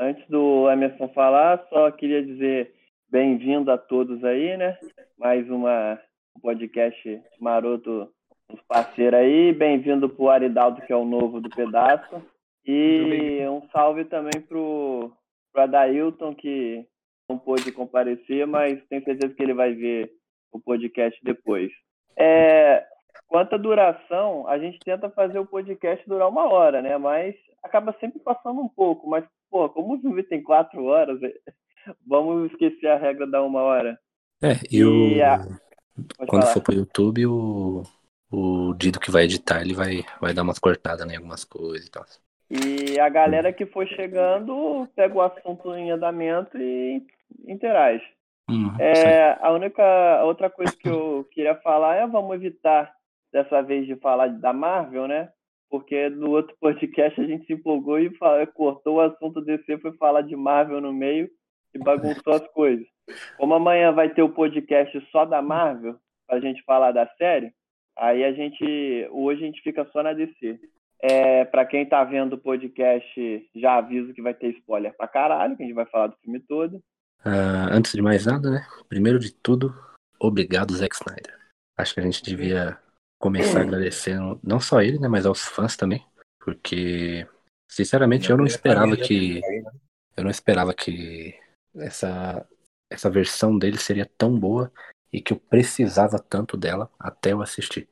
antes do Emerson falar, só queria dizer bem-vindo a todos aí, né? Mais uma podcast maroto os parceiros aí. Bem-vindo para o Aridaldo, que é o novo do pedaço. E um salve também para o Adailton, que não pôde comparecer, mas tenho certeza que ele vai ver o podcast depois. É, quanto à duração, a gente tenta fazer o podcast durar uma hora, né? Mas acaba sempre passando um pouco. Mas, pô, como o vídeo tem quatro horas, é, vamos esquecer a regra da uma hora. É, e, o... a... quando falar. for pro YouTube, o, o Dido que vai editar, ele vai, vai dar umas cortadas em algumas coisas e tal. E a galera que for chegando pega o assunto em andamento e interage. Uhum, é, a única outra coisa que eu queria falar é vamos evitar dessa vez de falar da Marvel, né? Porque no outro podcast a gente se empolgou e cortou o assunto DC, foi falar de Marvel no meio e bagunçou as coisas. Como amanhã vai ter o podcast só da Marvel, pra gente falar da série, aí a gente. Hoje a gente fica só na DC. É, para quem tá vendo o podcast, já aviso que vai ter spoiler pra caralho, que a gente vai falar do filme todo. Uh, antes de mais nada, né? Primeiro de tudo, obrigado, Zack Snyder. Acho que a gente devia começar agradecendo não só ele, né, mas aos fãs também, porque sinceramente eu não esperava que né? eu não esperava que essa essa versão dele seria tão boa e que eu precisava tanto dela até eu assistir.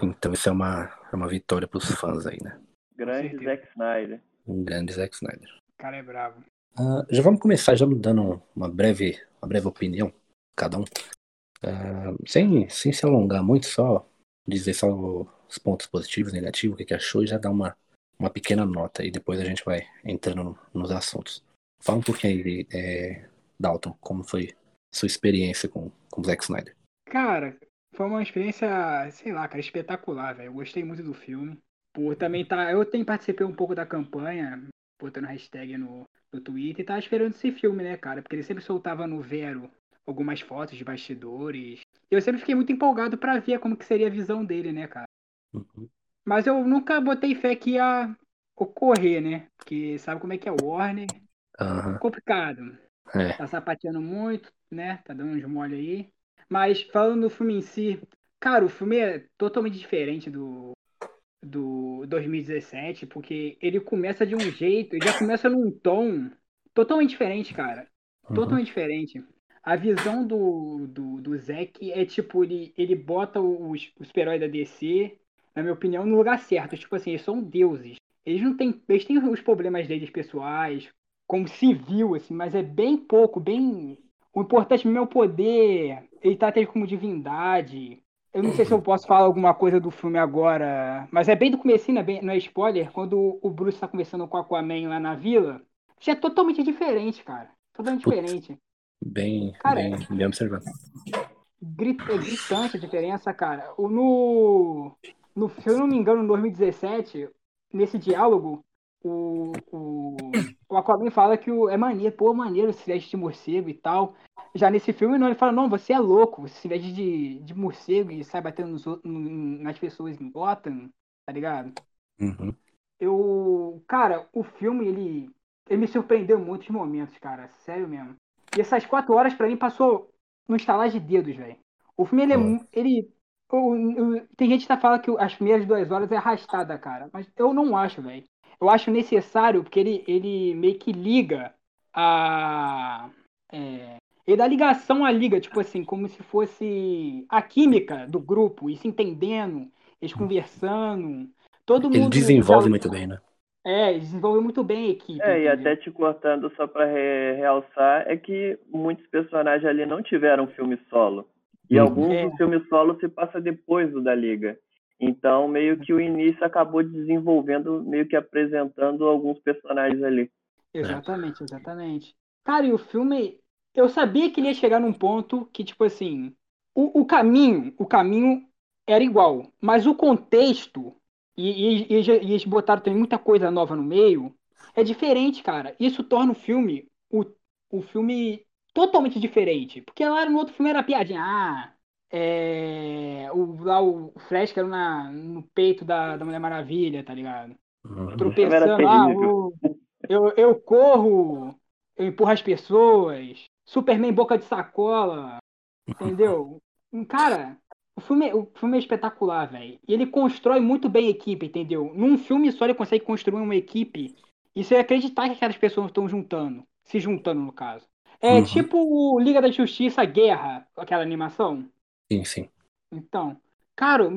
Então isso é uma, é uma vitória para os fãs aí, né? Grande Zack Snyder. Um grande Zack Snyder. O cara é bravo. Uh, já vamos começar já dando uma breve, uma breve opinião, cada um. Uh, sem, sem se alongar muito, só dizer só os pontos positivos, negativos, o que, que achou e já dar uma, uma pequena nota e depois a gente vai entrando nos assuntos. Fala um pouquinho aí, é, Dalton, como foi sua experiência com, com Zack Snyder? Cara, foi uma experiência, sei lá, cara, espetacular, velho. Eu gostei muito do filme. Por também tá, eu também participei um pouco da campanha, botando hashtag no, no Twitter e tava esperando esse filme, né, cara? Porque ele sempre soltava no Vero algumas fotos de bastidores. Eu sempre fiquei muito empolgado para ver como que seria a visão dele, né, cara? Uhum. Mas eu nunca botei fé que ia ocorrer, né? Porque sabe como é que é o Warner? Uhum. Complicado. É. Tá sapateando muito, né? Tá dando uns mole aí. Mas falando do filme em si, cara, o filme é totalmente diferente do, do 2017, porque ele começa de um jeito, ele já começa num tom totalmente diferente, cara. Uhum. Totalmente diferente. A visão do, do, do Zack é tipo, ele, ele bota os, os super-heróis da DC, na minha opinião, no lugar certo. Tipo assim, eles são deuses. Eles não têm. Eles têm os problemas deles pessoais, como civil, assim, mas é bem pouco, bem. O importante mesmo é o poder. Ele tá até como divindade. Eu não sei se eu posso falar alguma coisa do filme agora, mas é bem do começo, não é, bem, não é spoiler, quando o Bruce tá conversando com o Aquaman lá na vila. Já é totalmente diferente, cara. Totalmente diferente. Bem, cara, bem, bem observado. Grit, é gritante a diferença, cara. O, no, no, se eu não me engano, em 2017, nesse diálogo, o, o, o Aquaman fala que o, é maneiro, pô, maneiro se veste de morcego e tal. Já nesse filme, não, ele fala, não, você é louco, você se veste de, de morcego e sai batendo nos, nas pessoas em Gotham, tá ligado? Uhum. Eu, cara, o filme, ele, ele me surpreendeu em muitos momentos, cara, sério mesmo. E essas quatro horas, para mim, passou no estalar de dedos, velho. O filme, ele é. Ele, tem gente que tá falando que as primeiras duas horas é arrastada, cara. Mas eu não acho, velho. Eu acho necessário, porque ele, ele meio que liga a. É, ele dá ligação à liga, tipo assim, como se fosse a química do grupo, e se entendendo, eles conversando. Todo ele mundo. Ele desenvolve muito bem, né? É, desenvolveu muito bem a equipe. É, e até te cortando só para re realçar, é que muitos personagens ali não tiveram filme solo. E uhum. alguns é. dos filmes solo se passa depois do da Liga. Então, meio que o início acabou desenvolvendo, meio que apresentando alguns personagens ali. Exatamente, exatamente. Cara, e o filme, eu sabia que ele ia chegar num ponto que, tipo assim, o, o caminho, o caminho era igual, mas o contexto e, e, e, eles botaram também muita coisa nova no meio, é diferente, cara. Isso torna o filme, o, o filme totalmente diferente. Porque lá no outro filme era piadinha. Ah, é, o, lá o Flash que era na, no peito da, da Mulher Maravilha, tá ligado? Uhum. Tropeçando, ah, o, Eu, eu corro, eu empurro as pessoas, Superman boca de sacola, entendeu? Cara, o filme, o filme é espetacular, velho. E ele constrói muito bem a equipe, entendeu? Num filme só ele consegue construir uma equipe e você acreditar que aquelas pessoas estão juntando, se juntando no caso. É Uhum. tipo o Liga da Justiça Guerra, aquela animação. Sim, sim. Então, cara,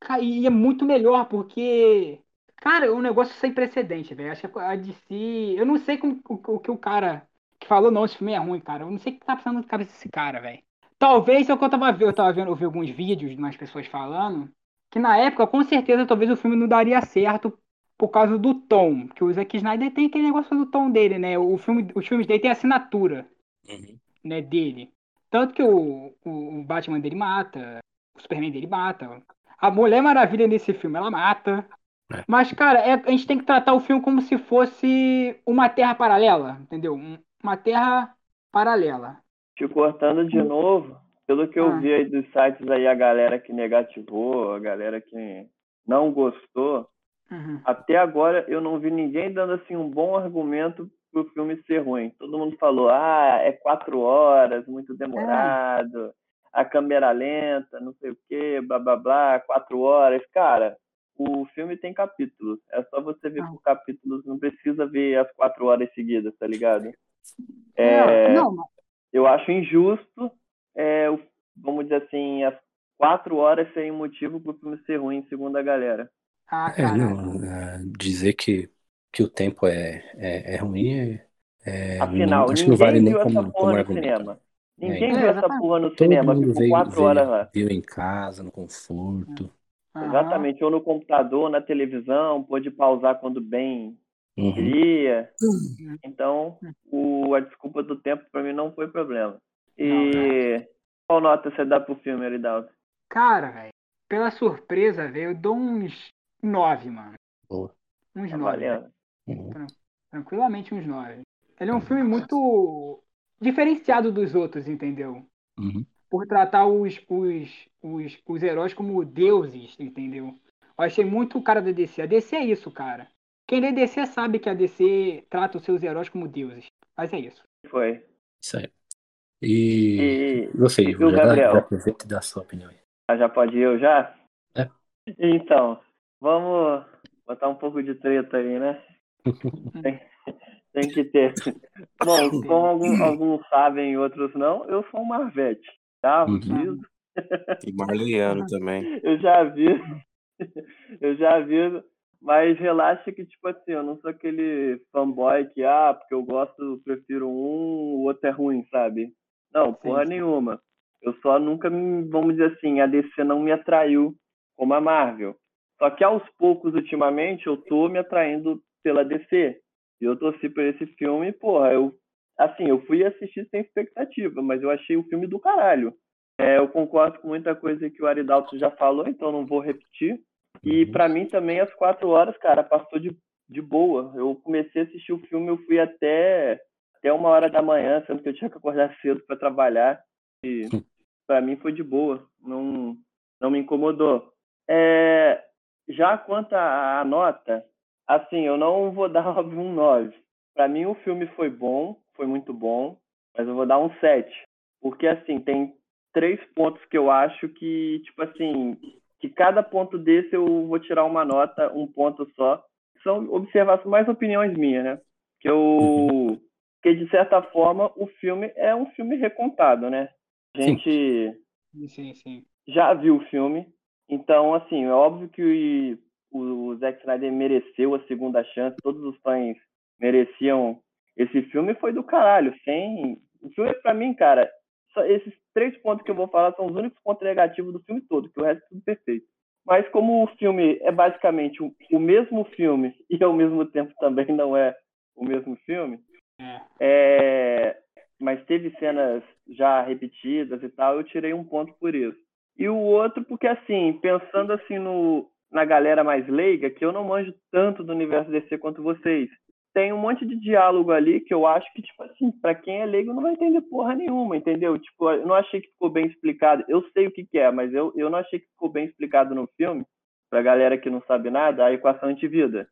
ca- e é muito melhor porque, cara, é um negócio sem precedente, velho. Acho que a DC, eu não sei como, o, o que o cara que falou não, esse filme é ruim, cara. Eu não sei o que tá passando na cabeça desse cara, velho. Talvez é o que eu tava vendo, eu tava vendo, eu vi alguns vídeos de umas pessoas falando que na época, com certeza, talvez o filme não daria certo por causa do tom, que o Zack Snyder tem aquele negócio do tom dele, né? O filme, os filmes dele tem assinatura Uhum. né, dele. Tanto que o, o, o Batman dele mata, o Superman dele mata. A Mulher Maravilha nesse filme, ela mata. É. Mas, cara, é- a gente tem que tratar o filme como se fosse uma terra paralela, entendeu? Um- Uma terra paralela. Te cortando de novo, pelo que eu Ah. vi aí dos sites aí, a galera que negativou, a galera que não gostou, Uhum. até agora eu não vi ninguém dando assim um bom argumento pro filme ser ruim. Todo mundo falou, ah, é quatro horas, muito demorado, a câmera lenta, não sei o quê, blá blá blá, quatro horas. Cara, o filme tem capítulos. É só você ver Ah. por capítulos, não precisa ver as quatro horas seguidas, tá ligado? É, É, não, mas- eu acho injusto, é, o- vamos dizer assim, as quatro horas serem motivo pro filme ser ruim, segundo a galera. ah, É, cara, não, é, dizer que, que o tempo é, é, é ruim é, é- Afinal, não, acho que não ninguém vale nem viu essa como, como porra no argumento. cinema. Ninguém É, viu essa porra no Todo cinema, mundo ficou veio, quatro veio, horas lá. viu em casa, no conforto. Exatamente, ou no computador, ou na televisão, pôde pausar quando bem Uhum. queria. Uhum. Então, o, a desculpa do tempo pra mim não foi problema. Não, E qual nota você dá pro filme, Aridaldo? Cara, velho, pela surpresa, velho, eu dou uns nove, mano. Boa. Uns Tá nove. Uhum. Tranquilamente uns nove. Ele é um filme muito diferenciado dos outros, entendeu? Uhum. Por tratar os, os, os, os heróis como deuses, entendeu? Eu achei muito o cara da DC. A DC é isso, cara. Quem lê DC sabe que a DC trata os seus heróis como deuses. Mas é isso. Foi. Isso aí. E E, você, e Ivo, o já, dá- Gabriel? já aproveita e dá a sua opinião aí. Ah, já pode ir eu já? É. Então, vamos botar um pouco de treta aí, né? Tem, tem que ter. Bom, como algum- alguns sabem e outros não, eu sou um Marvete, tá? Uhum. E Marliano também. Eu já aviso. Eu já aviso. Mas relaxa que, tipo assim, eu não sou aquele fanboy que, ah, porque eu gosto, prefiro um, o outro é ruim, sabe? Não, porra sim. nenhuma. Eu só nunca, me- vamos dizer assim, a DC não me atraiu como a Marvel. Só que aos poucos, ultimamente, eu tô me atraindo pela DC. E eu torci por esse filme, porra, eu, assim, eu fui assistir sem expectativa, mas eu achei o filme do caralho. É, eu concordo com muita coisa que o Aridalto já falou, então não vou repetir. E Uhum. pra mim também as quatro horas, cara, passou de, de boa. Eu comecei a assistir o filme, eu fui até, até uma hora da manhã, sendo que eu tinha que acordar cedo para trabalhar. E pra mim foi de boa, não, não me incomodou. É, já quanto à nota, assim, eu não vou dar um 9. Pra mim o filme foi bom, foi muito bom, mas eu vou dar um 7. Porque assim, tem três pontos que eu acho que, tipo assim, que cada ponto desse eu vou tirar uma nota, um ponto só. São observações, mais opiniões minhas, né? Que eu. Que de certa forma o filme é um filme recontado, né? A Sim. gente Sim, sim. já viu o filme, então, assim, é óbvio que o, o Zack Snyder mereceu a segunda chance, todos os fãs mereciam esse filme, foi do caralho, sem... O filme, pra mim, cara, esses três pontos que eu vou falar são os únicos pontos negativos do filme todo, que o resto é tudo perfeito. Mas como o filme é basicamente o, mesmo filme e ao mesmo tempo também não é o mesmo filme, É. é, mas teve cenas já repetidas e tal, eu tirei um ponto por isso. E o outro porque assim, pensando assim no na galera mais leiga, que eu não manjo tanto do universo DC quanto vocês. Tem um monte de diálogo ali que eu acho que tipo assim, para quem é leigo não vai entender porra nenhuma, entendeu? Tipo, eu não achei que ficou bem explicado. Eu sei o que que é, mas eu eu não achei que ficou bem explicado no filme. Pra galera que não sabe nada, a equação antivida.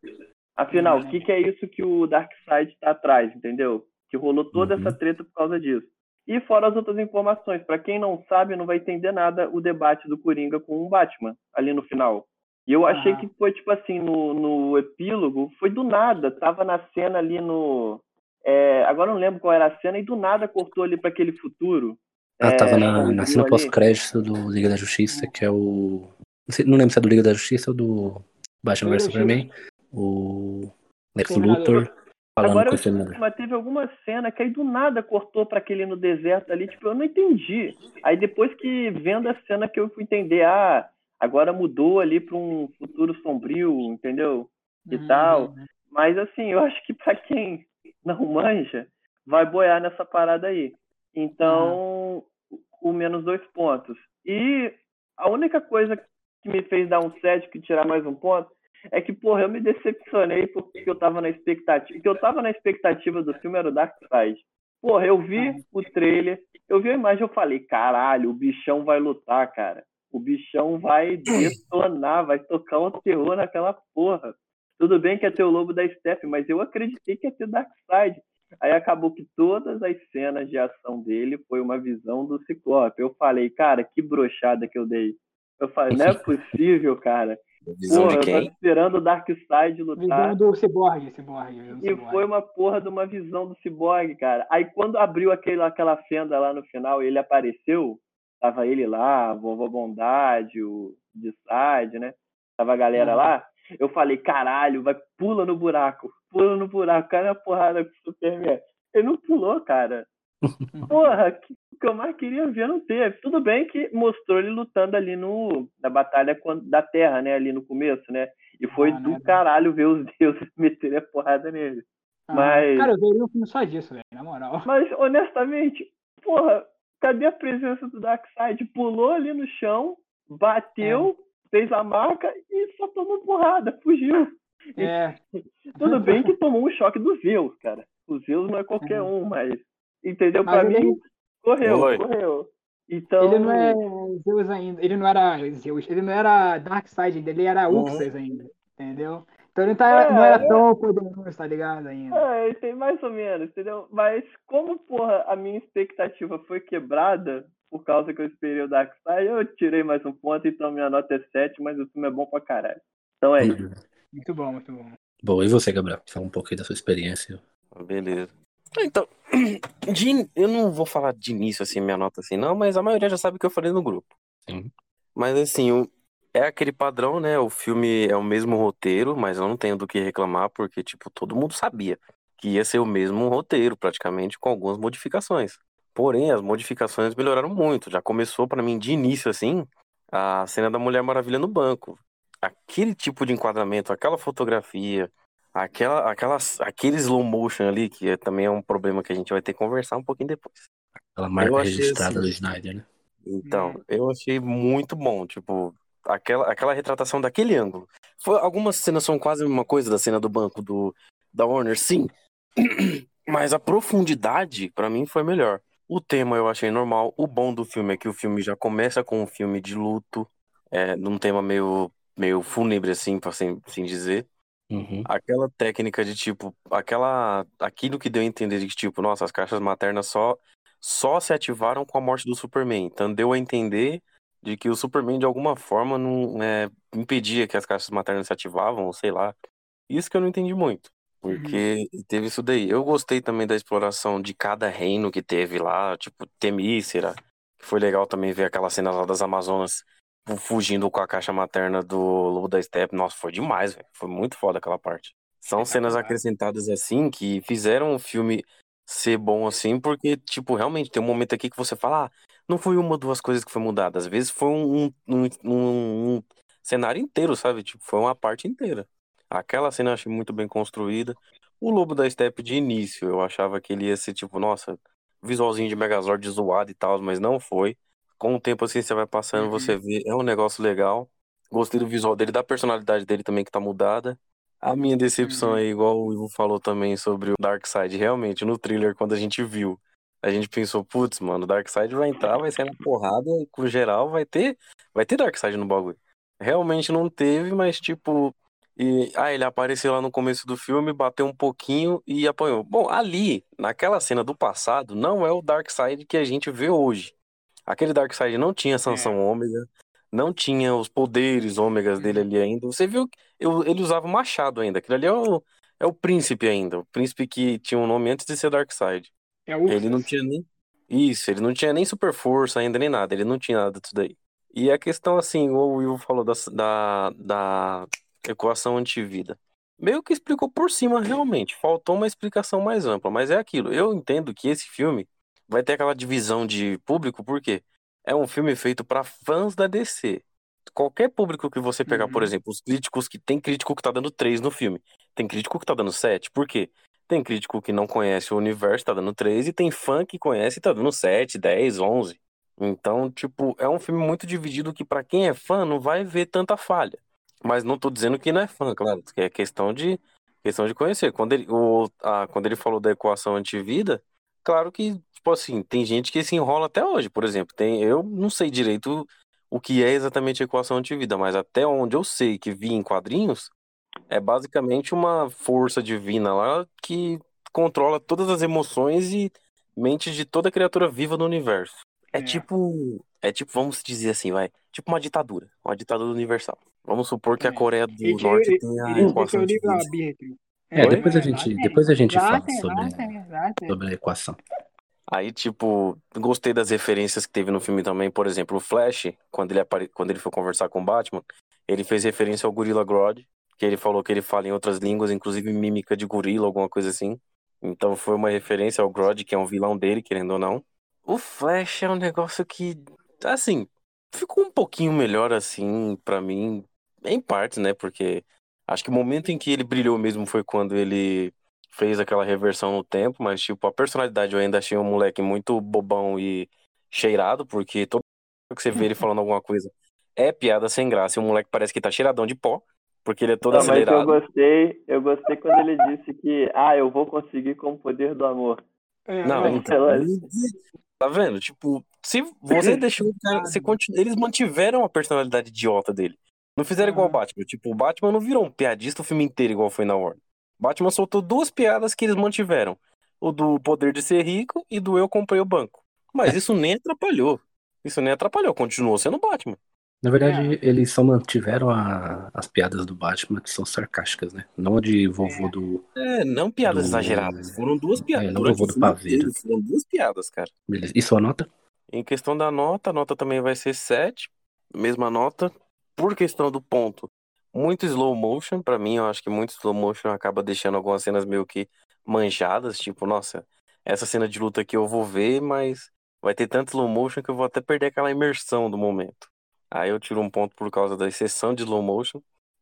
Afinal, o Uhum. que, que é isso que o Darkseid tá atrás, entendeu? Que rolou toda Uhum. essa treta por causa disso. E fora as outras informações, Pra quem não sabe, não vai entender nada o debate do Coringa com o Batman ali no final. E eu achei Aham. que foi tipo assim, no, no epílogo, foi do nada, tava na cena ali no. é, agora eu não lembro qual era a cena, e do nada cortou ali pra aquele futuro. Ah, é, tava na, na cena pós-crédito do Liga da Justiça, que é o. Não, sei- não lembro se é do Liga da Justiça ou do Batman vs Superman. O Lex. Luthor falando Agora com o eu mas teve alguma cena que aí do nada cortou pra aquele no deserto ali, tipo, eu não entendi. Aí depois que vendo a cena que eu fui entender, ah, agora mudou ali pra um futuro sombrio, entendeu? E Uhum. tal. Mas assim, eu acho que pra quem não manja, vai boiar nessa parada aí. Então, o menos dois pontos. E a única coisa que me fez dar um 7, que tirar mais um ponto, é que, porra, eu me decepcionei porque eu tava na expectativa. que eu tava na expectativa do filme era o Dark Side. Porra, eu vi o trailer, eu vi a imagem eu falei, caralho, o bichão vai lutar, cara. O bichão vai detonar, vai tocar um terror naquela porra. Tudo bem que ia ter o Lobo da Steppe, mas eu acreditei que ia ter Darkseid. Aí acabou que todas as cenas de ação dele foi uma visão do Ciclope. Eu falei, cara, que brochada que eu dei. Eu falei, não é possível, cara. Visão Porra, de eu quem? tava esperando o Darkseid lutar. Visão do Cyborg, Cyborg. E foi uma porra de uma visão do Cyborg, cara. Aí quando abriu aquele, aquela fenda lá no final e ele apareceu, tava ele lá, a vovó Bondade, o de Side, né? Tava a galera Uhum. lá. Eu falei, caralho, vai, pula no buraco, pula no buraco, cai na porrada com o Superman. Ele não pulou, cara. Porra, que- o que eu mais queria ver não teve. Tudo bem que mostrou ele lutando ali no na batalha da Terra, né? Ali no começo, né? E foi Ah, do né? caralho ver os deuses meterem a porrada nele. Ah, mas- Cara, eu veria um filme só disso, velho, na moral. Mas, honestamente, porra, cadê a presença do Darkseid? Pulou ali no chão, bateu, fez a marca e só tomou porrada, fugiu. É, Tudo bem que tomou um choque do Zeus, cara. O Zeus não é qualquer um, mas. Entendeu? Mas Pra ele- mim, correu, Oi. correu. Então. ele não é Zeus ainda, ele não era Zeus, ele não era Darkseid ainda, ele era Uhum. Uxas ainda, entendeu? Então ele não, tá, É, não era é. tão poderoso, tá ligado ainda. É, tem mais ou menos, entendeu? Mas como, porra, a minha expectativa foi quebrada por causa que eu esperei o Darkseid, eu tirei mais um ponto, então minha nota é 7, mas o filme é bom pra caralho. Então é isso. Muito bom, muito bom. Bom, e você, Gabriel? Fala um aí da sua experiência. Beleza. Então, de eu não vou falar de início assim, minha nota assim, não, mas a maioria já sabe o que eu falei no grupo. Sim. Mas assim, o- é aquele padrão, né? O filme é o mesmo roteiro, mas eu não tenho do que reclamar, porque, tipo, todo mundo sabia que ia ser o mesmo roteiro, praticamente, com algumas modificações. Porém, as modificações melhoraram muito. Já começou pra mim de início, assim, a cena da Mulher Maravilha no banco. Aquele tipo de enquadramento, aquela fotografia, aquela, aquelas, aquele slow motion ali, que é- também é um problema que a gente vai ter que conversar um pouquinho depois. Aquela marca registrada assim- do Snyder, né? Então, eu achei muito bom, tipo, aquela, aquela retratação daquele ângulo. Foi, algumas cenas são quase a mesma coisa da cena do banco do, da Warner, sim. Mas a profundidade, pra mim, foi melhor. O tema eu achei normal. O bom do filme é que o filme já começa com um filme de luto, é, num tema meio, meio fúnebre, assim, pra assim, assim dizer. Uhum. Aquela técnica de tipo, aquela, aquilo que deu a entender de que tipo, nossa, as caixas maternas só só se ativaram com a morte do Superman. Então deu a entender de que o Superman de alguma forma não é, impedia que as caixas maternas se ativavam, ou sei lá. Isso que eu não entendi muito, porque teve isso daí. Eu gostei também da exploração de cada reino que teve lá, tipo Temícera, que foi legal também ver aquela cena lá das Amazonas fu- fugindo com a caixa materna do Lobo da Steppe. Nossa, foi demais, velho. Foi muito foda aquela parte. São cenas Espetacular. acrescentadas assim que fizeram o filme ser bom assim, porque, tipo, realmente tem um momento aqui que você fala, ah, não foi uma ou duas coisas que foi mudada. Às vezes foi um, um, um- um cenário inteiro, sabe? Tipo, foi uma parte inteira. Aquela cena eu achei muito bem construída. O Lobo da Steppe de início, eu achava que ele ia ser, tipo, nossa, visualzinho de Megazord zoado e tal, mas não foi. Com o tempo assim, você vai passando, Uhum. você vê, é um negócio legal. Gostei do visual dele, da personalidade dele também que tá mudada. A minha decepção Uhum. é igual o Ivo falou também sobre o Darkseid. Realmente, no thriller, quando a gente viu, a gente pensou, putz, mano, o Darkseid vai entrar, vai sair na porrada, e com geral vai ter, vai ter Darkseid no bagulho. Realmente não teve, mas tipo, E ah, ele apareceu lá no começo do filme, bateu um pouquinho e apanhou. Bom, ali, naquela cena do passado, não é o Darkseid que a gente vê hoje. Aquele Darkseid não tinha sanção É. ômega, não tinha os poderes ômegas dele ali ainda. Você viu que ele usava o machado ainda. Aquele ali é o, é o príncipe ainda. O príncipe que tinha um nome antes de ser Darkseid. É o Ele não tinha nem. Isso, ele não tinha nem super força ainda, nem nada. Ele não tinha nada disso daí. E a questão, assim, o Will falou da, da, da equação antivida. Meio que explicou por cima, realmente. Faltou uma explicação mais ampla, mas é aquilo. Eu entendo que esse filme vai ter aquela divisão de público, porque é um filme feito para fãs da DC. Qualquer público que você pegar, por Uhum. exemplo, os críticos que tem crítico que tá dando 3 no filme, tem crítico que tá dando 7, por quê? Tem crítico que não conhece o universo, tá dando 3, e tem fã que conhece e tá dando 7, 10, 11. Então, tipo, é um filme muito dividido que pra quem é fã não vai ver tanta falha. Mas não tô dizendo que não é fã, claro, que é questão de questão de conhecer. Quando ele, o, a, quando ele falou da equação antivida, claro que, tipo assim, tem gente que se enrola até hoje, por exemplo. Tem, eu não sei direito o que é exatamente a equação antivida, mas até onde eu sei que vi em quadrinhos, é basicamente uma força divina lá que controla todas as emoções e mentes de toda criatura viva do universo. É, É. tipo, é tipo, vamos dizer assim, vai, tipo uma ditadura, uma ditadura universal. Vamos supor que a É. Coreia do Ele, Norte ele, tenha a ele equação antivida. arbítrio. É, Oi? depois a gente, depois a gente fala sobre, sobre a equação. Aí, tipo, gostei das referências que teve no filme também. Por exemplo, o Flash, quando ele, apare... quando ele foi conversar com o Batman, ele fez referência ao Gorilla Grodd, que ele falou que ele fala em outras línguas, inclusive mímica de gorila, alguma coisa assim. Então foi uma referência ao Grodd, que é um vilão dele, querendo ou não. O Flash é um negócio que, assim, ficou um pouquinho melhor, assim, pra mim, em partes, né? Porque acho que o momento em que ele brilhou mesmo foi quando ele fez aquela reversão no tempo, mas, tipo, a personalidade eu ainda achei um moleque muito bobão e cheirado, porque todo que você vê ele falando alguma coisa é piada sem graça, e o moleque parece que tá cheiradão de pó, porque ele é todo Não, mas eu acelerado. gostei, eu gostei quando ele disse que, ah, eu vou conseguir com o poder do amor. É, Não, então, ela- tá vendo? Tipo, se você deixou o cara, você continu- eles mantiveram a personalidade idiota dele. Não fizeram igual o. Batman. Tipo, o Batman não virou um piadista o filme inteiro igual foi na Warner. Batman soltou duas piadas que eles mantiveram. O do poder de ser rico e do eu comprei o banco. Mas isso nem atrapalhou. Isso nem atrapalhou, continuou sendo Batman. Na verdade, eles só mantiveram a- as piadas do Batman que são sarcásticas, né? Não a de vovô do. É, não piadas Do- exageradas. Foram duas piadas. É, não Durante vovô o do filme paveiro. inteiro, foram duas piadas, cara. Beleza. E sua nota? Em questão da nota, a nota também vai ser 7, mesma nota. Por questão do ponto, muito slow motion, pra mim, eu acho que muito slow motion acaba deixando algumas cenas meio que manjadas, tipo, nossa, essa cena de luta aqui eu vou ver, mas vai ter tanto slow motion que eu vou até perder aquela imersão do momento. Aí eu tiro um ponto por causa da exceção de slow motion.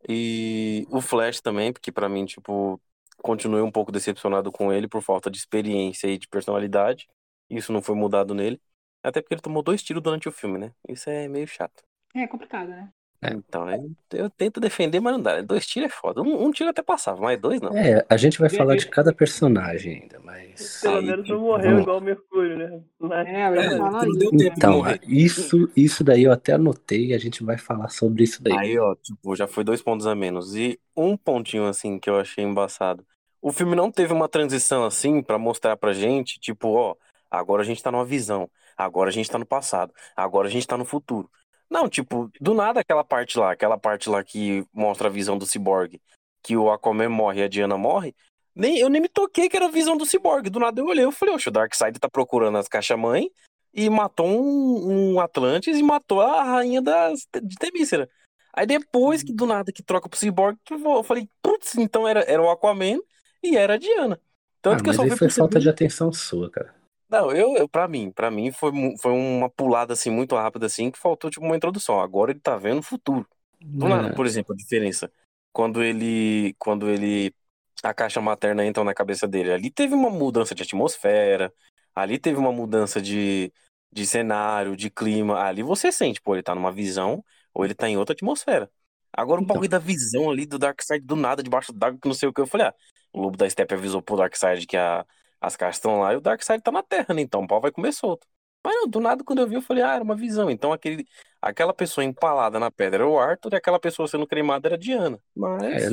E o Flash também, porque pra mim, tipo, continuei um pouco decepcionado com ele por falta de experiência e de personalidade. Isso não foi mudado nele. Até porque ele tomou dois tiros durante o filme, né? Isso é meio chato. É complicado, né? É. Então, eu, eu tento defender, mas não dá. Dois tiros é foda. Um, um tiro até passava, mas dois não. É, a gente vai falar de cada personagem ainda, mas. Pelo Aí, menos não morreu vamos- igual o Mercúrio, né? Mas- É, eu ia É, falar não isso. deu tempo de Então, morrer. isso, isso daí eu até anotei e a gente vai falar sobre isso daí. Aí, ó, tipo, já foi dois pontos a menos. E um pontinho, assim, que eu achei embaçado. O filme não teve uma transição, assim, pra mostrar pra gente, tipo, ó, agora a gente tá numa visão, agora a gente tá no passado, agora a gente tá no futuro. Não, tipo, do nada aquela parte lá, aquela parte lá que mostra a visão do Cyborg, que o Aquaman morre e a Diana morre, nem, eu nem me toquei que era a visão do Cyborg. Do nada eu olhei, eu falei, oxe, o Darkseid tá procurando as caixas-mãe e matou um, um Atlantis e matou a rainha das, de Temícera. Aí depois que do nada que troca pro Cyborg, que eu falei, putz, então era, era o Aquaman e era a Diana. Tanto ah, que eu mas só aí foi falta de perceber. atenção sua, cara. Não, eu, eu para mim, para mim foi, mu- foi uma pulada assim muito rápida assim que faltou tipo uma introdução. Agora ele tá vendo o futuro. Do nada, É, por exemplo, a diferença quando ele quando ele a caixa materna entra na cabeça dele, ali teve uma mudança de atmosfera, ali teve uma mudança de, de cenário, de clima. Ali você sente, pô, ele tá numa visão ou ele tá em outra atmosfera. Agora o Então. bagulho da visão ali do Darkseid do nada, debaixo d'água, que não sei o que. Eu falei, ah, o Lobo da Steppe avisou pro Darkseid que a, as caixas estão lá e o Darkseid tá na Terra, né? Então o pau vai comer solto. Mas não, do nada, quando eu vi, eu falei, ah, era uma visão. Então aquele, aquela pessoa empalada na pedra era o Arthur e aquela pessoa sendo cremada era a Diana. Mas. É,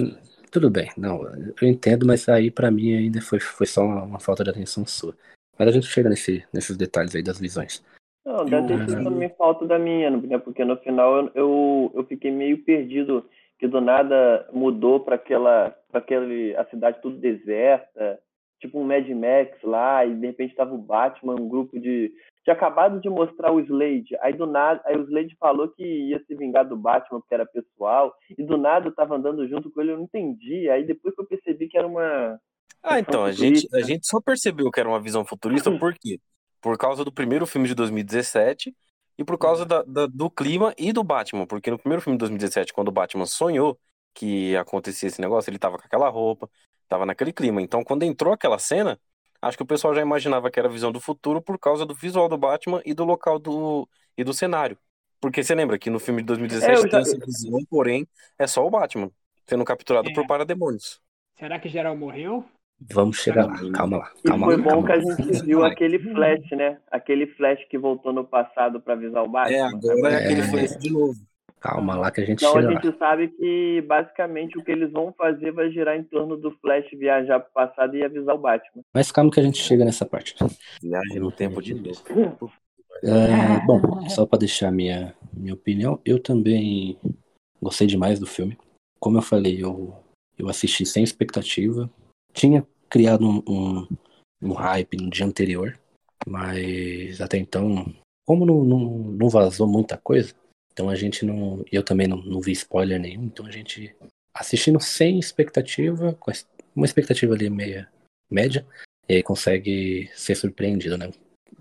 tudo bem, não, eu entendo, mas aí pra mim ainda foi, foi só uma, uma falta de atenção sua. Mas a gente chega nesse, nesses detalhes aí das visões. Não, ter sido também falta da minha, né? Porque no final eu, eu, eu fiquei meio perdido, que do nada mudou para aquela, para aquele, a cidade tudo deserta, tipo um Mad Max lá, e de repente tava o Batman, um grupo de. Tinha acabado de mostrar o Slade, aí do nada, aí o Slade falou que ia se vingar do Batman porque era pessoal, e do nada eu tava andando junto com ele, eu não entendi. Aí depois que eu percebi que era uma. Ah, então, a gente, a gente só percebeu que era uma visão futurista por quê? Por causa do primeiro filme de 2017 e por causa da, da, do clima e do Batman. Porque no primeiro filme de 2017, quando o Batman sonhou que acontecia esse negócio, ele tava com aquela roupa, tava naquele clima. Então, quando entrou aquela cena, acho que o pessoal já imaginava que era a visão do futuro por causa do visual do Batman e do local do e do cenário. Porque você lembra que no filme de 2017 é, já... tem essa visão, porém, é só o Batman sendo capturado é. por parademônios. Será que geral morreu? Vamos chegar lá, calma lá. Calma e foi lá, bom calma que a gente viu aquele flash, né? Aquele flash que voltou no passado para avisar o Batman. É, agora é, é aquele flash de novo. Calma lá que a gente então chega a gente lá. sabe que basicamente o que eles vão fazer vai girar em torno do Flash viajar para o passado e avisar o Batman. Mas calma que a gente chega nessa parte. Viagem no tempo de novo. É, bom, só para deixar minha minha opinião, eu também gostei demais do filme. Como eu falei, eu eu assisti sem expectativa, tinha criado um, um, um hype no dia anterior, mas até então, como não, não, não vazou muita coisa, então a gente não. Eu também não, não vi spoiler nenhum, então a gente assistindo sem expectativa, com uma expectativa ali meia média, e aí consegue ser surpreendido, né?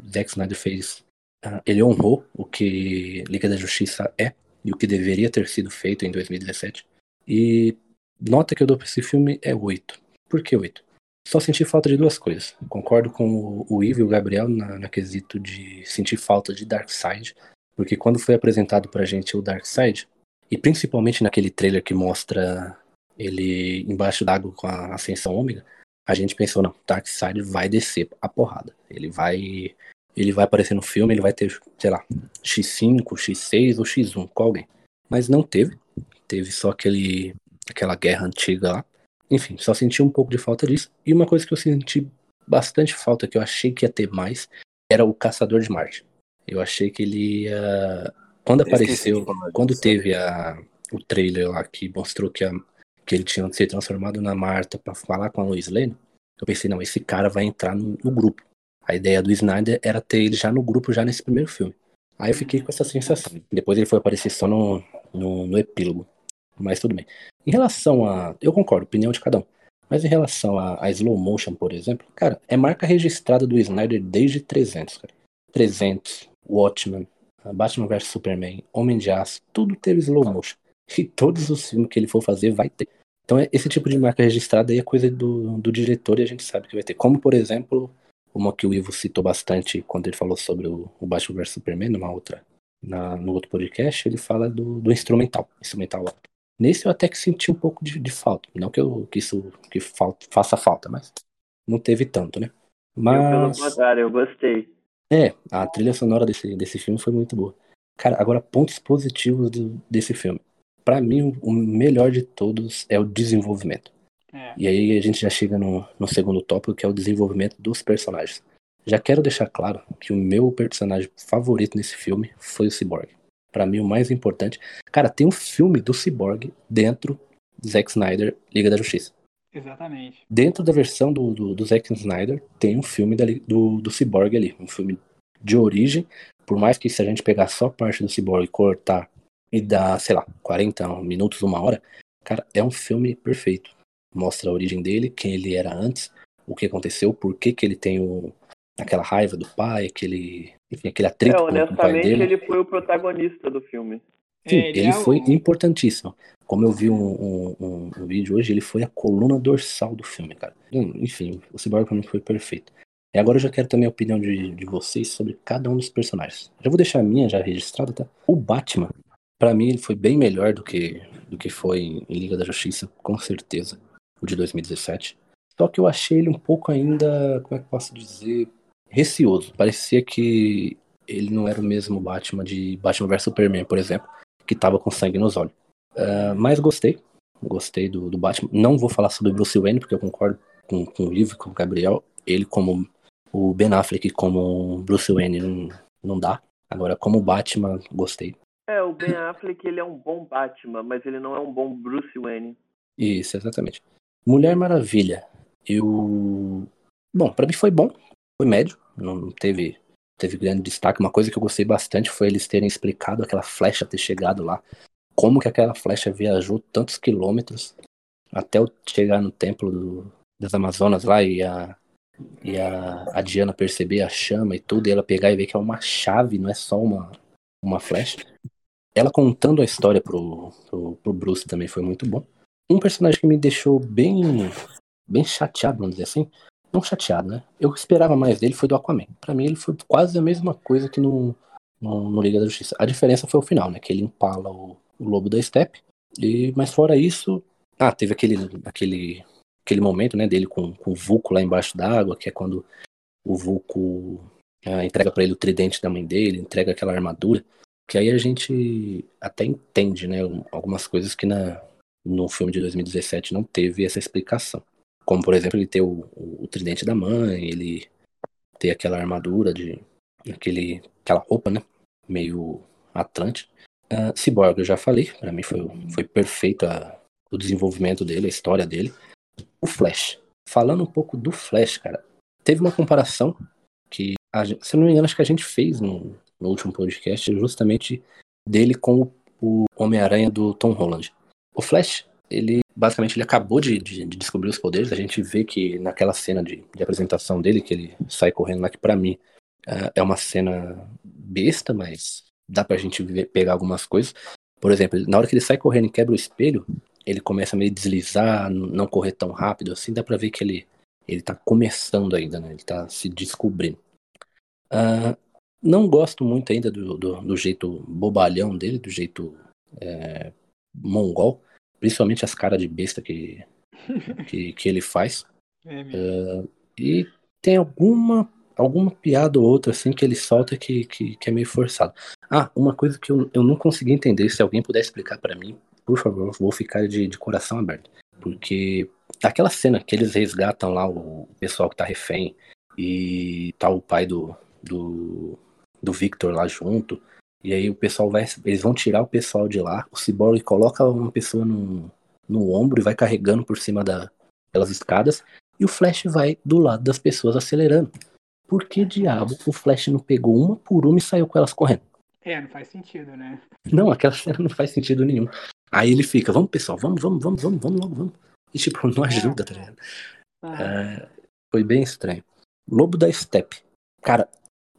Zack Snyder fez. Uh, ele honrou o que Liga da Justiça é e o que deveria ter sido feito em 2017. E nota que eu dou pra esse filme é 8. Por que 8? Só senti falta de duas coisas. Concordo com o Ivo e o Gabriel na, na quesito de sentir falta de Darkseid, porque quando foi apresentado pra gente o Darkseid, e principalmente naquele trailer que mostra ele embaixo d'água com a ascensão ômega, a gente pensou, não, Darkseid vai descer a porrada. Ele vai ele vai aparecer no filme, ele vai ter, sei lá, X5, X6 ou X1 com alguém. Mas não teve. Teve só aquele aquela guerra antiga lá. Enfim, só senti um pouco de falta disso. E uma coisa que eu senti bastante falta, que eu achei que ia ter mais, era o Caçador de Marte. Eu achei que ele ia. Quando apareceu, quando teve a, o trailer lá que mostrou que, a, que ele tinha se transformado na Marta para falar com a Lois Lane, eu pensei, não, esse cara vai entrar no, no, grupo. A ideia do Snyder era ter ele já no grupo, já nesse primeiro filme. Aí eu fiquei com essa sensação. Depois ele foi aparecer só no, no, no epílogo. Mas tudo bem. Em relação a. Eu concordo, opinião de cada um. Mas em relação a, a slow motion, por exemplo, cara, é marca registrada do Snyder desde 300, cara. 300, Watchmen, Batman vs Superman, Homem de Aço, tudo teve slow motion. E todos os filmes que ele for fazer vai ter. Então esse tipo de marca registrada aí é coisa do, do diretor e a gente sabe que vai ter. Como, por exemplo, uma que o Ivo citou bastante quando ele falou sobre o, o Batman vs Superman, numa outra, na, no outro podcast, ele fala do, do instrumental. Instrumental lá. Nesse eu até que senti um pouco de, de falta. Não que, eu, que isso que falta, faça falta, mas não teve tanto, né? Mas... Eu, pelo contrário, eu gostei. É, a trilha sonora desse, desse filme foi muito boa. Cara, agora pontos positivos do, desse filme. Para mim, o melhor de todos é o desenvolvimento. É. E aí a gente já chega no, no segundo tópico, que é o desenvolvimento dos personagens. Já quero deixar claro que o meu personagem favorito nesse filme foi o Cyborg. Para mim, o mais importante. Cara, tem um filme do Cyborg dentro do Zack Snyder, Liga da Justiça. Exatamente. Dentro da versão do, do, do Zack Snyder, tem um filme da, do, do Cyborg ali. Um filme de origem. Por mais que se a gente pegar só parte do Cyborg e cortar e dar, sei lá, 40 minutos, uma hora, cara, é um filme perfeito. Mostra a origem dele, quem ele era antes, o que aconteceu, por que, que ele tem o, aquela raiva do pai, aquele, enfim, aquele atrito é, honestamente, com o pai dele. ele foi o protagonista do filme. Sim, é, ele, ele é foi o... importantíssimo. Como eu vi um, um, um, vídeo hoje, ele foi a coluna dorsal do filme, cara. Hum, enfim, o Cyborg pra mim foi perfeito. E agora eu já quero também a opinião de, de vocês sobre cada um dos personagens. Já vou deixar a minha já registrada, tá? O Batman, para mim, ele foi bem melhor do que, do que foi em Liga da Justiça, com certeza. O de 2017. Só que eu achei ele um pouco ainda, como é que posso dizer, receoso. Parecia que ele não era o mesmo Batman de Batman vs Superman, por exemplo, que tava com sangue nos olhos. Uh, mas gostei, gostei do, do, Batman. Não vou falar sobre Bruce Wayne, porque eu concordo com, com o Ivo, com o Gabriel. Ele como o Ben Affleck como Bruce Wayne não, não dá. Agora, como Batman, gostei. É, o Ben Affleck ele é um bom Batman, mas ele não é um bom Bruce Wayne. Isso, exatamente. Mulher Maravilha. Eu. Bom, para mim foi bom. Foi médio. Não teve, teve grande destaque. Uma coisa que eu gostei bastante foi eles terem explicado aquela flecha ter chegado lá. Como que aquela flecha viajou tantos quilômetros até chegar no templo do, das Amazonas lá e a, e a, a Diana perceber a chama e tudo, e ela pegar e ver que é uma chave, não é só uma, uma flecha. Ela contando a história pro, pro, pro Bruce também foi muito bom. Um personagem que me deixou bem, bem chateado, vamos dizer assim. Não chateado, né? Eu esperava mais dele foi do Aquaman. Para mim ele foi quase a mesma coisa que no, no, no, Liga da Justiça. A diferença foi o final, né? Que ele empala o, o lobo da Steppe. E, mas fora isso. Ah, teve aquele, aquele aquele momento, né, dele com, com o Vulco lá embaixo d'água, que é quando o Vulco ah, entrega para ele o tridente da mãe dele, entrega aquela armadura, que aí a gente até entende, né, algumas coisas que na, no filme de 2017 não teve essa explicação. Como, por exemplo, ele ter o, o, o tridente da mãe, ele ter aquela armadura de aquele, aquela roupa, né, meio Atlante. Uh, Cyborg, eu já falei, para mim foi, foi perfeito a, o desenvolvimento dele, a história dele o Flash. Falando um pouco do Flash, cara, teve uma comparação que, a, se não me engano, acho que a gente fez no, no último podcast, justamente dele com o, o Homem-Aranha do Tom Holland. O Flash, ele basicamente ele acabou de, de, de, descobrir os poderes. A gente vê que naquela cena de, de apresentação dele, que ele sai correndo lá, que pra mim uh, é uma cena besta, mas dá pra gente ver, pegar algumas coisas. Por exemplo, na hora que ele sai correndo e quebra o espelho, ele começa a meio deslizar, não correr tão rápido, assim, dá pra ver que ele, ele tá começando ainda, né? Ele tá se descobrindo. Uh, não gosto muito ainda do, do, do, jeito bobalhão dele, do jeito é, mongol, principalmente as caras de besta que, que, que ele faz. É uh, e tem alguma alguma piada ou outra assim que ele solta que, que, que, é meio forçado. Ah, uma coisa que eu, eu não consegui entender, se alguém puder explicar para mim, por favor, vou ficar de, de coração aberto. Porque aquela cena que eles resgatam lá o pessoal que tá refém e tá o pai do, do, do Victor lá junto. E aí o pessoal vai. Eles vão tirar o pessoal de lá. O Cyborg coloca uma pessoa no, no ombro e vai carregando por cima da, pelas escadas. E o Flash vai do lado das pessoas acelerando. Por que diabo o Flash não pegou uma por uma e saiu com elas correndo? É, não faz sentido, né? Não, aquela cena não faz sentido nenhum. Aí ele fica, vamos pessoal, vamos, vamos, vamos, vamos, vamos logo, vamos. E tipo, não ajuda, tá ligado? É, foi bem estranho. Lobo da Steppe. Cara,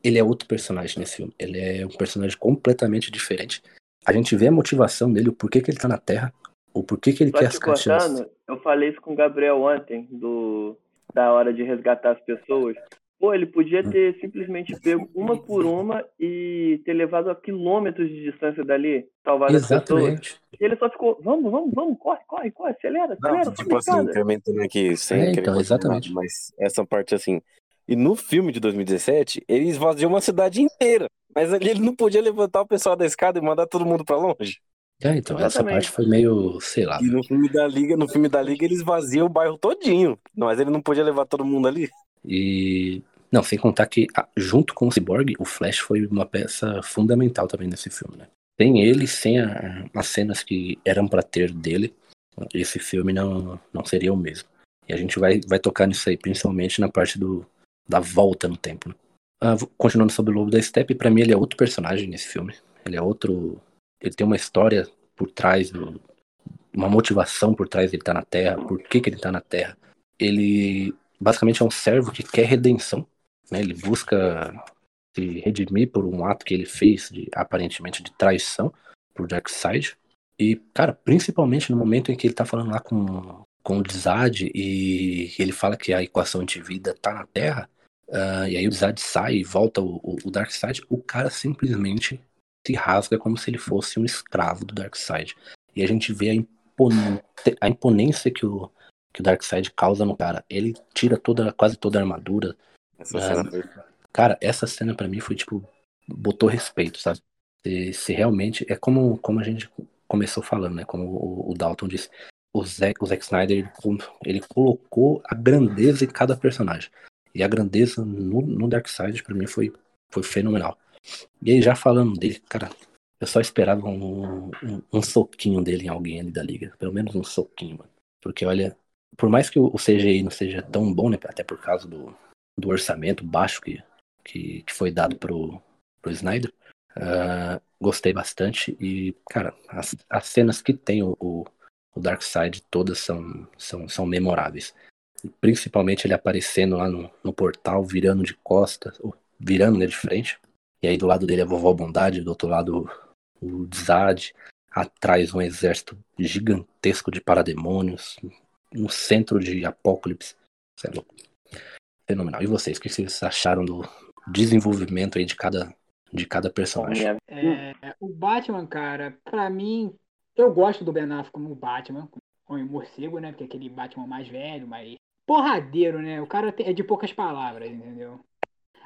ele é outro personagem nesse filme. Ele é um personagem completamente diferente. A gente vê a motivação dele, o porquê que ele tá na Terra, o porquê que ele Só quer as caixas. Eu falei isso com o Gabriel ontem, do, da hora de resgatar as pessoas. Pô, ele podia ter simplesmente pego uma por uma e ter levado a quilômetros de distância dali, salvar as pessoas. E ele só ficou, vamos, vamos, vamos, corre, corre, corre, acelera, acelera. Não, tipo assim, incrementando aqui sem é, então, exatamente. mas essa parte assim. E no filme de 2017, ele esvaziou uma cidade inteira. Mas ali ele não podia levantar o pessoal da escada e mandar todo mundo para longe. É, então Exatamente. essa parte foi meio, sei lá. E no filme da Liga, no filme da Liga, ele esvazia o bairro todinho. Mas ele não podia levar todo mundo ali. E. Não, sem contar que, ah, junto com o Cyborg, o Flash foi uma peça fundamental também nesse filme, né? Sem ele, sem a, as cenas que eram para ter dele, esse filme não, não seria o mesmo. E a gente vai, vai tocar nisso aí, principalmente na parte do, da volta no tempo. Né? Ah, continuando sobre o Lobo da Steppe, para mim ele é outro personagem nesse filme. Ele é outro. Ele tem uma história por trás, do, uma motivação por trás dele estar tá na Terra, por que, que ele está na Terra. Ele basicamente é um servo que quer redenção né? Ele busca se redimir por um ato que ele fez, de, aparentemente de traição, por Darkseid. E, cara, principalmente no momento em que ele tá falando lá com, com o Dizad e ele fala que a equação de vida tá na Terra, uh, e aí o Dizad sai e volta o, o, o Darkseid, o cara simplesmente se rasga como se ele fosse um escravo do Darkseid. E a gente vê a, impon a imponência que o, que o Darkseid causa no cara. Ele tira toda, quase toda a armadura, essa cena foi... Cara, essa cena para mim foi, tipo, botou respeito, sabe? Se, se realmente. É como, como a gente começou falando, né? Como o, o Dalton disse. O Zack, o Zack Snyder ele, ele, colocou a grandeza em cada personagem. E a grandeza no, no Darkseid, pra mim, foi, foi fenomenal. E aí, já falando dele, cara, eu só esperava um, um, um, soquinho dele em alguém ali da liga. Pelo menos um soquinho, mano. Porque, olha, por mais que o CGI não seja tão bom, né? Até por causa do, do orçamento baixo que, que, que foi dado pro, pro Snyder. Uh, gostei bastante. E, cara, as, as cenas que tem o, o, o Darkseid todas são, são, são memoráveis. Principalmente ele aparecendo lá no, no portal, virando de costas, ou virando né, de frente. E aí do lado dele a vovó Bondade, do outro lado o Zad, atrás um exército gigantesco de parademônios, no centro de Apocalipse. Isso é louco. Fenomenal. E vocês, o que vocês acharam do desenvolvimento aí de cada, de cada personagem? É, o Batman, cara, pra mim, eu gosto do Ben Affleck como Batman, como morcego, né? Porque é aquele Batman mais velho, mais porradeiro, né? O cara é de poucas palavras, entendeu?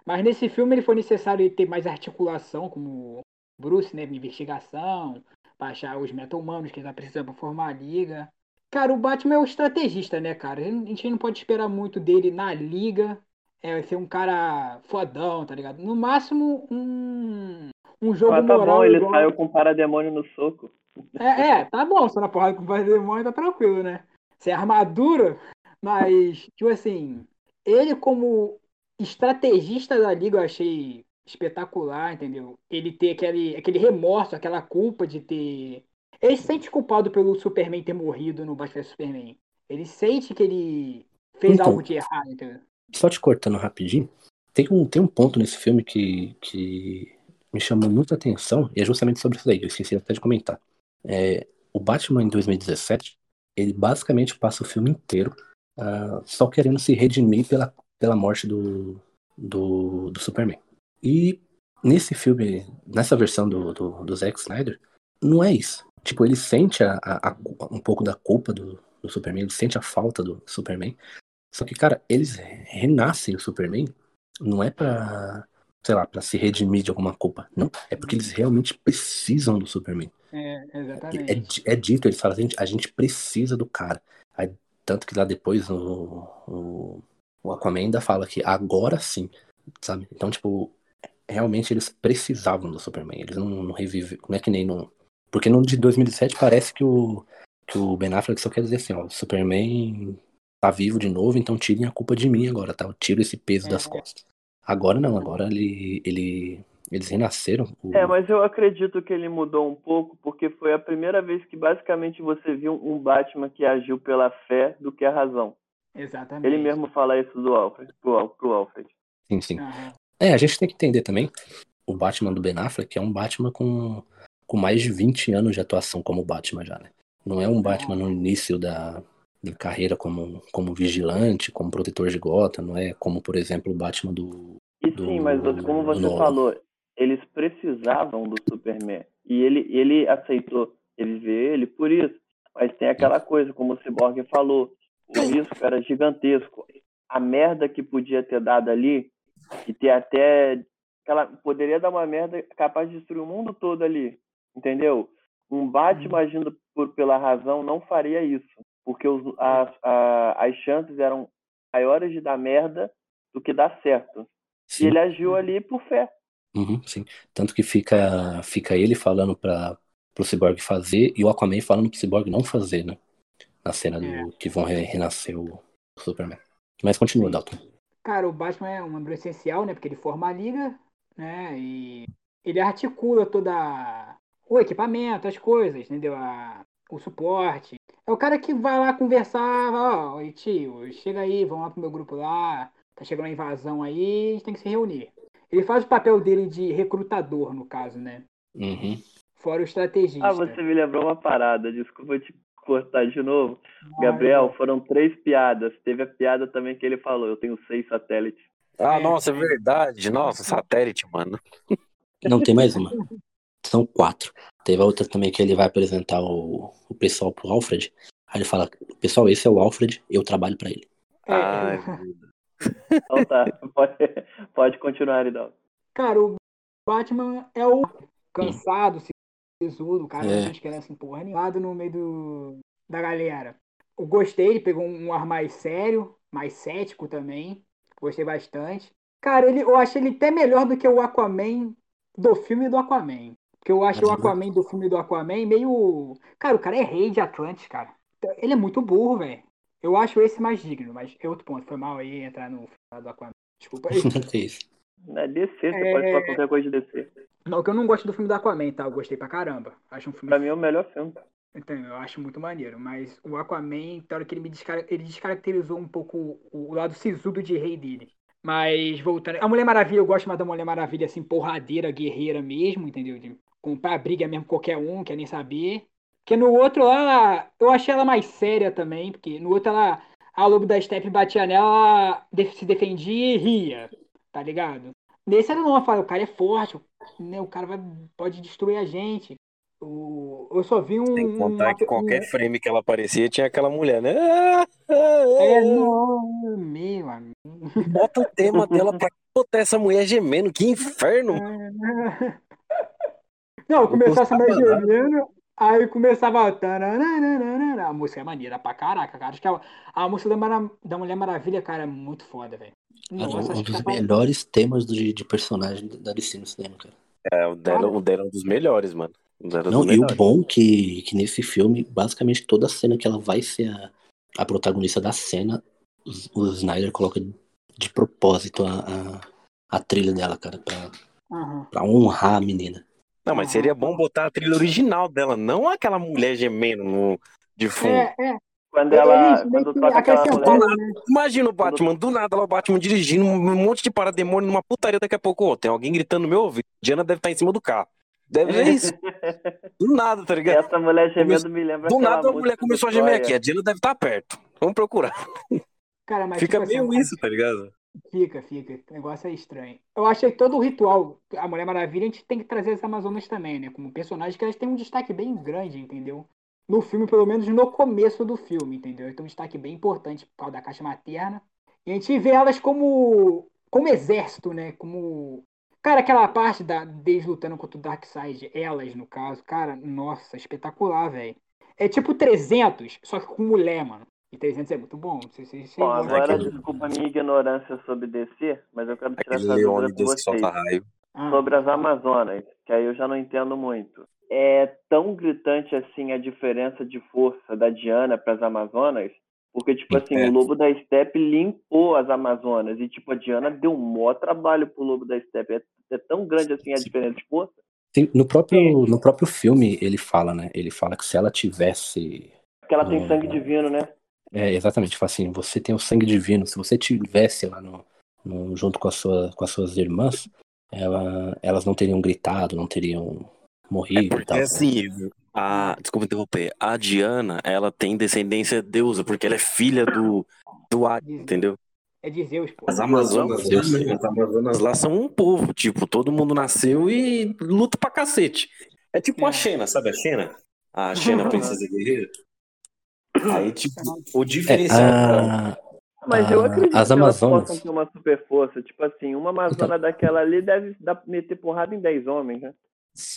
Mas nesse filme ele foi necessário ter mais articulação, como Bruce, né? Investigação, pra achar os meta-humanos que ele tá precisando pra formar a liga. Cara, o Batman é o estrategista, né, cara? A gente não pode esperar muito dele na liga. É, ser um cara fodão, tá ligado? No máximo, um, um jogo Mas tá moral. bom, ele igual... saiu com o parademônio no soco. É, é, tá bom, só na porrada com o parademônio tá tranquilo, né? Sem armadura, mas, tipo assim, ele como estrategista da liga eu achei espetacular, entendeu? Ele ter aquele, aquele remorso, aquela culpa de ter. Ele se sente culpado pelo Superman ter morrido no Batman Superman. Ele sente que ele fez então, algo de errado, entendeu? Só te cortando rapidinho, tem um, tem um ponto nesse filme que, que me chamou muita atenção, e é justamente sobre isso aí, eu esqueci até de comentar. É, o Batman em 2017, ele basicamente passa o filme inteiro uh, só querendo se redimir pela, pela morte do, do, do Superman. E nesse filme, nessa versão do, do, do Zack Snyder, não é isso. Tipo, ele sente a, a, a, um pouco da culpa do, do Superman, ele sente a falta do Superman. Só que, cara, eles renascem o Superman não é pra, sei lá, pra se redimir de alguma culpa. Não, é porque eles realmente precisam do Superman. É, exatamente. É, é dito, eles falam, a gente, a gente precisa do cara. Aí, tanto que lá depois o, o, o Aquaman ainda fala que agora sim, sabe? Então, tipo, realmente eles precisavam do Superman. Eles não, não revivem. Não é que nem no. Porque no de 2007 parece que o, que o Ben Affleck só quer dizer assim: ó, o Superman tá vivo de novo, então tirem a culpa de mim agora, tá? Eu tiro esse peso é. das costas. Agora não, agora ele, ele, eles renasceram. O... É, mas eu acredito que ele mudou um pouco, porque foi a primeira vez que basicamente você viu um Batman que agiu pela fé do que a razão. Exatamente. Ele mesmo fala isso do Alfred, pro, pro Alfred. Sim, sim. Uhum. É, a gente tem que entender também o Batman do Ben Affleck é um Batman com, com mais de 20 anos de atuação como Batman já, né? Não é um Batman no início da, da carreira como, como vigilante, como protetor de gota, não é como, por exemplo, o Batman do. E do, sim, mas como você falou, eles precisavam do Superman. E ele, ele aceitou ele ver ele por isso. Mas tem aquela coisa, como o Cyborg falou, o risco era gigantesco. A merda que podia ter dado ali e ter até. Ela poderia dar uma merda capaz de destruir o mundo todo ali. Entendeu? Um Batman uhum. agindo por, pela razão não faria isso. Porque os, as, a, as chances eram maiores de dar merda do que dar certo. Sim. E ele agiu ali por fé. Uhum, sim. Tanto que fica, fica ele falando para pro Cyborg fazer e o Aquaman falando pro Cyborg não fazer, né? Na cena do é. que vão renascer o Superman. Mas continua, Dalton. Cara, o Batman é um membro essencial, né? Porque ele forma a liga, né? E ele articula toda o equipamento, as coisas, entendeu? A, o suporte. É o cara que vai lá conversar, ó, oh, tio, chega aí, vamos lá pro meu grupo lá, tá chegando uma invasão aí, a gente tem que se reunir. Ele faz o papel dele de recrutador, no caso, né? Uhum. Fora o estrategista. Ah, você me lembrou uma parada, desculpa te cortar de novo. Gabriel, foram três piadas. Teve a piada também que ele falou: eu tenho seis satélites. Ah, nossa, é verdade. Nossa, satélite, mano. Não, tem mais uma. São quatro. Teve a outra também que ele vai apresentar o, o pessoal pro Alfred. Aí ele fala: Pessoal, esse é o Alfred, eu trabalho para ele. Ai, então tá, pode, pode continuar, Idal. Cara, o Batman é o cansado, sisudo, o cara É. não gente querendo assim, porra, animado no meio do, da galera. Eu gostei, ele pegou um ar mais sério, mais cético também. Gostei bastante. Cara, ele, eu achei ele até melhor do que o Aquaman do filme do Aquaman. Porque eu acho o Uhum. Aquaman do filme do Aquaman meio. Cara, o cara é rei de Atlantis, cara. Ele é muito burro, velho. Eu acho esse mais digno, mas é outro ponto. Foi mal aí entrar no filme do Aquaman. Desculpa aí. É isso. É DC, você É. pode falar qualquer coisa de DC. Não, que eu não gosto do filme do Aquaman, tá? Eu gostei pra caramba. Acho um filme Pra mim é o melhor filme. Então, eu acho muito maneiro. Mas o Aquaman, tem hora que ele me descar... ele descaracterizou um pouco o o lado sisudo de rei dele. Mas voltando. A Mulher Maravilha, eu gosto mais da Mulher Maravilha, assim, porradeira, guerreira mesmo, entendeu? De comprar briga mesmo qualquer um, quer nem saber. Porque no outro lá, eu achei ela mais séria também, porque no outro ela. A Lobo da Steppe batia nela, ela se defendia e ria, tá ligado? Nesse ela não, ela fala, o cara é forte, né? o cara vai, pode destruir a gente. O, eu só vi um. Sem um- contar que um- qualquer frame que ela aparecia tinha aquela mulher, né? Ah, ah, ah, É, ah. não, meu amigo. Bota o tema dela pra botar essa mulher gemendo. Que inferno! Não, mais gostava nada. gemendo, aí começava. A música é maneira pra caraca, cara. Acho que a, a música da, Mara- da Mulher Maravilha, cara, é muito foda, velho. Nossa, um que dos tá melhores temas de, de personagem da DC no cinema, cara. É, o dela, o dela é um dos melhores, mano. Não, e o bom que, que nesse filme, basicamente toda cena que ela vai ser a, a protagonista da cena, o Snyder coloca de propósito a, a, a trilha dela, cara, pra, Aham. pra honrar a menina. Não, mas seria bom botar a trilha original dela, não aquela mulher gemendo no, de fundo. É, é. Quando ela. Quando toca aquela mulher. né? Imagina o Batman, do nada lá o Batman dirigindo um monte de parademônio numa putaria daqui a pouco. Ô, tem alguém gritando no meu ouvido. Diana deve estar em cima do carro. Deve ser isso. Do nada, tá ligado? Essa mulher gemendo me lembra Do nada a mulher começou a gemer aqui. A Diana deve estar perto. Vamos procurar. Cara, mas Fica tipo assim, meio isso, tá ligado? Fica, fica. O negócio é estranho. Eu achei todo o ritual, a Mulher Maravilha, a gente tem que trazer as Amazonas também, né? Como personagens que elas têm um destaque bem grande, entendeu? No filme, pelo menos no começo do filme, entendeu? Então, um destaque bem importante por causa da caixa materna. E a gente vê elas como, como exército, né? Como. Cara, aquela parte da, deles lutando contra o Darkseid, elas, no caso, cara, nossa, espetacular, velho. É tipo 300, só que com mulher, mano. E 300 é muito bom. Não sei se vocês Bom, agora aquele- desculpa a minha ignorância sobre DC, mas eu quero tirar Aquele essa dúvida com vocês. Ah. Sobre as Amazonas, que aí eu já não entendo muito. É tão gritante assim a diferença de força da Diana para as Amazonas? Porque, tipo assim, É. o Lobo da Steppe limpou as Amazonas. E, tipo, a Diana deu um maior trabalho pro Lobo da Steppe. É, é tão grande assim a diferença de força? Tem- no, próprio, no próprio filme ele fala, né? Ele fala que se ela tivesse. Porque ela tem sangue divino, né? É, exatamente, fala assim, você tem o sangue divino, se você tivesse lá no, no- junto com, a sua, com as suas irmãs, ela- elas não teriam gritado, não teriam morrido e Porque tal. né? assim, a, desculpa interromper, a Diana, ela tem descendência deusa, porque ela é filha do, do Hades, entendeu? É de Zeus, pô. As Amazonas, Deus. lá, as Amazonas lá são um povo, tipo, todo mundo nasceu e luta pra cacete. É tipo É. a Xena, sabe a Xena? A Xena, princesa guerreira. Aí, tipo, o É, diferencial dela- a- Mas eu Ah, acredito as que elas Amazonas. possam ter uma super força. Tipo assim, uma Amazona daquela ali deve dar, meter porrada em 10 homens, né?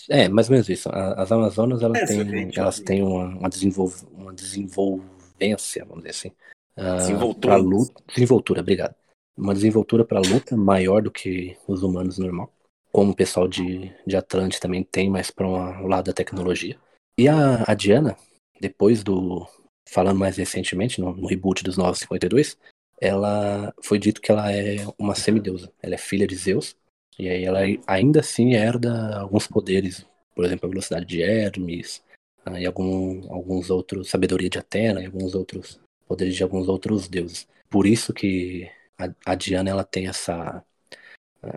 É, mais ou menos isso. As Amazonas, elas É, têm, exatamente. elas têm uma, uma, desenvolv- uma desenvolvência, vamos dizer assim. ah, Desenvoltura. pra luta, desenvoltura, obrigado. Uma desenvoltura para luta maior do que os humanos normal. Como o pessoal de, de Atlante também tem, mas para um lado da tecnologia. E a, a Diana, depois do. Falando mais recentemente, no, no reboot dos 952, ela foi dito que ela é uma semideusa. Ela é filha de Zeus. E aí ela ainda assim herda alguns poderes, por exemplo, a velocidade de Hermes, e algum, alguns outros, sabedoria de Atena, e alguns outros poderes de alguns outros deuses. Por isso que a, a Diana ela tem essa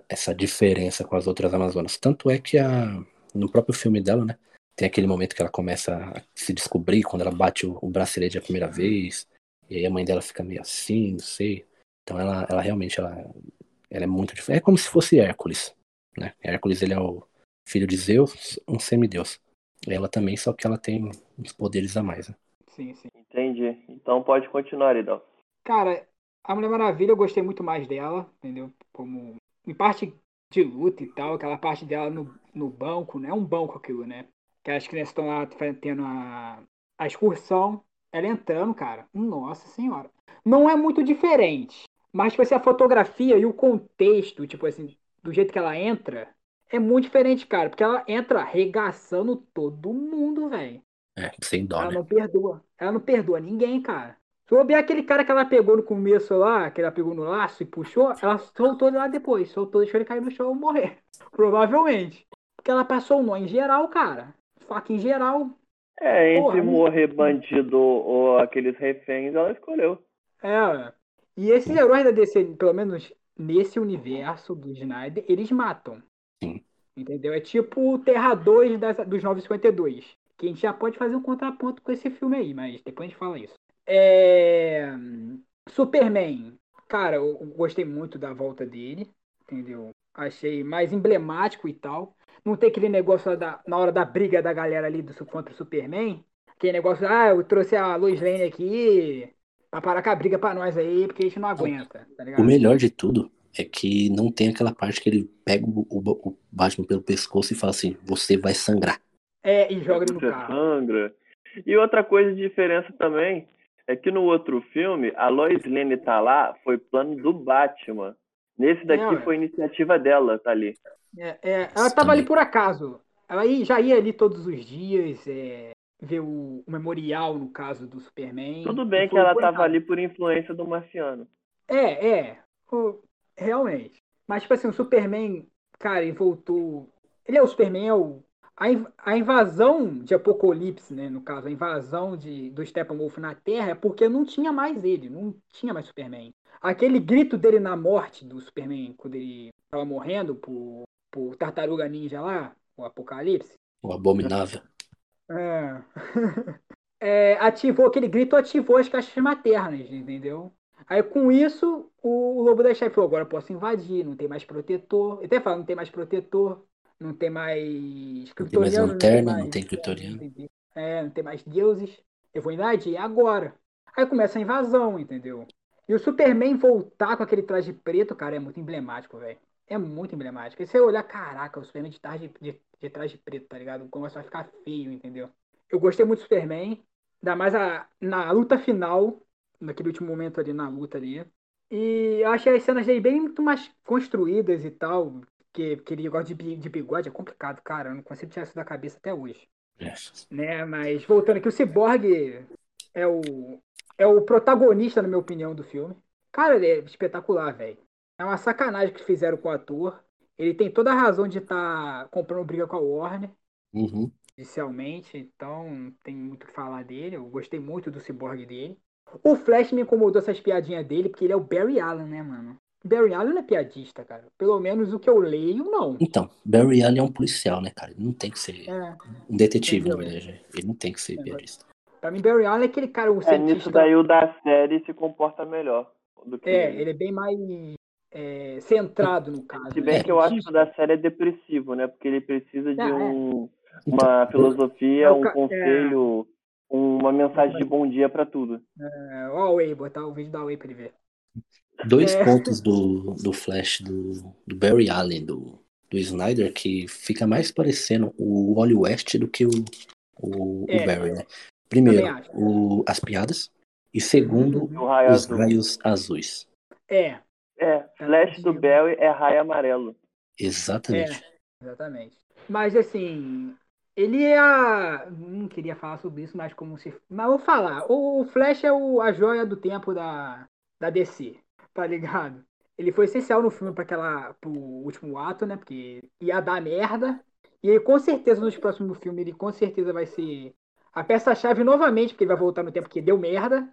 essa diferença com as outras Amazonas. Tanto é que a, no próprio filme dela, né, tem aquele momento que ela começa a se descobrir quando ela bate o, o bracelete a primeira vez, e aí a mãe dela fica meio assim, não sei. Então ela, ela realmente ela, ela é muito diferente. É como se fosse Hércules, né? Hércules ele é o filho de Zeus, um semideus. Ela também, só que ela tem uns poderes a mais. Né? Sim, sim. Entendi. Então pode continuar, Idal. Cara, a Mulher Maravilha eu gostei muito mais dela, entendeu? Como. Em parte, de luta e tal, aquela parte dela no, no banco, não é um banco aquilo, né? Que as crianças estão lá tendo a, a excursão, ela entrando, cara. Nossa senhora. Não é muito diferente. Mas, tipo assim, a fotografia e o contexto, tipo assim, do jeito que ela entra, é muito diferente, cara. Porque ela entra arregaçando todo mundo, velho. É, sem dó, Ela né? não perdoa. Ela não perdoa ninguém, cara. Se eu aquele cara que ela pegou no começo lá, que ela pegou no laço e puxou, ela soltou ele lá depois. Soltou, deixou ele cair no chão e morrer. Provavelmente. Porque ela passou o nó em geral, cara. Faca em geral. É, entre Porra, morrer bandido ou aqueles reféns, ela escolheu. É. E esses heróis da DC, pelo menos nesse universo do Snyder, eles matam. Sim. Entendeu? É tipo o Terra 2 das, dos 952. Que a gente já pode fazer um contraponto com esse filme aí, mas depois a gente fala isso. É... Superman. Cara, eu gostei muito da volta dele. Entendeu? Achei mais emblemático e tal. Não tem aquele negócio da, na hora da briga da galera ali do, contra o Superman. Aquele negócio, ah, eu trouxe a Lois Lane aqui pra parar com a briga pra nós aí, porque a gente não aguenta, tá ligado? O melhor de tudo é que não tem aquela parte que ele pega o, o- o Batman pelo pescoço e fala assim: você vai sangrar. É, e joga ele no Você carro. sangra. E outra coisa de diferença também é que no outro filme, a Lois Lane tá lá, foi plano do Batman. Nesse daqui É, ué. foi iniciativa dela, tá ali. É, é, ela tava ali por acaso. Ela já ia ali todos os dias é, ver o, o memorial, no caso do Superman. Tudo bem que ela por tava acaso. ali por influência do Marciano. É, é. O- realmente. Mas, tipo assim, o Superman, cara, ele voltou. Ele é o Superman, é o. A, inv- a invasão de Apocalipse, né? No caso, a invasão de, do Steppenwolf na Terra é porque não tinha mais ele, não tinha mais Superman. Aquele grito dele na morte do Superman, quando ele tava morrendo por, por Tartaruga Ninja lá, o Apocalipse. O abominável. É. É, ativou aquele grito, ativou as caixas maternas, entendeu? Aí com isso, o Lobo da Steppe falou: agora eu posso invadir, não tem mais protetor. Ele até fala: não tem mais protetor, não tem mais. Não tem mais lanterna, não tem kryptoniano. É, não tem mais deuses. Eu vou invadir agora. Aí começa a invasão, entendeu? E o Superman voltar com aquele traje preto, cara, é muito emblemático, velho. É muito emblemático. E você olhar, caraca, o Superman de traje, de, de traje preto, tá ligado? Começa a ficar feio, entendeu? Eu gostei muito do Superman. Ainda mais a, na luta final, naquele último momento ali, na luta ali. E eu achei as cenas dele bem muito mais construídas e tal. Que, que ele gosta de, de bigode é complicado, cara. Eu não consigo tirar isso da cabeça até hoje É. né? Mas voltando aqui, o Cyborg é o, é o protagonista, na minha opinião, do filme. Cara, ele é espetacular, velho. É uma sacanagem que fizeram com o ator. Ele tem toda a razão de estar comprando briga com a Warner, Uhum. inicialmente, então não tem muito o que falar dele. Eu gostei muito do Cyborg dele. O Flash me incomodou essas piadinhas dele, porque ele é o Barry Allen, né, mano? Barry Allen não é piadista, cara. Pelo menos o que eu leio, não. Então, Barry Allen é um policial, né, cara? Ele não tem que ser É, um detetive, na verdade. Ele não tem que ser É, piadista. pra mim, Barry Allen é aquele cara, o É, cientista. nisso daí o da série se comporta melhor do que É, ele. ele é bem mais é, centrado no caso. Se né? bem que eu acho que o da série é depressivo, né? Porque ele precisa de Ah, é. um, Então, uma filosofia, É o um conselho, uma mensagem de bom dia pra tudo. É, ó, a Way, botar o vídeo da Way pra ele ver. Dois É. pontos do, do Flash do, do Barry Allen, do, do Snyder, que fica mais parecendo o Wally West do que o, o, o É. Barry, né? Primeiro, o, as piadas. E segundo, O raio os raios azuis. É, É, Flash do Barry é raio amarelo. Exatamente. exatamente. Mas assim, ele é a. Não queria falar sobre isso, mas como se. Mas vou falar. O Flash é o, a joia do tempo da, da DC, tá ligado? Ele foi essencial no filme para aquela. pro último ato, né? Porque ia dar merda. E ele, com certeza, nos próximos filmes, ele com certeza vai ser a peça-chave novamente, porque ele vai voltar no tempo que deu merda.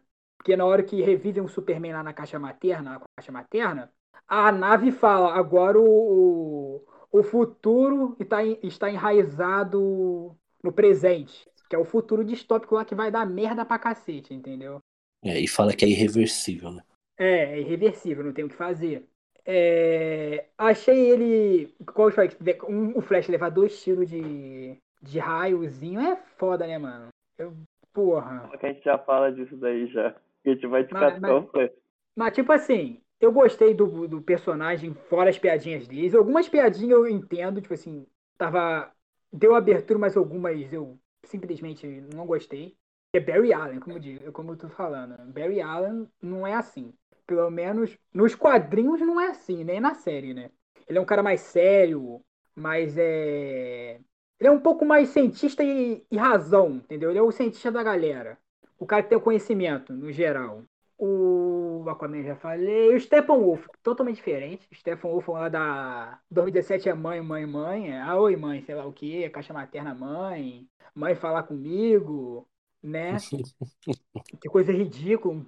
Porque na hora que revivem o Superman lá na caixa materna, na caixa materna, a nave fala, agora o, o futuro está, está enraizado no presente. Que é o futuro distópico lá que vai dar merda pra cacete, entendeu? É, e fala que é irreversível, né? É, é irreversível, não tem o que fazer. É, achei ele. Qual foi? Um, o Flash levar dois tiros de, de raiozinho é foda, né, mano? Eu, porra. Só que a gente já fala disso daí já. A gente vai Mas- ficar mas- tão fã. Mas, tipo assim, eu gostei do, do personagem, fora as piadinhas deles. Algumas piadinhas eu entendo, tipo assim, tava. Deu abertura, mas algumas eu simplesmente não gostei. É Barry Allen, como eu, digo, como eu tô falando. Barry Allen não é assim. Pelo menos nos quadrinhos não é assim, nem na série, né? Ele é um cara mais sério, mais é. Ele é um pouco mais cientista e, e razão, entendeu? Ele é o cientista da galera. O cara que tem o conhecimento, no geral. O Aquaman já falei. O Stephen Wolf, totalmente diferente. Stephen Wolf lá da 2017 é mãe, mãe, mãe. É, ah, oi, mãe, sei lá o que, caixa materna, mãe. Mãe falar comigo, né? que coisa ridícula. Um,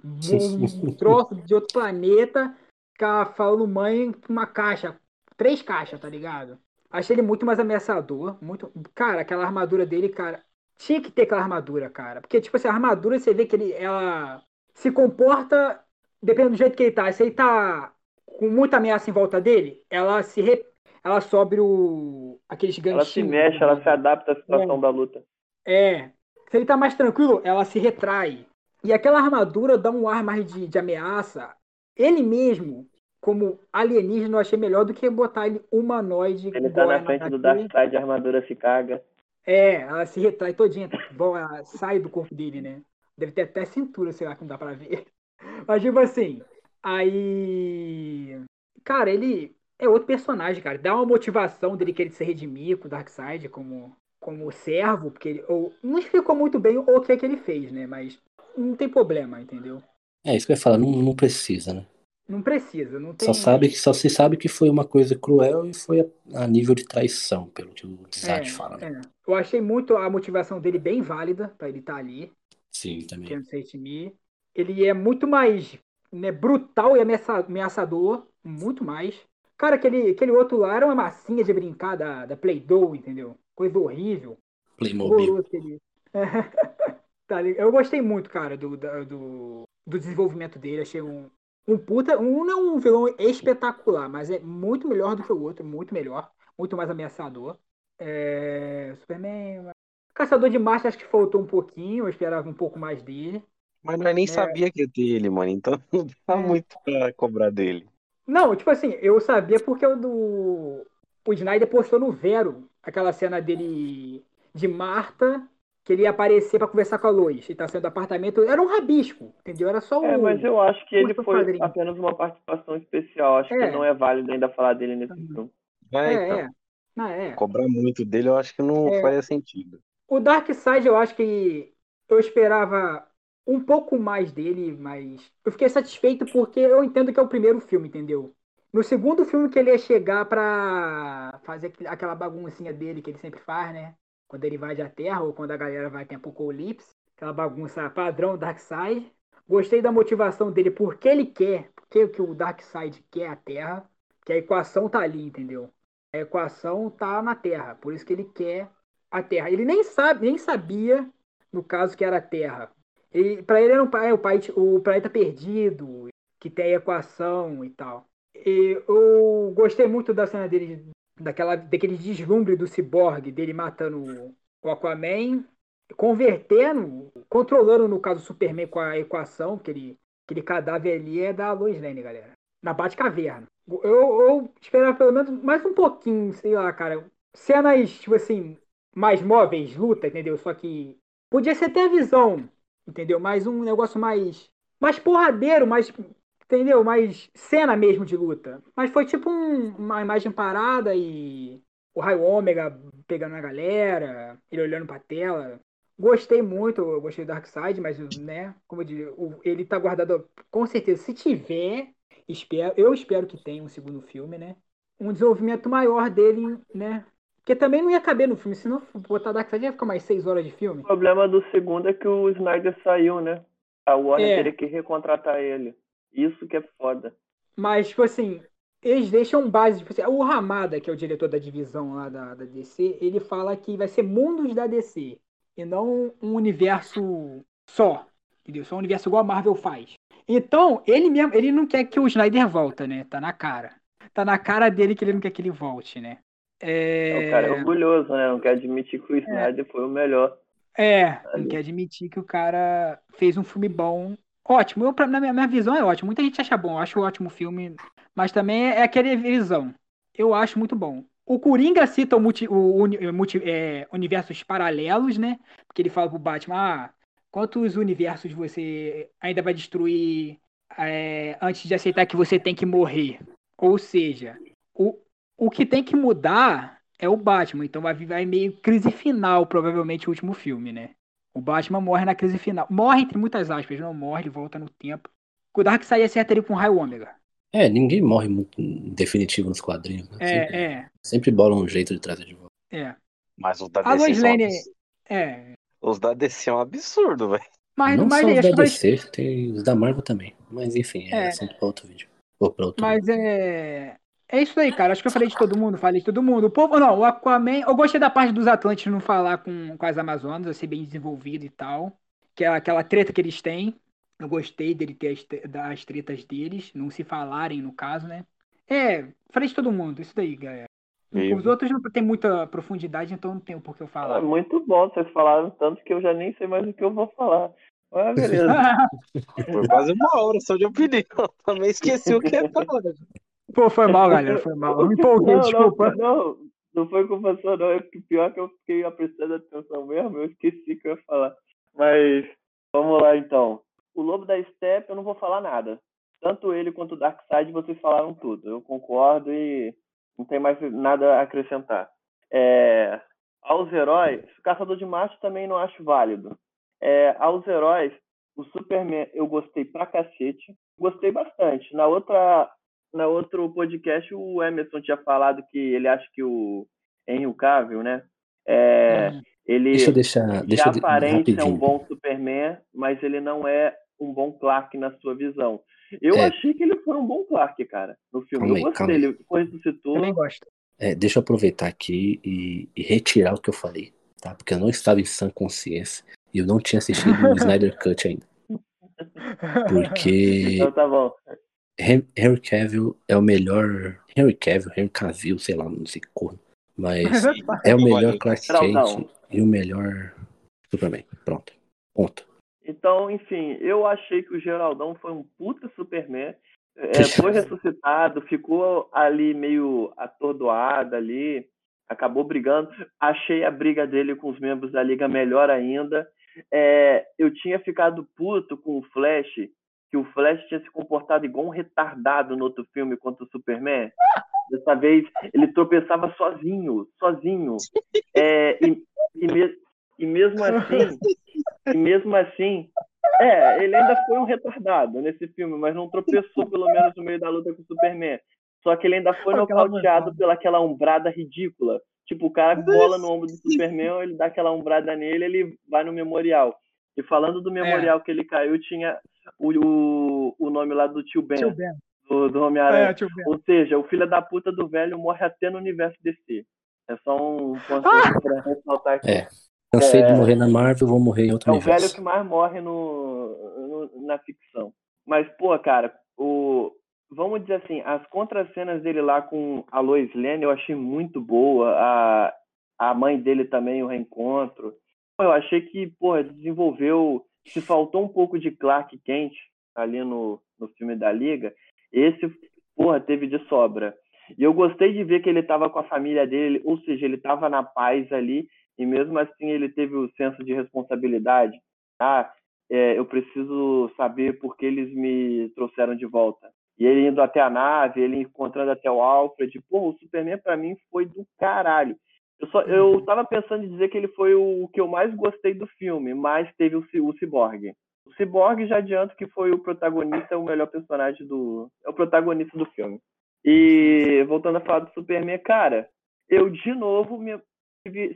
um troço de outro planeta ficar falando mãe uma caixa. Três caixas, tá ligado? Achei ele muito mais ameaçador. Muito... Cara, aquela armadura dele, cara. Tinha que ter aquela armadura, cara. Porque, tipo assim, a armadura você vê que ele, ela se comporta, dependendo do jeito que ele tá. Se ele tá com muita ameaça em volta dele, ela se re... ela sobe o aqueles ganchinhos. Ela se mexe, ela se adapta à situação é. da luta. É. Se ele tá mais tranquilo, ela se retrai. E aquela armadura dá um ar mais de, de ameaça. Ele mesmo, como alienígena, eu achei melhor do que botar ele humanoide. Ele tá na frente do Darkseid, a armadura se caga. É, ela se retrai todinha. Bom, ela sai do corpo dele, né? Deve ter até cintura, sei lá, que não dá pra ver. Mas, tipo assim, aí. Cara, ele é outro personagem, cara. Dá uma motivação dele querer se redimir com o Darkseid como, como servo, porque ele. Ou, não explicou muito bem o que é que ele fez, né? Mas não tem problema, entendeu? É, isso que eu ia falar, não, não precisa, né? Não precisa, não tem. Só, sabe que, só se sabe que foi uma coisa cruel e foi a, a nível de traição, pelo que o Zat é, fala. Né? É. Eu achei muito a motivação dele bem válida para ele estar tá ali. Sim, também. Ele é muito mais né, brutal e ameaçador. Muito mais. Cara, aquele, aquele outro lá era uma massinha de brincar da, da Play-Doh, entendeu? Coisa horrível. Playmobil. tá, eu gostei muito, cara, do, do, do desenvolvimento dele. Achei um, um puta. Um não é um vilão espetacular, mas é muito melhor do que o outro. Muito melhor. Muito mais ameaçador. É, Superman, Caçador de Marte acho que faltou um pouquinho, eu esperava um pouco mais dele. Mas nós nem é... sabia que ia ter ele, mano, então não dá é... muito pra cobrar dele. Não, tipo assim, eu sabia porque o do. O Snyder postou no Vero aquela cena dele de Marta, que ele ia aparecer para conversar com a Lois. Ele tá saindo do apartamento. Era um rabisco, entendeu? Era só um. É, mas eu acho que ele foi padrinho. apenas uma participação especial. Acho é. que não é válido ainda falar dele nesse filme. É, é, então. é. Ah, é. Cobrar muito dele eu acho que não é. faria sentido. O Dark Side eu acho que eu esperava um pouco mais dele, mas eu fiquei satisfeito porque eu entendo que é o primeiro filme, entendeu? No segundo filme que ele ia chegar pra fazer aquela baguncinha dele que ele sempre faz, né? Quando ele vai à Terra ou quando a galera vai ter Apocalipse, aquela bagunça padrão Darkseid. Gostei da motivação dele, porque ele quer, porque que o Darkseid quer a Terra, que a equação tá ali, entendeu? A equação tá na Terra, por isso que ele quer a Terra. Ele nem sabe, nem sabia, no caso, que era a Terra. Para ele era um, é, o, pai, o planeta perdido, que tem a equação e tal. E eu gostei muito da cena dele, daquela, daquele deslumbre do ciborgue, dele matando o Aquaman, convertendo, controlando, no caso, o Superman com a equação, que ele, aquele cadáver ali é da Lois Lane, galera. Na Batcaverna. Eu, eu esperava pelo menos mais um pouquinho, sei lá, cara. Cenas, tipo assim, mais móveis, luta, entendeu? Só que podia ser até a visão, entendeu? Mais um negócio mais mais porradeiro, mais entendeu? Mais cena mesmo de luta. Mas foi tipo um, uma imagem parada e o raio ômega pegando a galera, ele olhando pra tela. Gostei muito, eu gostei do Darkseid, mas, né, como eu disse, ele tá guardado, com certeza, se tiver, espero, eu espero que tenha um segundo filme, né, um desenvolvimento maior dele, né, porque também não ia caber no filme, se não botar Darkseid ia ficar mais seis horas de filme. O problema do segundo é que o Snyder saiu, né? A Warner é. teria que recontratar ele. Isso que é foda. Mas, tipo assim, eles deixam base. Tipo assim, o Ramada, que é o diretor da divisão lá da, da DC, ele fala que vai ser mundos da DC. E não um universo só. Entendeu? Só um universo igual a Marvel faz. Então, ele mesmo, ele não quer que o Snyder volta, né? Tá na cara. Tá na cara dele que ele não quer que ele volte, né? É... O cara é orgulhoso, né? Não quer admitir que o é. Snyder é. foi o melhor. É, não quer admitir que o cara fez um filme bom, ótimo. Eu, pra, na minha, minha visão é ótimo. Muita gente acha bom, eu acho ótimo filme. Mas também é aquela visão. Eu acho muito bom. O Coringa cita o, multi, o uni- multi- é, universos paralelos, né? Porque ele fala pro Batman, ah, quantos universos você ainda vai destruir é, antes de aceitar que você tem que morrer? Ou seja, o, o que tem que mudar é o Batman. Então vai, vai meio crise final, provavelmente, o último filme, né? O Batman morre na crise final. Morre entre muitas aspas, não morre, ele volta no tempo. O Darkseid acerta ele com raio ômega. É, ninguém morre muito definitivo nos quadrinhos, né? sempre, É, é, sempre bola um jeito de trazer de volta. é. Mas os da A DC Lois são Lane abs- é. Os da DC é um absurdo, velho. Mas, Não mas, só os da que DC, tem os da Marvel também. Mas enfim, é, É. assunto pra outro vídeo. Ou pra outro Mas é. É isso aí, cara. Acho que eu falei de todo mundo, falei de todo mundo. O povo, não, o Aquaman. Eu gostei da parte dos Atlantes não falar com, com as Amazonas, ser bem desenvolvido e tal. Que é aquela treta que eles têm. Eu gostei dele ter as, das tretas deles, não se falarem no caso, né? É, falei de todo mundo, isso daí, galera. Os outros não tem muita profundidade, então não tem por que eu É falar. muito bom, vocês falaram tanto que eu já nem sei mais o que eu vou falar. Mas beleza. Foi quase uma hora só de opinião. Também esqueci o que é falar. Pô, foi mal, galera, foi mal. Eu me empolguei, não, desculpa. Não, não, não foi culpa sua, não. É que pior que eu fiquei prestando atenção mesmo, eu esqueci o que eu ia falar. Mas vamos lá então. O Lobo da Steppe, eu não vou falar nada. Tanto ele quanto o Darkseid, vocês falaram tudo. Eu concordo e não tem mais nada a acrescentar. É, aos heróis, Caçador de Marte também não acho válido. É, aos heróis, o Superman eu gostei pra cacete. Gostei bastante. Na outra na outro podcast o Emerson tinha falado que ele acha que o Henry Cavill, né? É, ele Deixa eu deixar. de Deixa eu de- aparência é um bom Superman, mas ele não é um bom Clark na sua visão. Eu É. achei que ele foi um bom Clark, cara, no filme. Calma eu gostei, calma ele foi ressuscitou. Também gosto. É, deixa eu aproveitar aqui e, e retirar o que eu falei, tá? Porque eu não estava em sã consciência e eu não tinha assistido o Snyder Cut ainda. Porque Então tá bom. Hen- Henry Cavill é o melhor. Henry Cavill, Henry Cavill, sei lá, não sei corno. Mas é o melhor Clark. Kent e o melhor Superman. Pronto. Ponto. Então, enfim, eu achei que o Geraldão foi um puta Superman. É, foi ressuscitado, ficou ali meio atordoado ali, acabou brigando. Achei a briga dele com os membros da Liga melhor ainda. É, eu tinha ficado puto com o Flash, que o Flash tinha se comportado igual um retardado no outro filme contra o Superman. Dessa vez ele tropeçava sozinho, sozinho. É, e, e, me- e mesmo assim, e mesmo assim, é, ele ainda foi um retardado nesse filme, mas não tropeçou pelo menos no meio da luta com o Superman. Só que ele ainda foi nocauteado pelaquela umbrada ridícula. Tipo, o cara cola no ombro do Superman, ele dá aquela umbrada nele, ele vai no memorial. E falando do memorial que ele caiu, tinha o, o, nome lá do tio Ben, Tio Ben. do, do Homem-Aranha. É. Ou seja, o filho da puta do velho morre até no universo DC. É só um ponto pra ressaltar aqui. É. Cansei É. de morrer na Marvel, vou morrer em outro É o velho universo. que mais morre no, no- na ficção. Mas, pô, cara, o, vamos dizer assim, as contracenas dele lá com a Lois Lane eu achei muito boa. A, a mãe dele também, o reencontro. Pô, Eu achei que, pô, desenvolveu. Se faltou um pouco de Clark Kent ali no, no filme da Liga, esse, porra, teve de sobra. E eu gostei de ver que ele estava com a família dele, ou seja, ele estava na paz ali, e mesmo assim ele teve o senso de responsabilidade. Ah, é, eu preciso saber por que eles me trouxeram de volta. E ele indo até a nave, ele encontrando até o Alfred. Pô, o Superman pra mim foi do caralho. Eu, só, eu tava pensando em dizer que ele foi o que eu mais gostei do filme, mas teve o, o Cyborg. O Cyborg já adianto que foi o protagonista, o melhor personagem do. É o protagonista do filme. E voltando a falar do Superman, cara, eu de novo me.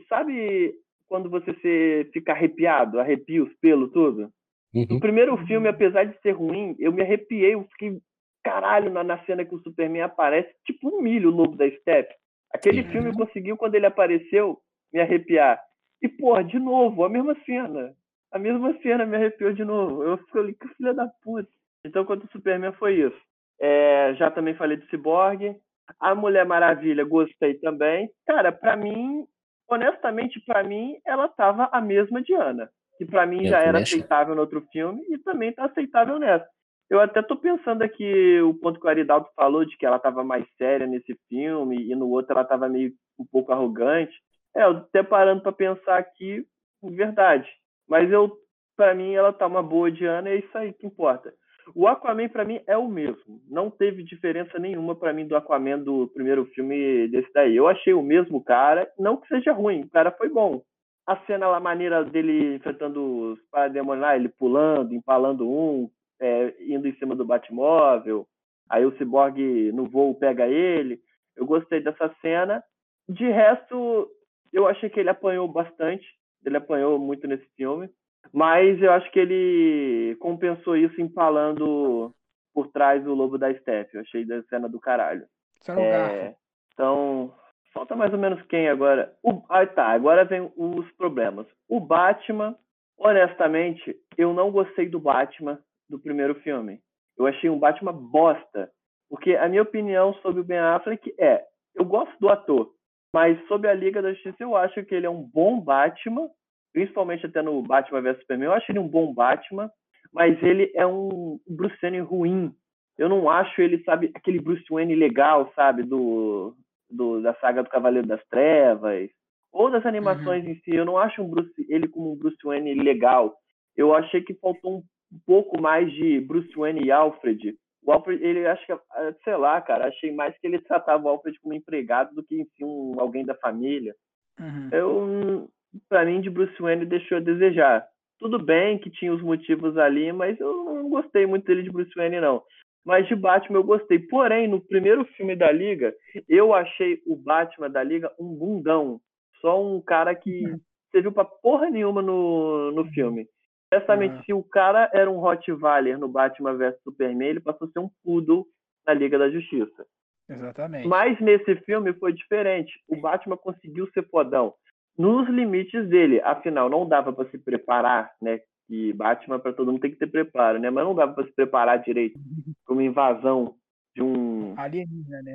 Sabe quando você se fica arrepiado, arrepia os pelos, tudo? Uhum. No primeiro filme, apesar de ser ruim, eu me arrepiei, eu fiquei caralho na, na cena que o Superman aparece, tipo um milho o lobo da steppe. Aquele Uhum. filme conseguiu, quando ele apareceu, me arrepiar. E, porra, de novo, a mesma cena. A mesma cena me arrepiou de novo. Eu falei, que filha da puta. Então, quanto o Superman foi isso. É, já também falei do Cyborg. A Mulher Maravilha, gostei também. Cara, pra mim, honestamente, pra mim, ela tava a mesma de Ana. que para mim É, já era mexe. aceitável no outro filme e também tá aceitável nessa. Eu até tô pensando aqui o ponto que o Aridaldo falou de que ela tava mais séria nesse filme e no outro ela tava meio um pouco arrogante. É, eu até parando para pensar aqui, verdade. Mas eu, para mim, ela tá uma boa Diana e é isso aí que importa. O Aquaman para mim é o mesmo. Não teve diferença nenhuma para mim do Aquaman do primeiro filme desse daí. Eu achei o mesmo cara, não que seja ruim, o cara foi bom. A cena lá maneira dele enfrentando os parademônios lá, ele pulando, empalando um, é, indo em cima do Batmóvel. Aí o Cyborg no voo pega ele. Eu gostei dessa cena. De resto, eu achei que ele apanhou bastante. Ele apanhou muito nesse filme. Mas eu acho que ele compensou isso empalando por trás o lobo da Steppe. Eu achei da cena do caralho. É, então, falta mais ou menos quem agora? O, ah, tá. Agora vem os problemas. O Batman, honestamente, eu não gostei do Batman do primeiro filme. Eu achei um Batman bosta. Porque a minha opinião sobre o Ben Affleck é: eu gosto do ator, mas sobre a Liga da Justiça eu acho que ele é um bom Batman, principalmente até no Batman vs Superman. Eu acho ele um bom Batman, mas ele é um Bruce Wayne ruim. Eu não acho ele, sabe, aquele Bruce Wayne legal, sabe, do, do da saga do Cavaleiro das Trevas, ou das animações em si. Eu não acho um Bruce, ele como um Bruce Wayne legal. Eu achei que faltou um pouco mais de Bruce Wayne e Alfred. O Alfred, ele acho que, ah, sei lá, cara, achei mais que ele tratava o Alfred como empregado do que si um, alguém da família. Uhum. Eu, para mim, de Bruce Wayne deixou a desejar. Tudo bem que tinha os motivos ali, mas eu não gostei muito dele de Bruce Wayne, não. Mas de Batman eu gostei. Porém, no primeiro filme da Liga, eu achei o Batman da Liga um bundão. Só um cara que serviu pra porra nenhuma no, no filme. Honestamente, Uhum. se o cara era um Rottweiler no Batman vs Superman, ele passou a ser um poodle na Liga da Justiça. Exatamente. Mas nesse filme foi diferente. O Batman conseguiu ser fodão nos limites dele. Afinal, não dava para se preparar, né? Que Batman para todo mundo tem que ter preparo, né? Mas não dava para se preparar direito para uma invasão de um Alienígena, né?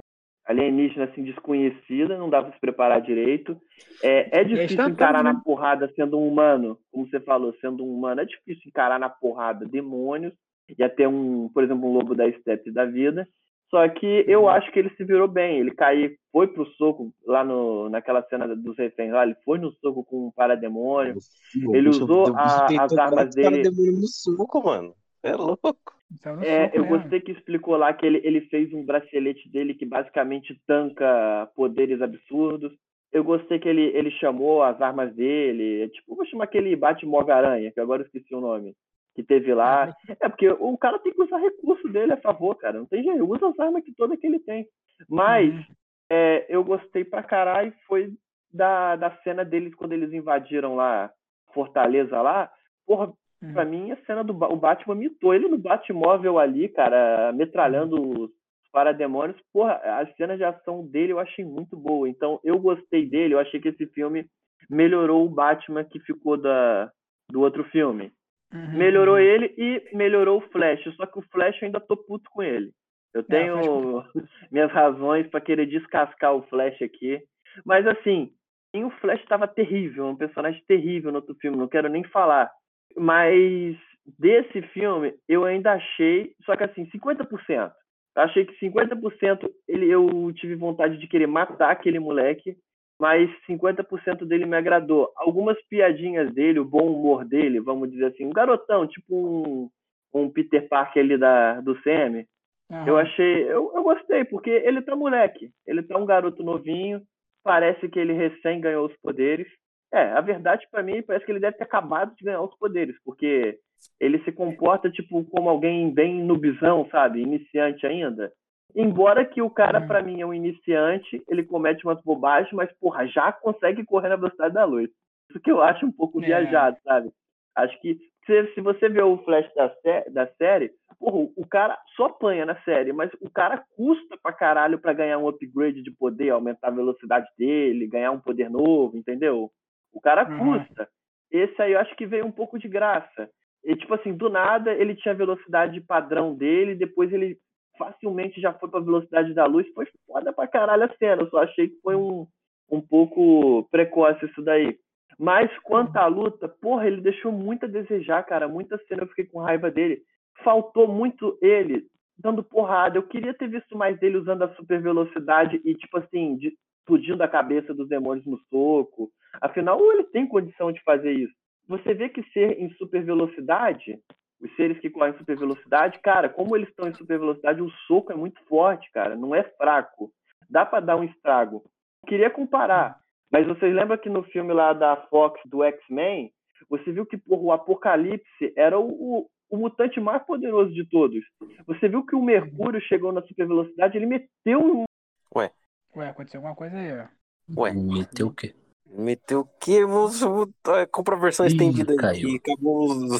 Alienígena assim desconhecida, não dava para se preparar direito. É, é difícil instantâneo, encarar na porrada sendo um humano, como você falou, sendo um humano. É difícil encarar na porrada demônios e até um, por exemplo, um lobo da steppe da vida. Só que eu Uhum. acho que ele se virou bem. Ele caiu, foi pro soco lá no, naquela cena dos reféns lá, ele foi no soco com um parademônio. Ele bicho- usou a- as armas dele- demônio no soco, mano. É louco. Então, É, eu gostei que explicou lá que ele, ele fez um bracelete dele que basicamente tanca poderes absurdos. Eu gostei que ele, ele chamou as armas dele. é Tipo, vou chamar aquele Batmóvel-Aranha, que agora eu esqueci o nome, que teve lá. É porque o cara tem que usar recurso dele a favor, cara. Não tem jeito. Usa as armas que toda que ele tem. Mas Uhum. é, eu gostei pra caralho foi da, da cena deles quando eles invadiram lá Fortaleza lá. Porra, Uhum. Pra mim, a cena do o Batman mitou ele no Batmóvel ali, cara, metralhando os parademônios. Porra, a cena de ação dele eu achei muito boa. Então, eu gostei dele. Eu achei que esse filme melhorou o Batman que ficou da, do outro filme. Uhum. Melhorou ele e melhorou o Flash. Só que o Flash eu ainda tô puto com ele. Eu tenho o minhas razões pra querer descascar o Flash aqui. Mas assim, o Flash estava terrível, um personagem terrível no outro filme, não quero nem falar. Mas desse filme, eu ainda achei, só que assim, 50%. Eu achei que 50% ele, eu tive vontade de querer matar aquele moleque, mas 50% dele me agradou. Algumas piadinhas dele, o bom humor dele, vamos dizer assim, um garotão, tipo um, um Peter Parker ali da, do CM, Aham. eu achei, eu, eu gostei, porque ele tá moleque, ele tá um garoto novinho, parece que ele recém ganhou os poderes. É, a verdade pra mim parece que ele deve ter acabado de ganhar os poderes, porque ele se comporta tipo como alguém bem nubizão, sabe, iniciante ainda. Embora que o cara Hum. pra mim é um iniciante, ele comete umas bobagens, mas porra, já consegue correr na velocidade da luz. Isso que eu acho um pouco É. viajado, sabe? Acho que se, se você vê o Flash da, sé- da série, porra, o cara só apanha na série, mas o cara custa pra caralho pra ganhar um upgrade de poder, aumentar a velocidade dele, ganhar um poder novo, entendeu? O cara Uhum. custa. Esse aí eu acho que veio um pouco de graça. E, tipo assim, do nada ele tinha a velocidade padrão dele, depois ele facilmente já foi pra velocidade da luz. Foi foda pra caralho a cena. Eu só achei que foi um, um pouco precoce isso daí. Mas quanto à luta, porra, ele deixou muito a desejar, cara. Muita cena eu fiquei com raiva dele. Faltou muito ele dando porrada. Eu queria ter visto mais dele usando a super velocidade e, tipo assim, de, explodindo a cabeça dos demônios no soco. Afinal, ele tem condição de fazer isso. Você vê que ser em super velocidade, os seres que correm em super velocidade, cara, como eles estão em super velocidade, o soco é muito forte, cara. Não é fraco. Dá para dar um estrago. queria comparar, mas vocês lembram que no filme lá da Fox do X-Men, você viu que o Apocalipse era o, o, o, mutante mais poderoso de todos. Você viu que o Mercúrio chegou na super velocidade, ele meteu um. Ué. Ué, aconteceu alguma coisa aí, ó. Ué. Meteu o quê? Meteu o quê? Vou, vou, compra a versão Ih, estendida caiu. aqui. Acabou.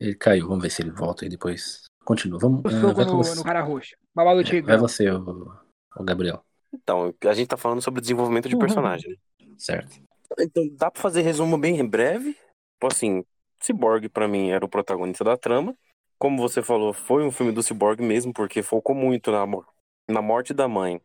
Ele caiu, vamos ver se ele volta e depois continua. Vamos, O ah, soco no, você. no cara roxo. Babalu É, Tigre. vai você, o, o Gabriel. Então, a gente tá falando sobre desenvolvimento de Uhum. personagem. né? Certo. Então, dá pra fazer resumo bem breve. Tipo assim, Cyborg pra mim era o protagonista da trama. Como você falou, foi um filme do Cyborg mesmo, porque focou muito na, na morte da mãe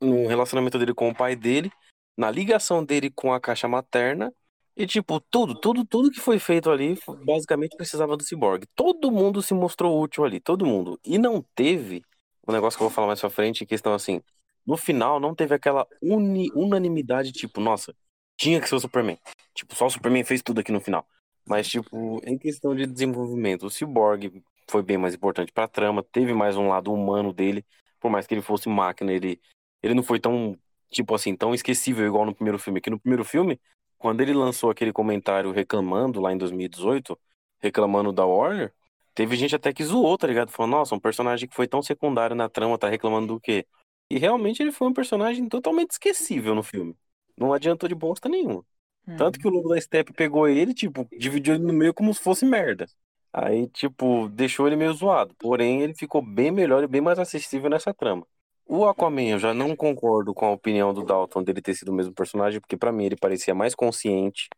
no relacionamento dele com o pai dele, na ligação dele com a caixa materna. E, tipo, tudo, tudo, tudo que foi feito ali, basicamente precisava do Cyborg. Todo mundo se mostrou útil ali, todo mundo. E não teve, o negócio que eu vou falar mais pra frente, questão assim, no final não teve aquela uni- unanimidade, tipo, nossa, tinha que ser o Superman. Tipo, só o Superman fez tudo aqui no final. Mas, tipo, em questão de desenvolvimento, o Cyborg foi bem mais importante pra trama, teve mais um lado humano dele, por mais que ele fosse máquina, ele, ele não foi tão, tipo assim, tão esquecível igual no primeiro filme. Que no primeiro filme, quando ele lançou aquele comentário reclamando lá em 2018, reclamando da Warner, teve gente até que zoou, tá ligado? Falou, nossa, um personagem que foi tão secundário na trama tá reclamando do quê? E realmente ele foi um personagem totalmente esquecível no filme. Não adiantou de bosta nenhuma. Uhum. Tanto que o Lobo da Steppe pegou ele, tipo, dividiu ele no meio como se fosse merda. Aí, tipo, deixou ele meio zoado. Porém, ele ficou bem melhor e bem mais acessível nessa trama. O Aquaman, eu já não concordo com a opinião do Dalton dele ter sido o mesmo personagem, porque pra mim ele parecia mais consciente.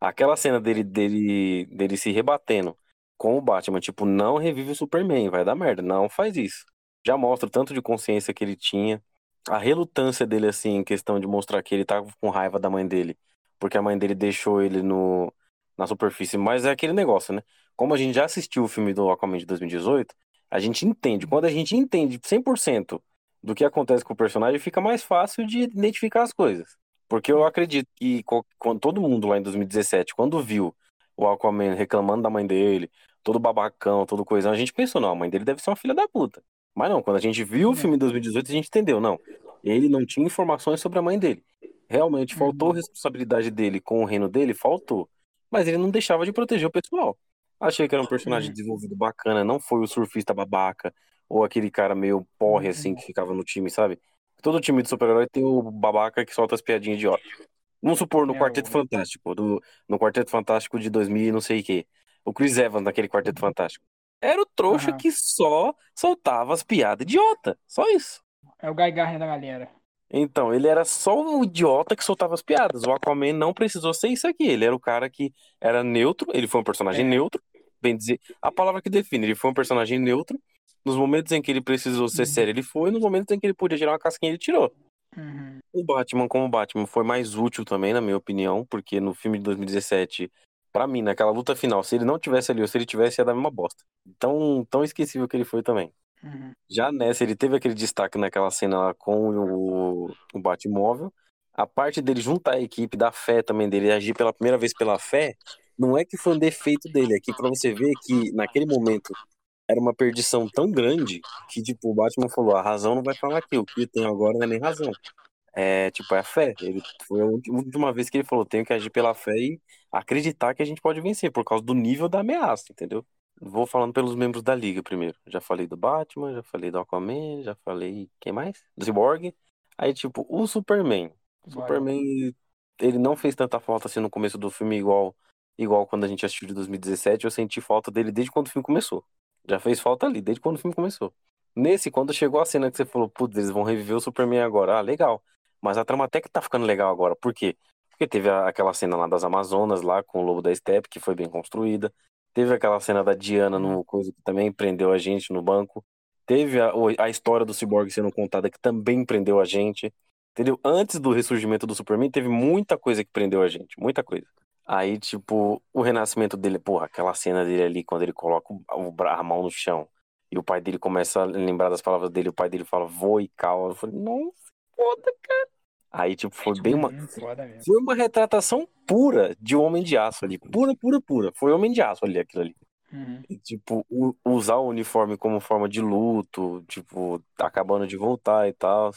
Aquela cena dele, dele, dele se rebatendo com o Batman, tipo, não revive o Superman, vai dar merda, não faz isso. Já mostra o tanto de consciência que ele tinha, a relutância dele, assim, em questão de mostrar que ele tava com raiva da mãe dele, porque a mãe dele deixou ele no, na superfície. Mas é aquele negócio, né? Como a gente já assistiu o filme do Aquaman de 2018, a gente entende. Quando a gente entende 100% do que acontece com o personagem, fica mais fácil de identificar as coisas. Porque eu acredito que quando todo mundo lá em 2017, quando viu o Aquaman reclamando da mãe dele, todo babacão, todo coisão, a gente pensou, não, a mãe dele deve ser uma filha da puta. Mas não, quando a gente viu o É. filme em 2018, a gente entendeu, não. Ele não tinha informações sobre a mãe dele. Realmente faltou responsabilidade dele com o reino dele, faltou. Mas ele não deixava de proteger o pessoal. Achei que era um personagem Uhum. desenvolvido bacana, não foi o surfista babaca ou aquele cara meio porre assim que ficava no time, sabe? Todo time de super-herói tem o babaca que solta as piadinhas de ódio. Vamos supor no É, Quarteto o- Fantástico, do, no Quarteto Fantástico de 2000 e não sei o quê. O Chris Evans naquele Quarteto Fantástico. Era o trouxa Aham. que só soltava as piadas idiota. Só isso. É o Guy Garner da galera. Então, ele era só um idiota que soltava as piadas. O Aquaman não precisou ser isso aqui. Ele era o cara que era neutro, ele foi um personagem É. neutro. Bem dizer, a palavra que define, ele foi um personagem neutro. Nos momentos em que ele precisou ser Uhum. sério, ele foi. Nos momentos em que ele podia tirar uma casquinha, ele tirou. Uhum. O Batman, como Batman, foi mais útil também, na minha opinião, porque no filme de 2017, pra mim, naquela luta final, se ele não tivesse ali ou se ele tivesse, ia dar a mesma bosta. Tão, tão esquecível que ele foi também. Uhum. Já nessa, ele teve aquele destaque naquela cena lá com o, o Batmóvel. A parte dele juntar a equipe, da fé também dele, agir pela primeira vez pela fé, não é que foi um defeito dele, é que pra você ver que naquele momento era uma perdição tão grande que, tipo, o Batman falou: a razão não vai falar aqui, o que eu tenho agora não é nem razão. É, tipo, é a fé. Ele, foi a última vez que ele falou: tenho que agir pela fé e acreditar que a gente pode vencer, por causa do nível da ameaça, entendeu? Vou falando pelos membros da liga primeiro. Já falei do Batman, já falei do Aquaman, já falei. Quem mais? Do Cyborg. Aí, tipo, o Superman. O. Superman, ele não fez tanta falta assim no começo do filme, igual, igual quando a gente assistiu de 2017. Eu senti falta dele desde quando o filme começou. Já fez falta ali, desde quando o filme começou. Nesse, quando chegou a cena que você falou, putz, eles vão reviver o Superman agora. Ah, legal. Mas a trama até que tá ficando legal agora. Por quê? Porque teve aquela cena lá das Amazonas, lá com o Lobo da Steppe, que foi bem construída. Teve aquela cena da Diana no coisa que também prendeu a gente no banco. Teve a, a história do Cyborg sendo contada que também prendeu a gente. Entendeu? Antes do ressurgimento do Superman, teve muita coisa que prendeu a gente. Muita coisa. Aí, tipo, o renascimento dele, porra, aquela cena dele ali, quando ele coloca o, a mão no chão e o pai dele começa a lembrar das palavras dele, o pai dele fala, voe, calma. Eu falei, nossa, foda, cara. Aí, tipo, foi bem uma. Foi uma retratação pura de um homem de aço ali. Pura, pura, pura. Foi homem de aço ali, aquilo ali. Uhum. E, tipo, o, usar o uniforme como forma de luto, tipo, acabando de voltar e tal.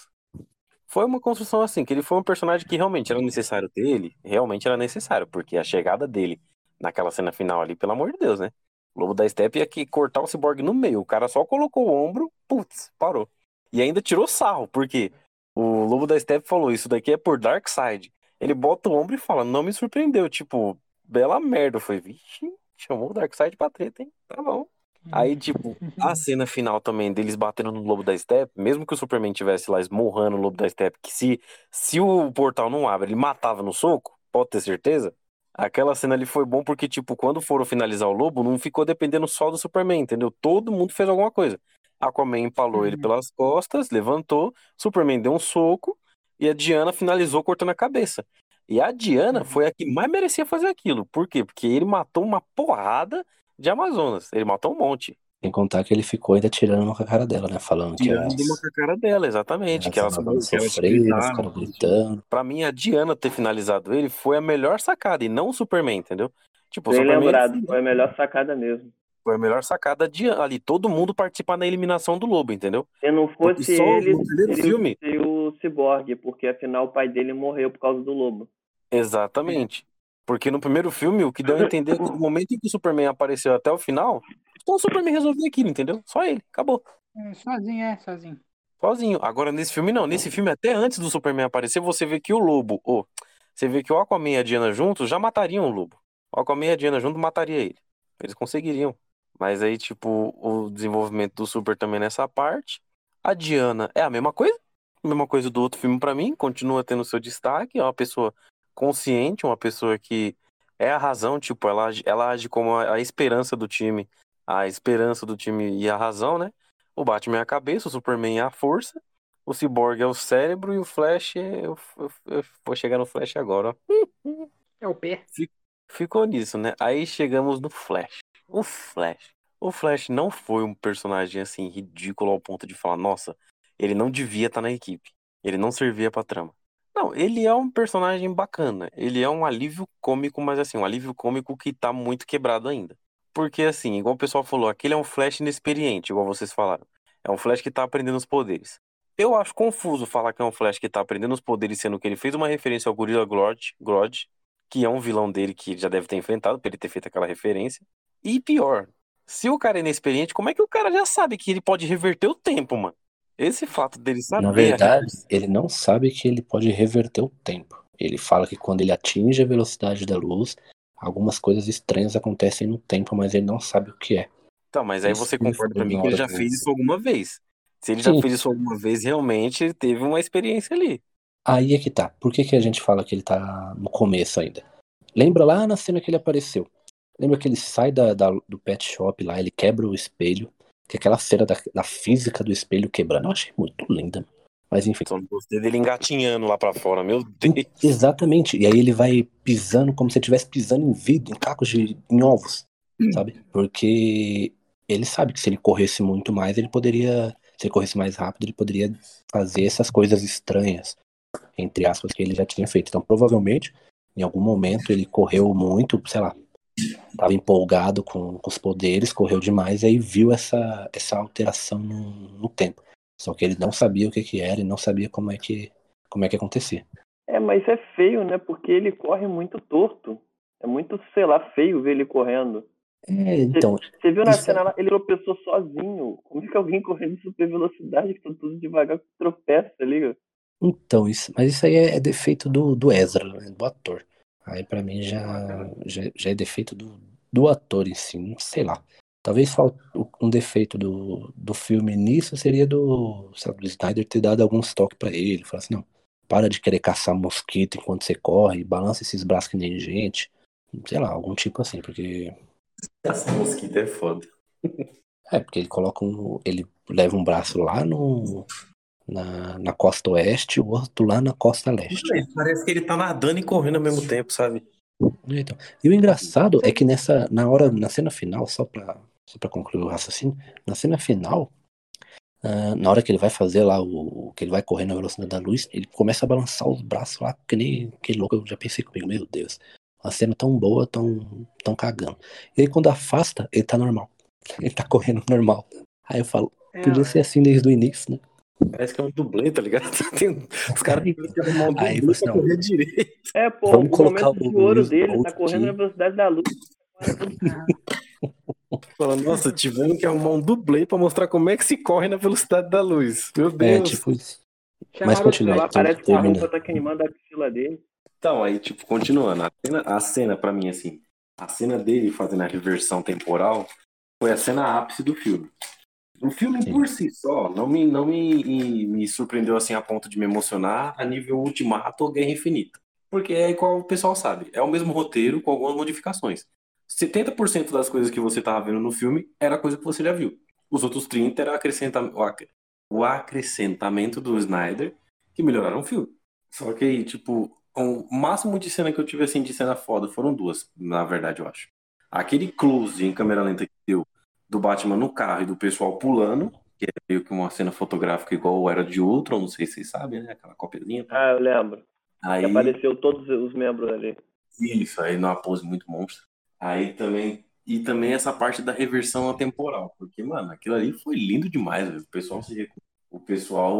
Foi uma construção assim, que ele foi um personagem que realmente era necessário ter ele, realmente era necessário, porque a chegada dele naquela cena final ali, pelo amor de Deus, né? O Lobo da Steppe ia que cortar o Cyborg no meio. O cara só colocou o ombro, putz, parou. E ainda tirou sarro, porque o Lobo da Steppe falou: Isso daqui é por Darkseid. Ele bota o ombro e fala: Não me surpreendeu. Tipo, bela merda. Foi, vixe, chamou o Darkseid pra treta, hein? Tá bom. Aí, tipo, a cena final também deles batendo no Lobo da Steppe, mesmo que o Superman tivesse lá esmurrando o Lobo da Steppe, que se, se o portal não abre, ele matava no soco, pode ter certeza. Aquela cena ali foi bom porque, tipo, quando foram finalizar o Lobo, não ficou dependendo só do Superman, entendeu? Todo mundo fez alguma coisa. Aquaman empalou uhum. ele pelas costas, levantou, Superman deu um soco e a Diana finalizou cortando a cabeça. E a Diana uhum. foi a que mais merecia fazer aquilo. Por quê? Porque ele matou uma porrada de Amazonas. Ele matou um monte. Sem contar que ele ficou ainda tirando uma com a cara dela, né? Falando tirando que uma com a cara dela, exatamente. Que ela sofreram, ficaram gritando. Pra mim, a Diana ter finalizado ele foi a melhor sacada, e não o Superman, entendeu? Tipo, Bem Superman, lembrado, foi a melhor sacada mesmo. Foi a melhor sacada de ali. Todo mundo participar na eliminação do Lobo, entendeu? Se não fosse ele, ele filme... o Cyborg, porque afinal o pai dele morreu por causa do Lobo. Exatamente. Porque no primeiro filme, o que deu a entender é que no momento em que o Superman apareceu até o final, então o Superman resolveu aquilo, entendeu? Só ele, acabou. É, sozinho, é, sozinho. Sozinho. Agora, nesse filme, não. Nesse filme, até antes do Superman aparecer, você vê que o Lobo, ou você vê que o Aquaman e a Diana juntos já matariam o Lobo. O Aquaman e a Diana juntos mataria ele. Eles conseguiriam. Mas aí, tipo, o desenvolvimento do Super também nessa parte. A Diana é a mesma coisa. A mesma coisa do outro filme para mim. Continua tendo seu destaque. É uma pessoa consciente, uma pessoa que é a razão, tipo, ela, ela age como a, a esperança do time, a esperança do time e a razão, né? O Batman é a cabeça, o Superman é a força, o Cyborg é o cérebro e o Flash é... eu, eu, eu vou chegar no Flash agora, ó. É o pé. Ficou nisso, né? Aí chegamos no Flash. O Flash. O Flash não foi um personagem assim ridículo ao ponto de falar, nossa, ele não devia estar na equipe. Ele não servia pra trama. Não, ele é um personagem bacana. Ele é um alívio cômico, mas assim, um alívio cômico que tá muito quebrado ainda. Porque assim, igual o pessoal falou, aquele é um Flash inexperiente, igual vocês falaram. É um Flash que tá aprendendo os poderes. Eu acho confuso falar que é um Flash que tá aprendendo os poderes, sendo que ele fez uma referência ao Gorilla Grodd, Grodd que é um vilão dele que já deve ter enfrentado, por ele ter feito aquela referência. E pior, se o cara é inexperiente, como é que o cara já sabe que ele pode reverter o tempo, mano? Esse fato dele saber. Na verdade, ele não sabe que ele pode reverter o tempo. Ele fala que quando ele atinge a velocidade da luz, algumas coisas estranhas acontecem no tempo, mas ele não sabe o que é. Então, mas aí você concorda comigo que ele já fez isso alguma vez. Se ele Sim. já fez isso alguma vez, realmente ele teve uma experiência ali. Aí é que tá. Por que, que a gente fala que ele tá no começo ainda? Lembra lá na cena que ele apareceu? Lembra que ele sai da, da, do pet shop lá, ele quebra o espelho, que aquela cena da, da física do espelho quebrando, eu achei muito linda. Mas enfim. Só gostei dele engatinhando lá para fora, meu Deus. Exatamente. E aí ele vai pisando como se estivesse pisando em vidro, em cacos de em ovos, hum. sabe? Porque ele sabe que se ele corresse muito mais, ele poderia, se ele corresse mais rápido, ele poderia fazer essas coisas estranhas, entre aspas, que ele já tinha feito. Então, provavelmente, em algum momento ele correu muito, sei lá, estava empolgado com, com, os poderes, correu demais, e aí viu essa, essa alteração no, no, tempo. Só que ele não sabia o que, que era e não sabia como é que, como é que acontecia. É, mas é feio, né? Porque ele corre muito torto. É muito, sei lá, feio ver ele correndo. É, então. Você, viu na cena é... lá, ele tropeçou sozinho. Como é que alguém correndo em super velocidade, que tá tudo devagar, tropeça ali? Então, isso, mas isso aí é, é defeito do, do Ezra, né, do ator. Aí para mim já, já, já, é defeito do, do ator em si, sei lá. Talvez um defeito do, do filme nisso seria do, sabe, do Snyder ter dado algum toques para ele. Falar assim, não, para de querer caçar mosquito enquanto você corre, balança esses braços que nem gente. Sei lá, algum tipo assim, porque. Caçar mosquito é foda. É, porque ele coloca um. Ele leva um braço lá no. Na, na costa oeste, o outro lá na costa leste. Parece que ele tá nadando e correndo ao mesmo tempo, sabe? Então, e o engraçado é que nessa, na hora, na cena final, só pra, só pra concluir o raciocínio, na cena final, ah, na hora que ele vai fazer lá o, que ele vai correr na velocidade da luz, ele começa a balançar os braços lá, que nem que louco, eu já pensei comigo, meu Deus, uma cena tão boa, tão, tão cagando. E aí quando afasta, ele tá normal. Ele tá correndo normal. Aí eu falo, É, podia ser assim desde o início, né? Parece que é um dublê, tá ligado? Tem- os caras têm que arrumar um dublê pra não. correr direito. É, pô, Vamos o colocar momento o de ouro dele tá correndo na velocidade da luz. Falando, nossa, tivemos que arrumar um dublê pra mostrar como é que se corre na velocidade da luz. Meu Deus. É, tipo isso. Mas continua. Lá parece que a roupa tá queimando a axila dele. Então, aí, tipo, continuando, a cena, a cena pra mim, assim, a cena dele fazendo a reversão temporal foi a cena ápice do filme. O filme Sim. por si só não me, não me, me surpreendeu assim a ponto de me emocionar a nível Ultimato ou Guerra Infinita. Porque é igual o pessoal sabe, é o mesmo roteiro com algumas modificações. 70% das coisas que você tava vendo no filme era coisa que você já viu. Os outros 30% era acrescenta, o ac- o acrescentamento do Snyder que melhoraram o filme. Só que, tipo, o máximo de cena que eu tive assim de cena foda foram duas, na verdade, eu acho. Aquele close em câmera lenta que deu do Batman no carro e do pessoal pulando, que é meio que uma cena fotográfica igual era de Ultron, não sei se vocês sabem, né? Aquela copiazinha. Ah, eu lembro. Aí, Que apareceu todos os membros ali. isso, aí numa pose muito monstra. Aí também. E também essa parte da reversão temporal. Porque, mano, aquilo ali foi lindo demais, velho. O pessoal se O pessoal.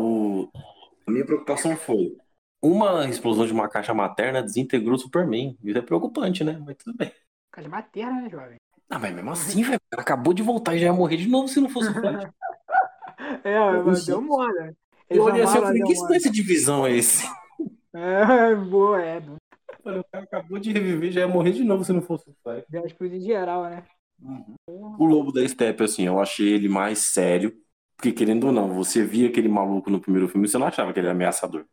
A minha preocupação foi. Uma explosão de uma caixa materna desintegrou o Superman. Isso é preocupante, né? Mas tudo bem. De materna, né, jovem? Ah, mas mesmo assim, velho. O cara acabou de voltar e já ia morrer de novo se não fosse o Flash. É, mas deu moda. Eu olhei assim e amaram, falei, deu que espécie de visão é esse? É, boa, é. Eu falei, o cara acabou de reviver, já ia morrer de novo se não fosse o Flash. Já explodiu geral, né? O Lobo da Steppe, assim, eu achei ele mais sério. Porque, querendo ou não, você via aquele maluco no primeiro filme, você não achava que ele era ameaçador.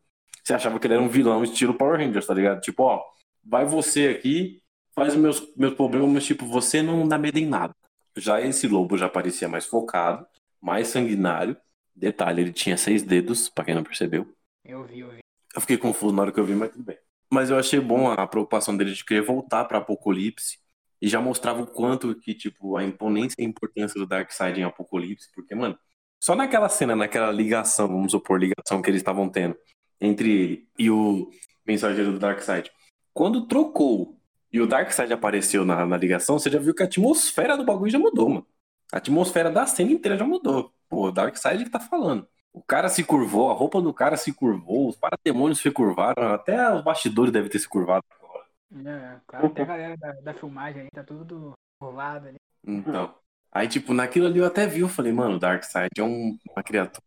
Você achava que ele era um vilão estilo Power Rangers, tá ligado? Tipo, ó, vai você aqui, faz os meus, meus problemas, mas, tipo, você não dá medo em nada. Já esse lobo já parecia mais focado, mais sanguinário. Detalhe, ele tinha seis dedos, pra quem não percebeu. Eu vi, eu vi. Eu fiquei confuso na hora que eu vi, mas tudo bem. Mas eu achei bom a preocupação dele de querer voltar pra Apocalipse. E já mostrava o quanto que, tipo, a imponência e a importância do Darkseid em Apocalipse. Porque, mano, só naquela cena, naquela ligação, vamos supor, ligação que eles estavam tendo entre ele e o mensageiro do Darkseid. Quando trocou e o Darkseid apareceu na, na ligação, você já viu que a atmosfera do bagulho já mudou, mano. A atmosfera da cena inteira já mudou. Pô, o Darkseid que tá falando. O cara se curvou, a roupa do cara se curvou, os parademônios se curvaram, até os bastidores devem ter se curvado agora. É, claro, até a galera da, da filmagem aí tá tudo curvado ali. Então. Aí, tipo, naquilo ali eu até vi, eu falei, mano, o Darkseid é um- uma criatura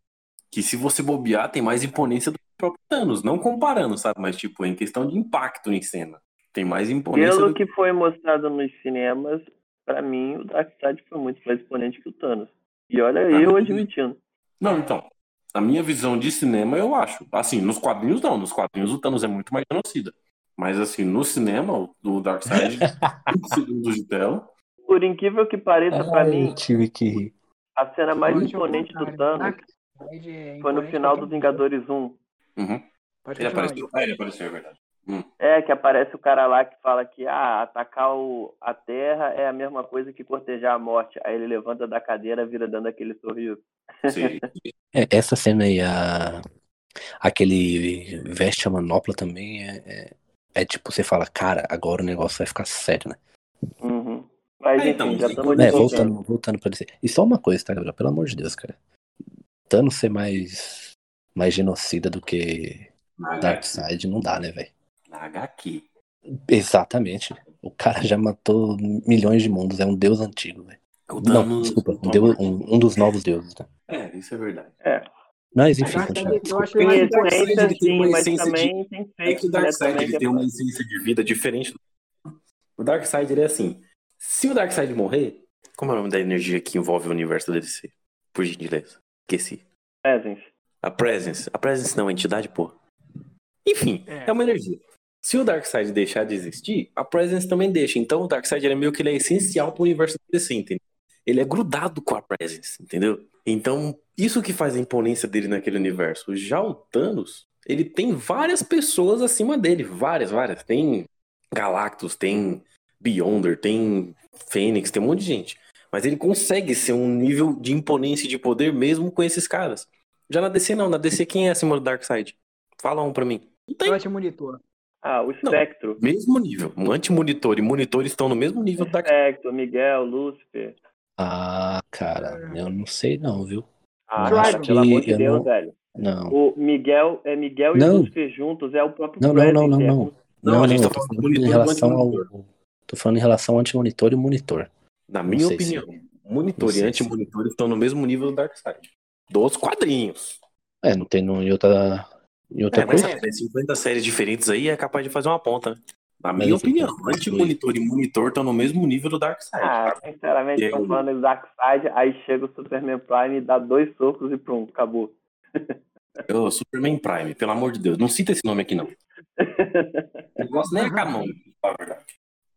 que se você bobear tem mais imponência do que o próprio Thanos. Não comparando, sabe? Mas, tipo, em questão de impacto em cena. Tem mais imponência Pelo do que... foi mostrado nos cinemas, pra mim o Darkseid foi muito mais exponente que o Thanos. E olha Ah, eu admitindo. Não, então. A minha visão de cinema, eu acho. Assim, nos quadrinhos não. Nos quadrinhos o Thanos é muito mais genocida. Mas, assim, no cinema, o do Darkseid, 5 segundos de tela. Por incrível que pareça, pra Ai, mim, tive que rir. a cena mais imponente do. Thanos é foi no final do. Vingadores 1. Uhum. Pode Ele apareceu. É, ele apareceu, é verdade. É, que aparece o cara lá que fala que ah, atacar o, a Terra é a mesma coisa que cortejar a morte. Aí ele levanta da cadeira, vira dando aquele sorriso. Sim. É, essa cena aí, a... aquele veste a manopla também é, é, é tipo, você fala, cara, agora o negócio vai ficar sério, né? Uhum. Mas É, enfim, então, já estamos quando- É, voltando. voltando, pra dizer. E só uma coisa, tá, Gabriel? Pelo amor de Deus, cara. Thanos ser mais, mais genocida do que HQ. Darkseid não dá, né, velho? Na HQ. Exatamente. O cara já matou milhões de mundos, é um deus antigo, velho. O Não, desculpa, o um, deus- um, um dos novos deuses, né? É, isso é verdade. É, Mas enfim, continua. eu acho tem mais Mas o Darkseid, tem uma sim, mas essência de- também tem É que feitos, o né, Darkseid também ele que tem é- uma essência de vida diferente. do- O Darkseid ele é assim. Se o Darkseid morrer, como é o nome da energia que envolve o universo da DC? Por gentileza. Esqueci. Presence. A Presence. A Presence não é entidade, pô. Enfim, É. é. uma energia. Se o Darkseid deixar de existir, a Presence também deixa. Então o Darkseid é meio que ele é essencial pro universo da DC, entendeu? Ele é grudado com a Presence, entendeu? Então, isso que faz a imponência dele naquele universo. Já o Thanos, ele tem várias pessoas acima dele. Várias, várias. Tem Galactus, tem Beyonder, tem Fênix, tem um monte de gente. Mas ele consegue ser um nível de imponência e de poder mesmo com esses caras. Já na DC não, na DC quem é acima do Darkseid? Fala um pra mim. Não tem. Eu acho monitor. Ah, o Não. Spectro. Mesmo nível. Anti-monitor e monitor estão no mesmo nível do Darkseid. Spectro, Miguel, Lúcifer. Ah, cara, eu não sei não, viu? Ah, acho pelo que amor de eu Deus, não- velho. Não. O Miguel é Miguel e Não. Lúcifer juntos, é o próprio Não, não, Bradley não, não, é não. Não, Não, a gente não, tá falando do falando em relação ao. antimonitor. Tô falando em relação ao antimonitor e monitor. Na Não minha sei se- opinião, monitor não e sei se- anti-monitor estão no mesmo nível do Darkseid. Dos quadrinhos. É, não tem no, em outra. Em outra É, mas coisa. sabe, né, 50 séries diferentes aí é capaz de fazer uma ponta. né? Na Mas minha assim, opinião, tem- anti-monitor e monitor estão no mesmo nível do Darkseid. Ah, sinceramente, E aí? falando do Darkseid, aí chega o Superman Prime e dá dois socos e pronto, acabou. Ô, Superman Prime, pelo amor de Deus, não cita esse nome aqui não. O negócio nem é canônico, na verdade.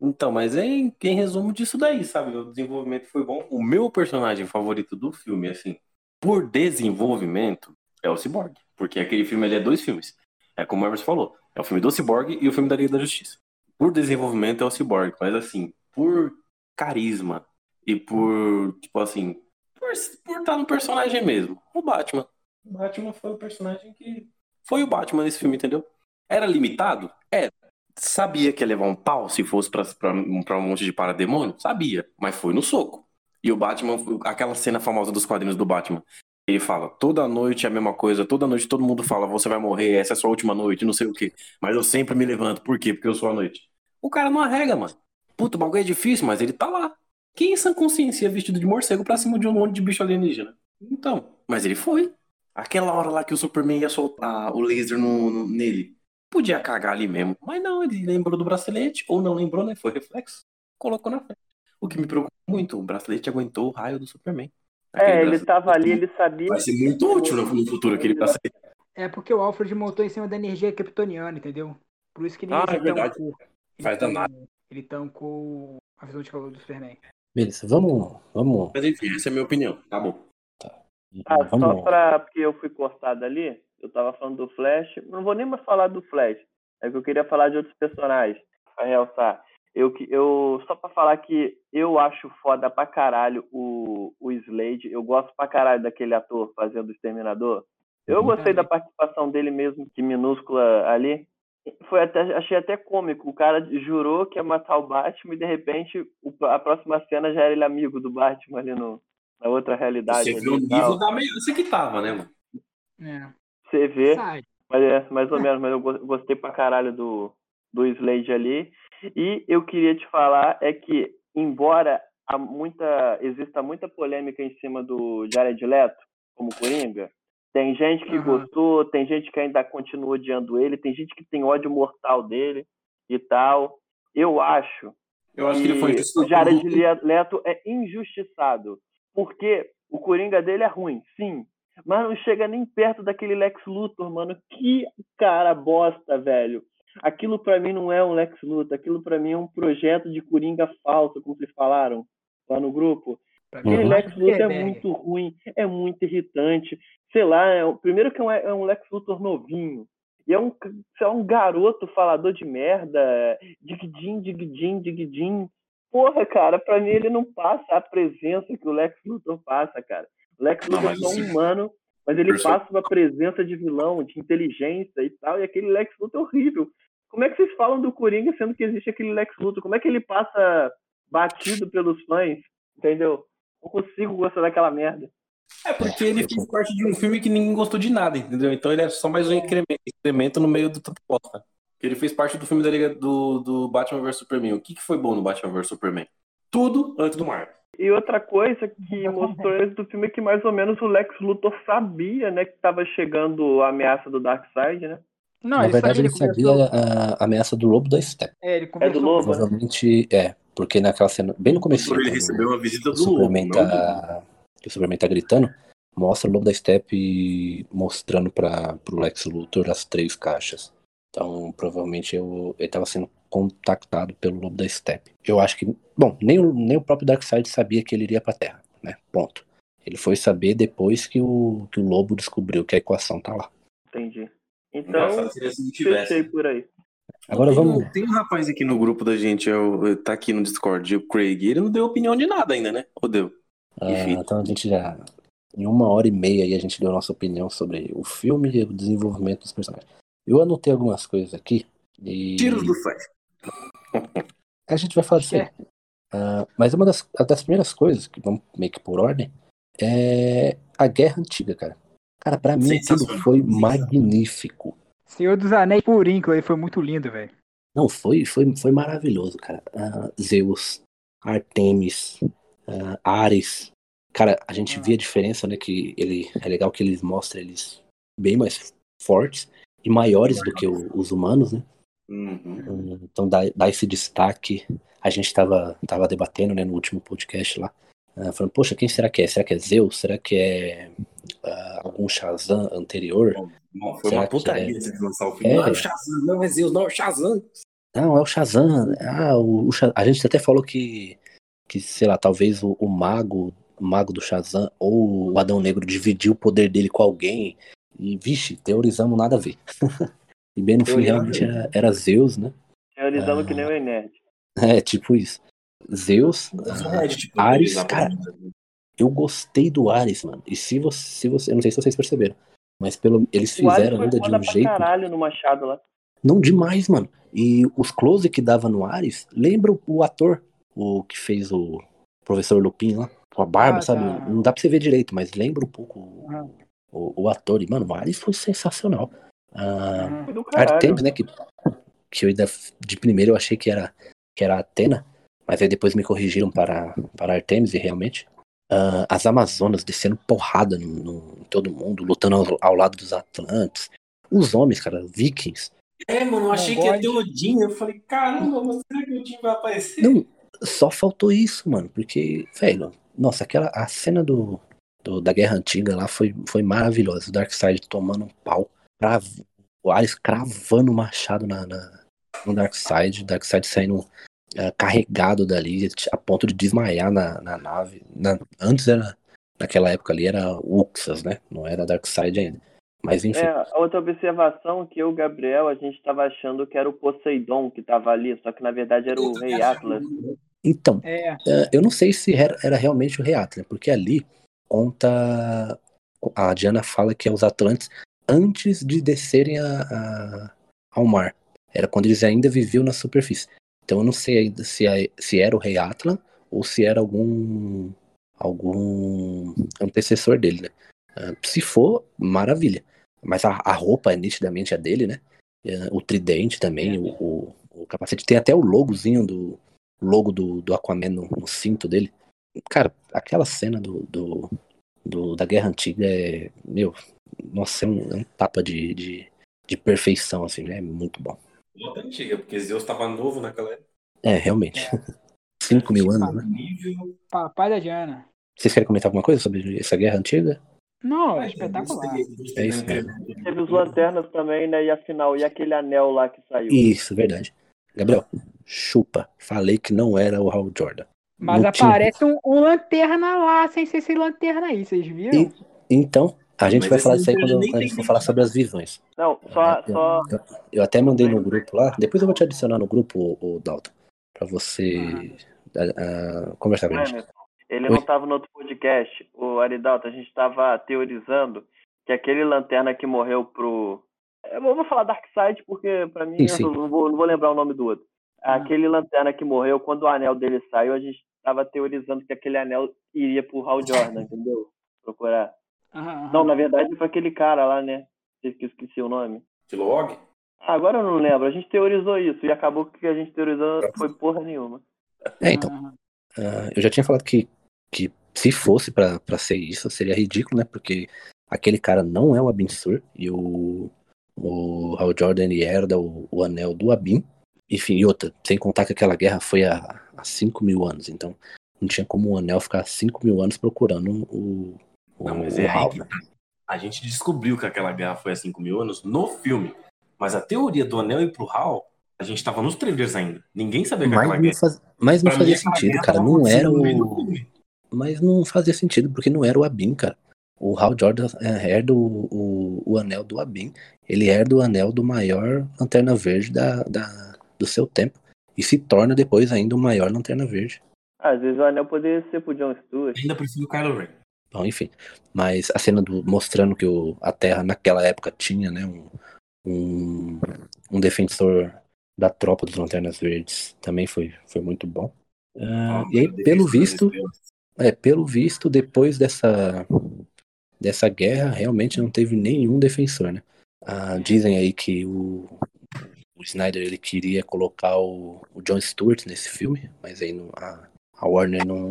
Então, mas é em, em resumo disso daí, sabe? O desenvolvimento foi bom. O meu personagem favorito do filme, assim, por desenvolvimento, é o Cyborg. Porque aquele filme ali é dois filmes. É como o Emerson falou. É o filme do Cyborg e o filme da Liga da Justiça. Por desenvolvimento é o Cyborg, mas assim, por carisma e por, tipo assim, por, por estar no personagem mesmo. O Batman. O Batman foi o personagem que. Foi o Batman nesse filme, entendeu? Era limitado? É. Sabia que ia levar um pau se fosse pra, pra, pra um monte de parademônio? Sabia, mas foi no soco. E o Batman, aquela cena famosa dos quadrinhos do Batman. Ele fala, toda noite é a mesma coisa, toda noite todo mundo fala, você vai morrer, essa é a sua última noite, não sei o quê. Mas eu sempre me levanto, por quê? Porque eu sou a noite. O cara não arrega, mano. Puta, o bagulho é difícil, mas ele tá lá. Quem em sã consciência ia vestido de morcego pra cima de um monte de bicho alienígena? Então, mas ele foi. Aquela hora lá que o Superman ia soltar o laser no, no- nele. Podia cagar ali mesmo. Mas não, ele lembrou do bracelete, ou não lembrou, né? Foi reflexo. Colocou na frente. O que me preocupa muito, o bracelete aguentou o raio do Superman. É, ele bracelete tava ali, ele sabia. Vai ser muito útil no futuro aquele bracelete. É porque o Alfred montou em cima da energia kryptoniana, entendeu? Por isso que ele, Ah, ele é verdade. tancou. Faz tancou- danado. Ele tancou a visão de calor do Superman. Beleza, vamos. Vamos. Mas enfim, essa é a minha opinião. Acabou. Ah, só vamos. pra. Porque eu fui cortado ali, eu tava falando do Flash. Não vou nem mais falar do Flash. É que eu queria falar de outros personagens. Pra realçar. Eu, que- eu, só pra falar que eu acho foda pra caralho o, o Slade. Eu gosto pra caralho daquele ator fazendo o Exterminador. Eu Uhum. gostei da participação dele mesmo, que minúscula ali. Foi até, achei até cômico. O cara jurou que ia matar o Batman e de repente o- a próxima cena já era ele amigo do Batman ali no, na outra realidade. Você viu o tal. nível da ameaça que tava, né, mano? É. Você vê, Sai. mas é mais ou menos, mas eu go- gostei pra caralho do, do Slade ali. E eu queria te falar é que, embora há muita, exista muita polêmica em cima do Jared Leto como Coringa, tem gente que Aham. gostou, tem gente que ainda continua odiando ele, tem gente que tem ódio mortal dele e tal. Eu acho Eu acho que ele foi o Jared Leto é injustiçado. Porque o Coringa dele é ruim, sim. Mas não chega nem perto daquele Lex Luthor, mano. Que cara bosta, velho. Aquilo pra mim não é um Lex Luthor. Aquilo pra mim é um projeto de Coringa falso, como vocês falaram lá no grupo. Aquele Uhum. eu Lex Luthor é muito ruim, é muito irritante. Sei lá, é, o- primeiro que é um, é um Lex Luthor novinho. E é um, sei lá, um garoto falador de merda. Digdim, digdim, digdim. Porra, cara, pra mim ele não passa a presença que o Lex Luthor passa, cara. O Lex Não, Luthor é mas só assim, um humano, mas ele passa uma presença de vilão, de inteligência e tal, e aquele Lex Luthor é horrível. Como é que vocês falam do Coringa sendo que existe aquele Lex Luthor? Como é que ele passa batido pelos fãs? Entendeu? Não consigo gostar daquela merda. É porque ele fez parte de um filme que ninguém gostou de nada, entendeu? Então ele é só mais um incremento, no meio do tanto bosta. Ele fez parte do filme da Liga do, do Batman vs Superman. O que, que foi bom no Batman vs Superman? Tudo antes do Marvel. E outra coisa que mostrou isso do filme é que mais ou menos o Lex Luthor sabia, né, que tava chegando a ameaça do Darkseid, né? Não, Na ele verdade, sabia, ele sabia a a ameaça do lobo da Steppe. É, ele É do. Lobo, né? Provavelmente é, porque naquela cena, bem no começo, Quando ele recebeu uma visita do Lobo. Superman tá, que o Superman tá gritando, mostra o lobo da Steppe mostrando para pro Lex Luthor as três caixas. Então, provavelmente eu, ele tava sendo contactado pelo lobo da Steppe. Eu acho que, bom, nem o, nem o próprio Darkseid sabia que ele iria pra Terra, né? Ponto. Ele foi saber depois que o, que o lobo descobriu que a equação tá lá. Entendi. Então, Engraçado seria se não tivesse. fechei por aí. Agora tem, vamos. um- Tem um rapaz aqui no grupo da gente, é o- tá aqui no Discord, o Craig, ele não deu opinião de nada ainda, né? Ou deu? ah, então a gente já. Em uma hora e meia aí a gente deu a nossa opinião sobre o filme e o desenvolvimento dos personagens. Eu anotei algumas coisas aqui. E Tiros do Flash. a gente vai falar disso aí. Ah, mas uma das, uma das primeiras coisas, que vamos meio que por ordem, é a Guerra Antiga, cara. Cara, pra mim aquilo foi magnífico. Senhor dos Anéis por ele foi muito lindo, velho. Não, foi, foi, foi maravilhoso, cara. Ah, Zeus, Artemis, ah, Ares. Cara, a gente via a diferença, né? Que ele é legal que eles mostram eles bem mais fortes e maiores do que o- os humanos, né? Uhum. Então dá, dá esse destaque. A gente tava, tava debatendo né, no último podcast lá. Ah, falando, poxa, quem será que é? Será que é Zeus? Será que é ah, algum Shazam anterior? Não, foi Será uma putaria é? lançar o filme. É. Não, é o Shazam, não é Zeus, não, é o Shazam. Não, é o Shazam. Ah, o, o Sha- a gente até falou que, que sei lá, talvez o, o mago, o mago do Shazam ou o Adão Negro dividiu o poder dele com alguém. E, vixe, teorizamos nada a ver. e bem no fim, realmente era, era Zeus, né? Teorizando Ah. que nem o Enerd. É, tipo isso. Zeus, ah, tipo, Ares, cara. eu gostei do Ares, mano. E se você, se você, eu não sei se vocês perceberam, mas pelo, eles fizeram ainda de um jeito. caralho no Machado lá. Não demais, mano. E os close que dava no Ares, lembra o, ator, o que fez o professor Lupin lá, com a barba, Ah, sabe? tá. Não dá pra você ver direito, mas lembra um pouco o, Aham. o, o ator. E, mano, o Ares foi sensacional. Ah. Artemis, né? Que, que eu ainda, de primeiro eu achei que era, que era Atena, mas aí depois me corrigiram para, para Artemis, e realmente. ah, as Amazonas descendo porrada no, no- em todo mundo, lutando ao, ao lado dos Atlantes. Os homens, cara, vikings. É, mano, eu achei que ia ter o Odin. Eu falei, caramba, mas será que o Odin vai aparecer? Não, só faltou isso, mano, porque, velho, nossa, aquela a cena do, do- da Guerra Antiga lá foi, foi maravilhosa. O Darkseid tomando um pau, crav, o Ares cravando o machado na, na- no Darkseid, o Darkseid saindo eh, carregado dali, a ponto de desmaiar na, na nave. Na- antes era, naquela época ali, era Uxas, né? Não era Darkseid ainda. Mas enfim. É, a outra observação que eu o Gabriel, a gente tava achando que era o Poseidon que tava ali, só que na verdade era o Rei Atlas. Então, É, É, eu não sei se era, era realmente o Rei Atlas, porque ali conta. A Diana fala que é os Atlantes antes de descerem a, a- ao mar. Era quando eles ainda viviam na superfície. Então eu não sei ainda se, é- se era o Rei Atlan ou se era algum algum antecessor dele, né? Ah, se for, maravilha. Mas a, a roupa é nitidamente a dele, né? É, o tridente também, o, o, o capacete. Tem até o logozinho do, logo do, do Aquaman no, no cinto dele. Cara, aquela cena do, do, do- da Guerra Antiga é. Meu, nossa, é um, é um tapa de, de, de perfeição, assim, né? É muito bom. Luta antiga, porque Zeus tava novo naquela época. É, realmente. 5 mil anos, né? Nível. papai da Diana. Vocês querem comentar alguma coisa sobre essa Guerra Antiga? Não, Ah, é espetacular. É isso entrega. Teve os lanternas também, né? E afinal, e aquele anel lá que saiu? Isso, verdade. Gabriel, chupa. Falei que não era o Hal Jordan. Mas Não tinha- aparece um, um lanterna lá, sem ser esse lanterna aí, vocês viram? E- Então, a gente Mas vai falar disso aí quando, quando a gente for falar sobre as visões. Não, só, só, Eu até mandei no grupo lá. Depois eu vou te adicionar no grupo, o, Dalton, pra você ah, ah, conversar com a gente. Ele Oi. não estava no outro podcast, o Aridalto, a gente estava teorizando que aquele lanterna que morreu pro. Eu vou falar Darkseid porque pra mim Sim, eu sim. não vou, não vou lembrar o nome do outro. Ah. Aquele lanterna que morreu, quando o anel dele saiu, a gente estava teorizando que aquele anel iria pro Hal Jordan, entendeu? Procurar. Aham, aham. Não, na verdade foi aquele cara lá, né? Eu que esqueci o nome. Kilowog? Ah, agora eu não lembro. A gente teorizou isso e acabou que a gente teorizou foi porra nenhuma. É, então. Ah, eu já tinha falado que, que se fosse pra pra ser isso, seria ridículo, né? Porque aquele cara não é o Abin Sur e o, o Hal Jordan herda o, o anel do Abin. Enfim, e outra, sem contar que aquela guerra foi há, há 5 mil anos, então não tinha como o anel ficar 5 mil anos procurando o, Não, mas é aí Hal, que tá. A gente descobriu que aquela guerra foi há 5 mil anos no filme. Mas a teoria do anel ir pro Hal, a gente tava nos trailers ainda. Ninguém sabia que Mas aquela não, guerra. faz- mas não Pra fazia sentido, cara. Não era o. mas não fazia sentido, porque não era o Abin, cara. O Hal Jordan é, herda o, o, o anel do Abin. Ele herda o anel do maior lanterna verde da, da, do seu tempo. E se torna depois ainda o maior lanterna verde. Às vezes o anel poderia ser pro John Stewart. Ainda prefiro o Kylo Ren. Bom, enfim. Mas a cena do, mostrando que o, a Terra naquela época tinha, né, um, um, um defensor da tropa dos Lanternas Verdes também foi, foi muito bom. Uh, e aí, pelo visto, é, pelo visto, depois dessa, dessa guerra, realmente não teve nenhum defensor, né? Uh, dizem aí que o, o Snyder ele queria colocar o, o John Stewart nesse filme, mas aí não, a, a Warner não,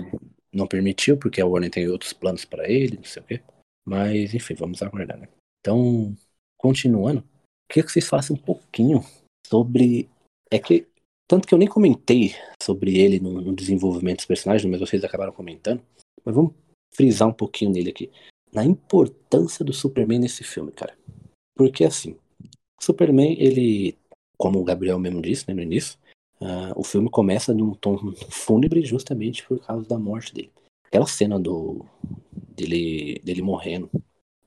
não permitiu, porque a Warner tem outros planos para ele, não sei o quê. Mas, enfim, vamos aguardar, né? Então, continuando, queria que vocês façam um pouquinho sobre. É que. Tanto que eu nem comentei sobre ele no, no desenvolvimento dos personagens, mas vocês acabaram comentando. Mas vamos frisar um pouquinho nele aqui. Na importância do Superman nesse filme, cara. Porque assim, Superman, ele, como o Gabriel mesmo disse né, no início, uh, o filme começa num tom fúnebre justamente por causa da morte dele. Aquela cena do dele, dele morrendo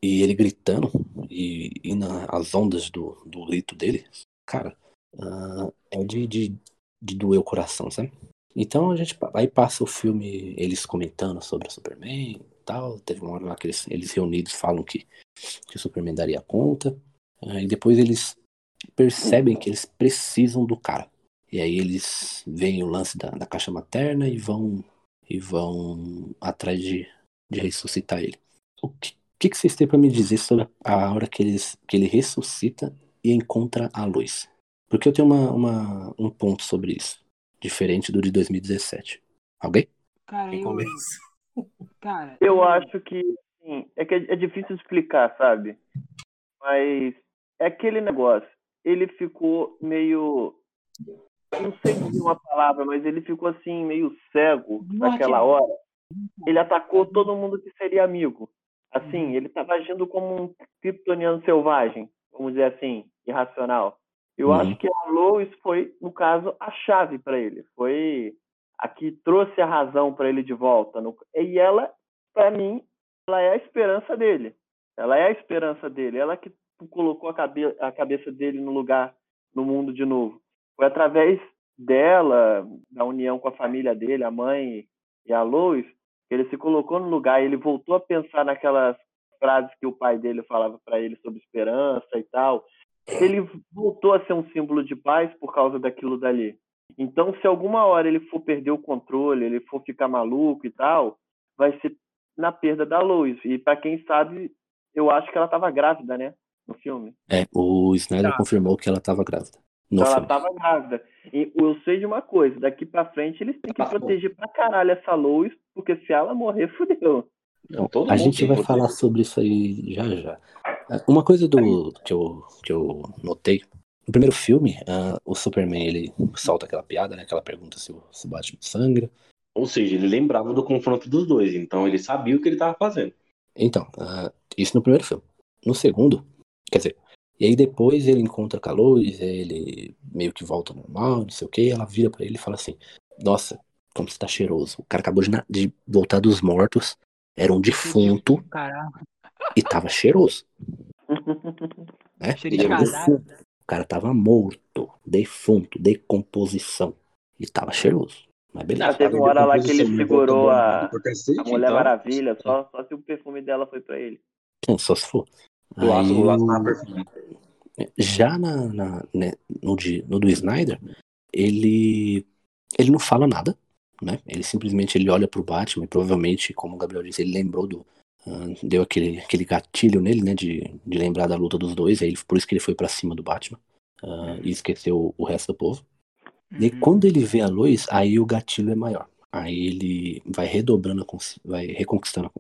e ele gritando e, e nas ondas do, do grito dele, cara, uh, é de, de, de doer o coração, sabe? Então a gente aí passa o filme eles comentando sobre o Superman e tal. Teve uma hora lá que eles, eles reunidos falam que, que o Superman daria conta. Uh, e depois eles percebem que eles precisam do cara. E aí eles veem o lance da, da caixa materna e vão e vão atrás de, de ressuscitar ele. O que, que, que vocês têm para me dizer sobre a hora que, eles, que ele ressuscita e encontra a luz? Porque eu tenho uma, uma, um ponto sobre isso, diferente do de 2017. Alguém? Cara, eu... Cara, eu acho que sim, é que é, é difícil explicar, sabe? Mas é aquele negócio. Ele ficou meio não sei dizer uma palavra, mas ele ficou assim, meio cego naquela hora. Ele atacou todo mundo que seria amigo. Assim, ele estava agindo como um kryptoniano selvagem, vamos dizer assim, irracional. Eu uhum. acho que a Lois foi, no caso, a chave para ele. Foi a que trouxe a razão para ele de volta. No... E ela, para mim, ela é a esperança dele. Ela é a esperança dele. Ela que colocou a, cabe... a cabeça dele no lugar, no mundo de novo. Foi através dela, da união com a família dele, a mãe e a Lois, ele se colocou no lugar, ele voltou a pensar naquelas frases que o pai dele falava para ele sobre esperança e tal. Ele voltou a ser um símbolo de paz por causa daquilo dali. Então, se alguma hora ele for perder o controle, ele for ficar maluco e tal, vai ser na perda da Lois. E para quem sabe, eu acho que ela estava grávida, né? No filme. É, o Snyder tá. confirmou que ela estava grávida. Então ela estava grávida. E eu sei de uma coisa, daqui para frente eles têm que tá proteger pra caralho essa Lois, porque se ela morrer, fudeu. Não, a gente vai falar sobre isso aí já já. Uma coisa do que eu, que eu notei, no primeiro filme, uh, o Superman ele solta aquela piada, né? Aquela pergunta se o, se o Batman sangra. Ou seja, ele lembrava do confronto dos dois, então ele sabia o que ele estava fazendo. Então, uh, isso no primeiro filme. No segundo, quer dizer, e aí depois ele encontra a Lois, ele meio que volta ao normal, não sei o que, ela vira para ele e fala assim: Nossa, como você tá cheiroso. O cara acabou de, de voltar dos mortos, era um defunto e tava cheiroso. é? Cheiro de O cara tava morto, defunto, decomposição. E tava cheiroso. Mas beleza. Ah, teve uma hora lá que ele segurou a, a Mulher então. Maravilha, só, só se o perfume dela foi pra ele. Só se for. Do Aí, do laço Já na, na né, no, de, no do Snyder, ele, ele não fala nada, né? Ele simplesmente ele olha pro Batman e provavelmente, como o Gabriel disse, ele lembrou do. Uh, deu aquele, aquele gatilho nele, né? De, de lembrar da luta dos dois, aí por isso que ele foi para cima do Batman uh, e esqueceu o resto do povo. E uhum. quando ele vê a luz, aí o gatilho é maior. Aí ele vai redobrando a consciência, vai reconquistando,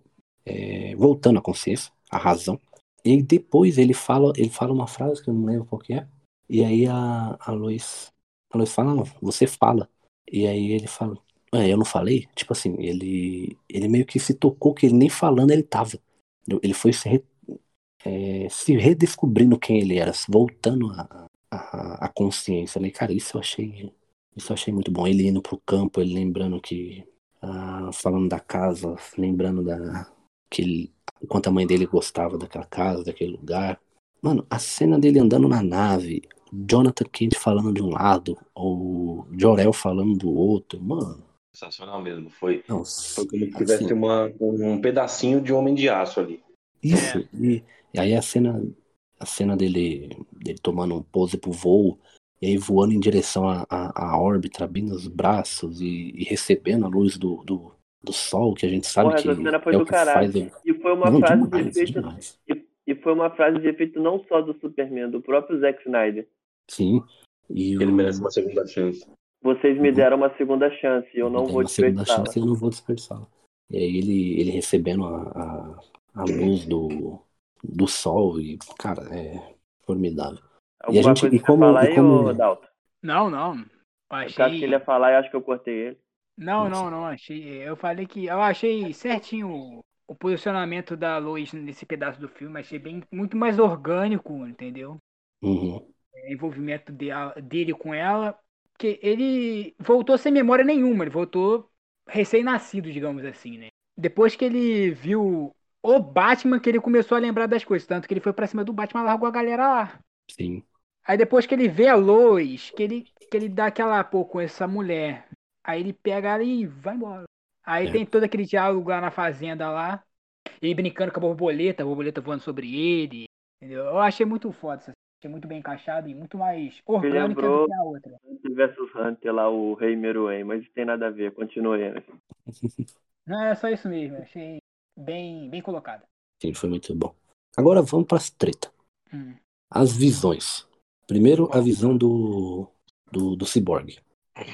é, voltando a consciência, a razão. E depois ele fala, ele fala uma frase que eu não lembro qual que é. E aí a, a Lois, a fala, não, você fala. E aí ele fala, é, eu não falei? Tipo assim, ele, ele meio que se tocou que ele nem falando ele tava. Ele foi se, re, é, se redescobrindo quem ele era, voltando a, a, a consciência. Né? Cara, isso eu achei. Isso eu achei muito bom. Ele indo pro campo, ele lembrando que ah, falando da casa, lembrando da que ele, o quanto a mãe dele gostava daquela casa, daquele lugar. Mano, a cena dele andando na nave, Jonathan Kent falando de um lado, ou Jorel falando do outro, mano. Sensacional mesmo. Foi, Não, foi como se tivesse assim, uma, um pedacinho de homem de aço ali. Isso, e, e aí a cena, a cena dele, dele tomando um pose pro voo, e aí voando em direção à, à, à órbita, abrindo os braços e, e recebendo a luz do, do, do sol, que a gente sabe Porra, que essa cena foi é do o que faz caralho. ele. E foi uma Não, frase de demais, efeito. demais. E, e foi uma frase de efeito não só do Superman, do próprio Zack Snyder. Sim. E Ele o- merece uma segunda chance. Vocês me Uhum. deram uma segunda chance e eu não vou uma segunda desperdiçá-la. chance e eu não vou desperdiçá-la. E aí ele, ele recebendo a, a, a luz do, do sol e, cara, é formidável. E a Alguma gente- coisa e como- falar e aí, como- ô Dalton? Não, não. Eu Eu acho achei. que ele ia falar e acho que eu cortei ele. Não, não, não achei. Eu falei que eu achei certinho o, o posicionamento da Lois nesse pedaço do filme, achei bem muito mais orgânico, entendeu? Uhum. O envolvimento de- dele com ela, porque ele voltou sem memória nenhuma, ele voltou recém-nascido, digamos assim, né? Depois que ele viu o Batman, que ele começou a lembrar das coisas, tanto que ele foi pra cima do Batman e largou a galera lá. Sim. Aí depois que ele vê a Lois, que ele, que ele dá aquela, pô, com essa mulher. Aí ele pega ela e vai embora. Aí É. tem todo aquele diálogo lá na fazenda lá. Ele brincando com a borboleta, a borboleta voando sobre ele. Entendeu? Eu achei muito foda essa Achei muito bem encaixado e muito mais orgânica do que a outra. Versus Hunter lá, o Rei Meruem, mas tem nada a ver, continue aí. Não, é só isso mesmo. Achei bem, bem colocado. Sim, foi muito bom. Agora vamos para as treta. Hum. As visões. Primeiro, a visão do, do, do Cyborg.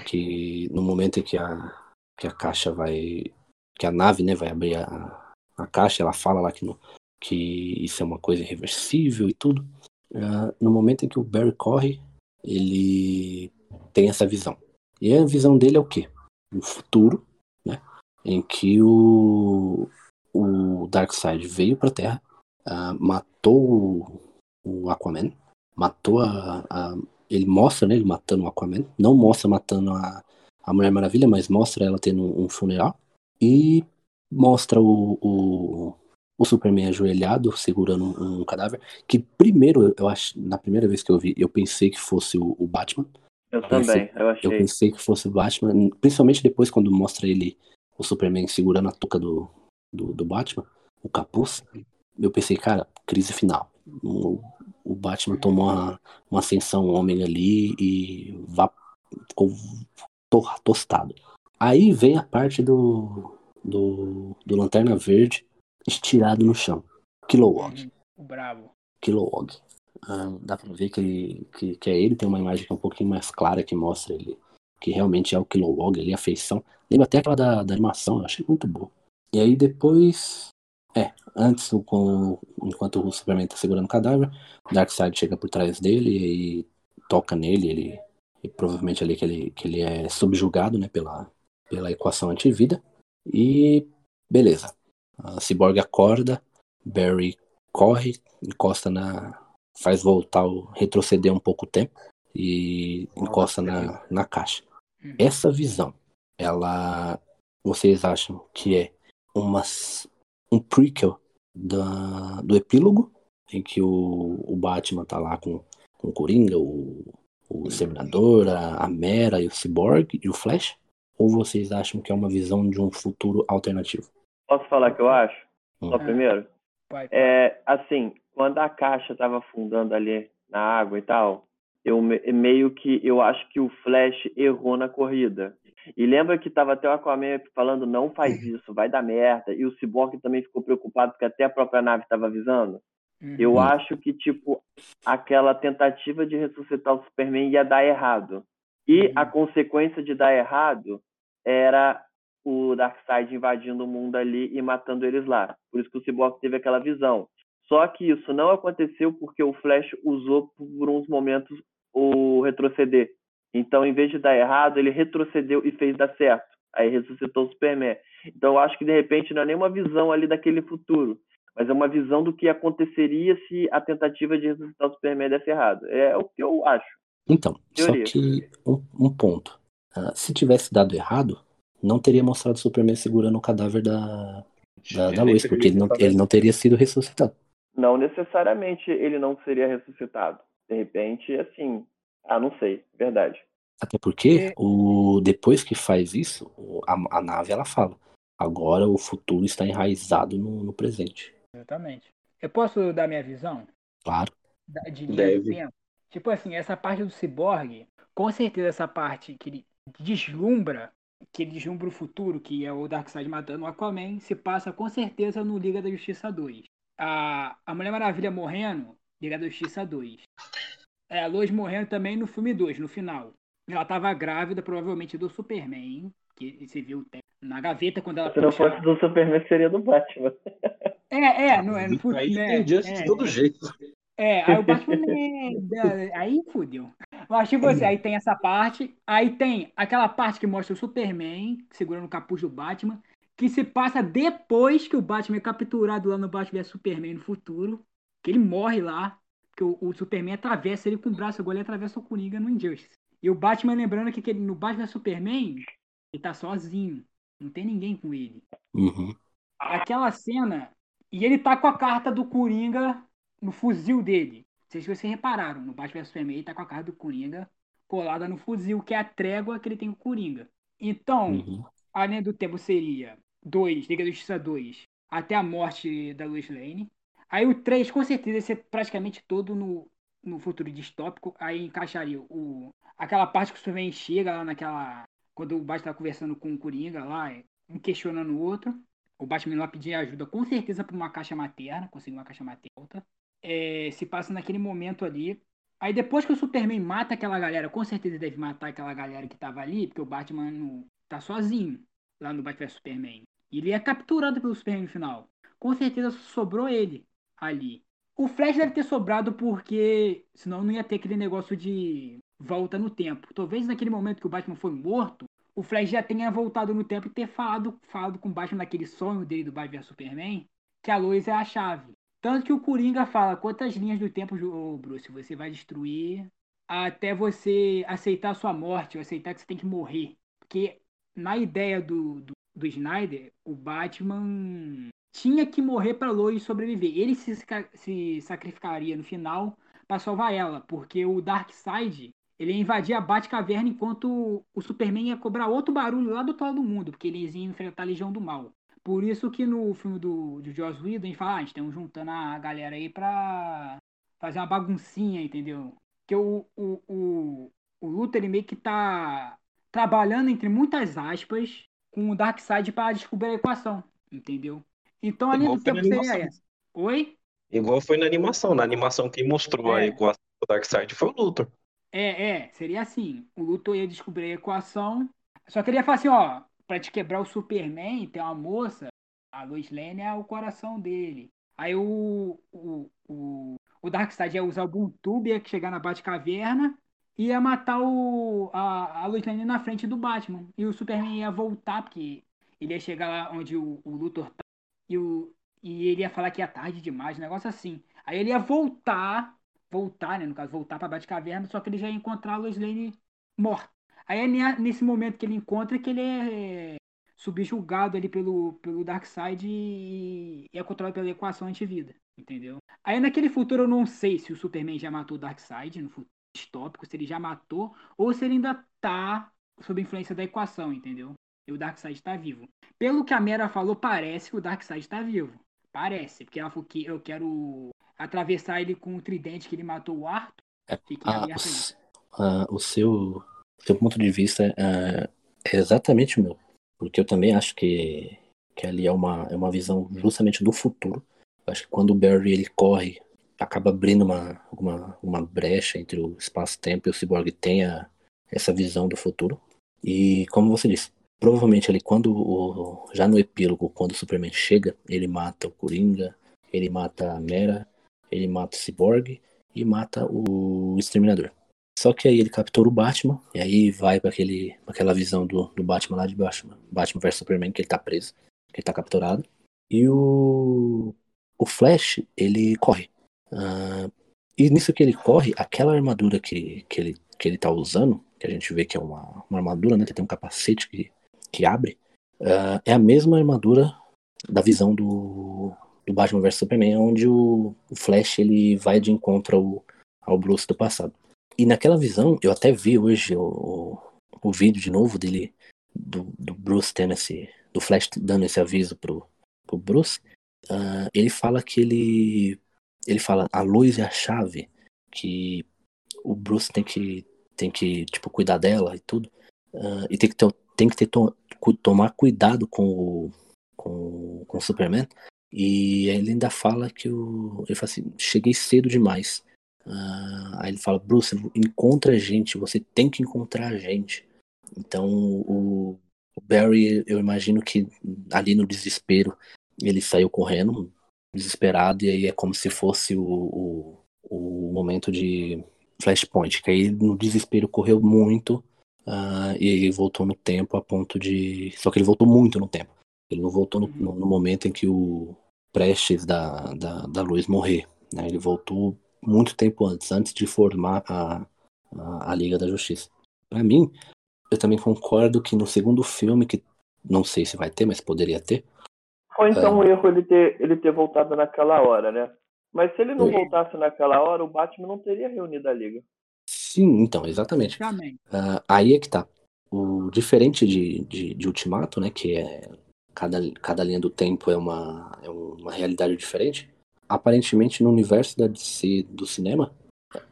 Que no momento em que a, que a caixa vai. Que a nave né, vai abrir a, a caixa, ela fala lá que, no, que isso é uma coisa irreversível e tudo. Ah, no momento em que o Barry corre, ele tem essa visão. E a visão dele é o quê? Um futuro, né? Em que o, o Darkseid veio pra Terra, ah, matou o, o Aquaman, matou a, a- Ele mostra, né? Ele matando o Aquaman. Não mostra matando a, a Mulher Maravilha, mas mostra ela tendo um funeral. E mostra o, o, o Superman ajoelhado, segurando um, um cadáver. Que primeiro, eu acho, na primeira vez que eu vi, eu pensei que fosse o, o Batman. Eu pensei- também, eu Eu achei. pensei que fosse o Batman, principalmente depois quando mostra ele, o Superman segurando a touca do, do, do Batman, o capuz. Eu pensei, cara, crise final. O, Batman tomou uma, uma ascensão homem ali e vá, ficou to- tostado. Aí vem a parte do, do, do Lanterna Verde estirado no chão. Kilowog. O brabo. Kilowog. Ah, dá pra ver que, ele, que, que é ele, tem uma imagem que é um pouquinho mais clara que mostra ele, que realmente é o Kilowog ali, a feição. Lembra até aquela da, da animação, eu achei muito boa. E aí depois, é, antes, o- enquanto o Superman tá segurando o cadáver, Darkseid chega por trás dele e toca nele, ele, e provavelmente ali que ele, que ele é subjugado, né, pela, pela equação antivida. E beleza. A Cyborg acorda, Barry corre, encosta na. faz voltar o. retroceder um pouco o tempo e encosta na, na caixa. Uhum. Essa visão, ela. Vocês acham que é uma, um prequel da, do epílogo, em que o, o Batman tá lá com, com o Coringa, o, o Exterminador, a, a Mera e o Cyborg e o Flash? Ou vocês acham que é uma visão de um futuro alternativo? Posso falar que eu acho? Só Hum. primeiro? Vai, É, assim, quando a caixa estava afundando ali na água e tal, eu me- meio que eu acho que o Flash errou na corrida. E lembra que tava até o Aquaman falando não faz isso, vai dar merda. E o Cyborg também ficou preocupado porque até a própria nave estava avisando. Uhum. Eu acho que tipo aquela tentativa de ressuscitar o Superman ia dar errado. E Uhum. a consequência de dar errado era o Darkseid invadindo o mundo ali e matando eles lá. Por isso que o Cyborg teve aquela visão. Só que isso não aconteceu porque o Flash usou por uns momentos o retroceder. Então, em vez de dar errado, ele retrocedeu e fez dar certo. Aí ressuscitou o Superman. Então, eu acho que de repente não é nenhuma visão ali daquele futuro, mas é uma visão do que aconteceria se a tentativa de ressuscitar o Superman desse errado. É o que eu acho. Então, Teoria. só que um, um ponto. Ah, se tivesse dado errado, não teria mostrado o Superman segurando o cadáver da, da, da Lois, porque ele não, ele não teria sido ressuscitado. Não necessariamente ele não seria ressuscitado. De repente, assim, ah, não sei, verdade. Até porque o, depois que faz isso, a, a nave ela fala. Agora o futuro está enraizado no, no presente. Exatamente. Eu posso dar minha visão Claro. da- de linha do Deve. tempo? Tipo assim, essa parte do ciborgue, com certeza essa parte que ele deslumbra, que ele deslumbra o futuro, que é o Darkseid matando o Aquaman, se passa com certeza no Liga da Justiça 2. A, a Mulher Maravilha morrendo, Liga da Justiça 2. É, a Lois morrendo também no filme 2, no final. Ela tava grávida, provavelmente, do Superman, que você viu na gaveta quando ela Se não fosse do Superman, seria do Batman. É, é, não é, no fu- Aí né, entendi é, de todo jeito. é, aí o Batman. é, aí fudeu. Mas tipo assim, aí tem essa parte. Aí tem aquela parte que mostra o Superman segurando o capuz do Batman. Que se passa depois que o Batman é capturado lá no Batman vs Superman no futuro. Que ele morre lá. Que o, o Superman atravessa ele com o braço, agora ele atravessa o Coringa no Injustice. E o Batman lembrando que, que ele- no Batman Superman, ele tá sozinho. Não tem ninguém com ele Uhum. aquela cena e ele tá com a carta do Coringa no fuzil dele. Não sei se vocês repararam, no Batman Superman ele tá com a carta do Coringa colada no fuzil, que é a trégua que ele tem com o Coringa. Então, Uhum. a linha do tempo seria 2, Liga da Justiça 2, até a morte da Lois Lane. Aí o 3, com certeza, ia ser praticamente todo no, no futuro distópico. Aí encaixaria o, aquela parte que o Superman chega lá naquela. Quando o Batman tá conversando com o Coringa lá, um questionando o outro. O Batman lá pedir ajuda, com certeza, pra uma caixa materna, conseguir uma caixa materna. É, se passa naquele momento ali. Aí depois que o Superman mata aquela galera, com certeza deve matar aquela galera que tava ali, porque o Batman não, tá sozinho lá no Batman Superman. E ele é capturado pelo Superman no final. Com certeza sobrou ele ali. O Flash deve ter sobrado porque senão não ia ter aquele negócio de volta no tempo. Talvez naquele momento que o Batman foi morto, o Flash já tenha voltado no tempo e ter falado, falado com o Batman naquele sonho dele do Batman vs Superman, que a Lois é a chave. Tanto que o Coringa fala quantas linhas do tempo, Bruce, você vai destruir até você aceitar a sua morte, ou aceitar que você tem que morrer. Porque na ideia do, do, do Snyder, o Batman tinha que morrer para Lois sobreviver. Ele se, se sacrificaria no final para salvar ela, porque o Darkseid ele ia invadir a Batcaverna enquanto o Superman ia cobrar outro barulho lá do outro lado do mundo, porque eles iam enfrentar a Legião do Mal. Por isso que no filme do, do Joss Whedon, a gente fala, ah, a gente estamos juntando a galera aí pra fazer uma baguncinha, entendeu? Que o, o, o, o Luthor, ele meio que tá trabalhando, entre muitas aspas, com o Darkseid para descobrir a equação, entendeu? Então a linha do tempo seria essa. Oi? Igual foi na animação. Na animação, quem mostrou a É. equação do Darkseid foi o Luthor. É, é, seria assim. O Luthor ia descobrir a equação. Só que ele ia falar assim, ó, pra te quebrar o Superman, tem uma moça, a Lois Lane é o coração dele. Aí o, o, o, o Darkseid ia usar o Boontube, ia chegar na Batcaverna e ia matar o, a, a Lois Lane na frente do Batman. E o Superman ia voltar, porque ele ia chegar lá onde o, o Luthor tá. E, o, e ele ia falar que ia tarde demais, um negócio assim. Aí ele ia voltar voltar, né? No caso, voltar pra Batcaverna, só que ele já ia encontrar a Lois Lane morta. Aí é ne- nesse momento que ele encontra que ele é subjugado ali pelo, pelo Darkseid e e é controlado pela equação antivida, entendeu? Aí naquele futuro eu não sei se o Superman já matou o Darkseid, no futuro distópico, se ele já matou, ou se ele ainda tá sob influência da equação, entendeu? E o Darkseid tá vivo. Pelo que a Mera falou, parece que o Darkseid tá vivo. Parece, porque ela falou que eu quero atravessar ele com o tridente que ele matou o Arthur. É, Ah, o, ah, o seu, seu ponto de vista ah, é exatamente o meu. Porque eu também acho que, que ali é uma, é uma visão justamente do futuro. Eu acho que quando o Barry ele corre, acaba abrindo uma, uma, uma brecha entre o espaço-tempo e o Cyborg tenha essa visão do futuro. E como você disse, provavelmente ali quando o, já no epílogo, quando o Superman chega, ele mata o Coringa, ele mata a Mera, ele mata o Cyborg e mata o Exterminador. Só que aí ele captura o Batman, e aí vai para aquele, pra aquela visão do, do Batman lá de baixo, Batman vs Superman, que ele tá preso, que ele tá capturado. E o, o Flash, ele corre. Ah, e nisso que ele corre, aquela armadura que, que, ele, que ele tá usando, que a gente vê que é uma, uma armadura, né? Que tem um capacete que, que abre, uh, é a mesma armadura da visão do, do Batman vs Superman, onde o, o, Flash ele vai de encontro ao, ao Bruce do passado. E naquela visão, eu até vi hoje o, o, vídeo de novo dele, do, do Bruce tendo esse. do Flash dando esse aviso pro, pro Bruce. Uh, ele fala que ele. Ele fala, a luz é a chave, que o Bruce tem que, tem que tipo, cuidar dela e tudo. Uh, e tem que, ter, tem que ter, to, tomar cuidado com o, com, com o Superman. E ele ainda fala que o. Ele fala assim, cheguei cedo demais. Uh, aí ele fala, Bruce, encontra a gente, você tem que encontrar a gente. Então o, o Barry, eu imagino que ali no desespero, ele saiu correndo, desesperado, e aí é como se fosse o, o, o momento de Flashpoint, que aí no desespero correu muito uh, e aí voltou no tempo a ponto de. Só que ele voltou muito no tempo. Ele não voltou no, no, no momento em que o Prestes da, da, da Luz morrer. Né? Ele voltou muito tempo antes, antes de formar a, a, a Liga da Justiça. Para mim, eu também concordo que no segundo filme, que não sei se vai ter, mas poderia ter. Foi então um erro ele ter, ele ter voltado naquela hora, né? Mas se ele não voltasse naquela hora, o Batman não teria reunido a Liga. Sim, então, exatamente. Uh, aí é que tá. O diferente de, de, de, Ultimato, né? Que é cada, cada linha do tempo é uma, é uma realidade diferente. Aparentemente, no universo da DC do cinema,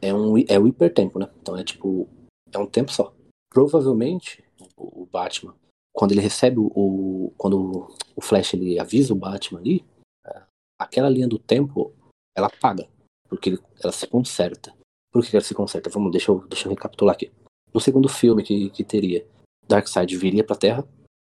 é um é o hipertempo, né? Então é tipo. É um tempo só. Provavelmente, o Batman, quando ele recebe o. Quando o Flash ele avisa o Batman ali, é, aquela linha do tempo ela paga, porque ela se conserta. Por que ela se conserta? Vamos, deixa eu, deixa eu recapitular aqui. No segundo filme que, que teria, Darkseid viria pra Terra,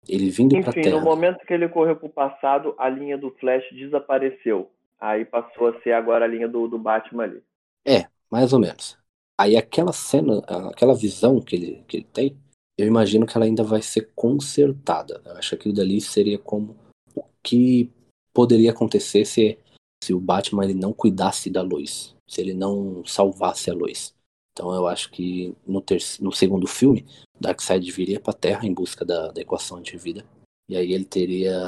ele vindo Enfim, pra Terra... no momento que ele correu pro passado, a linha do Flash desapareceu. Aí passou a ser agora a linha do, do Batman ali. É, mais ou menos. Aí aquela cena, aquela visão que ele, que ele tem, eu imagino que ela ainda vai ser consertada. Eu acho que aquilo dali seria como o que poderia acontecer se se o Batman ele não cuidasse da luz, se ele não salvasse a luz. Então eu acho que no, no segundo filme, Darkseid viria para a Terra em busca da, da equação antivida. E aí ele teria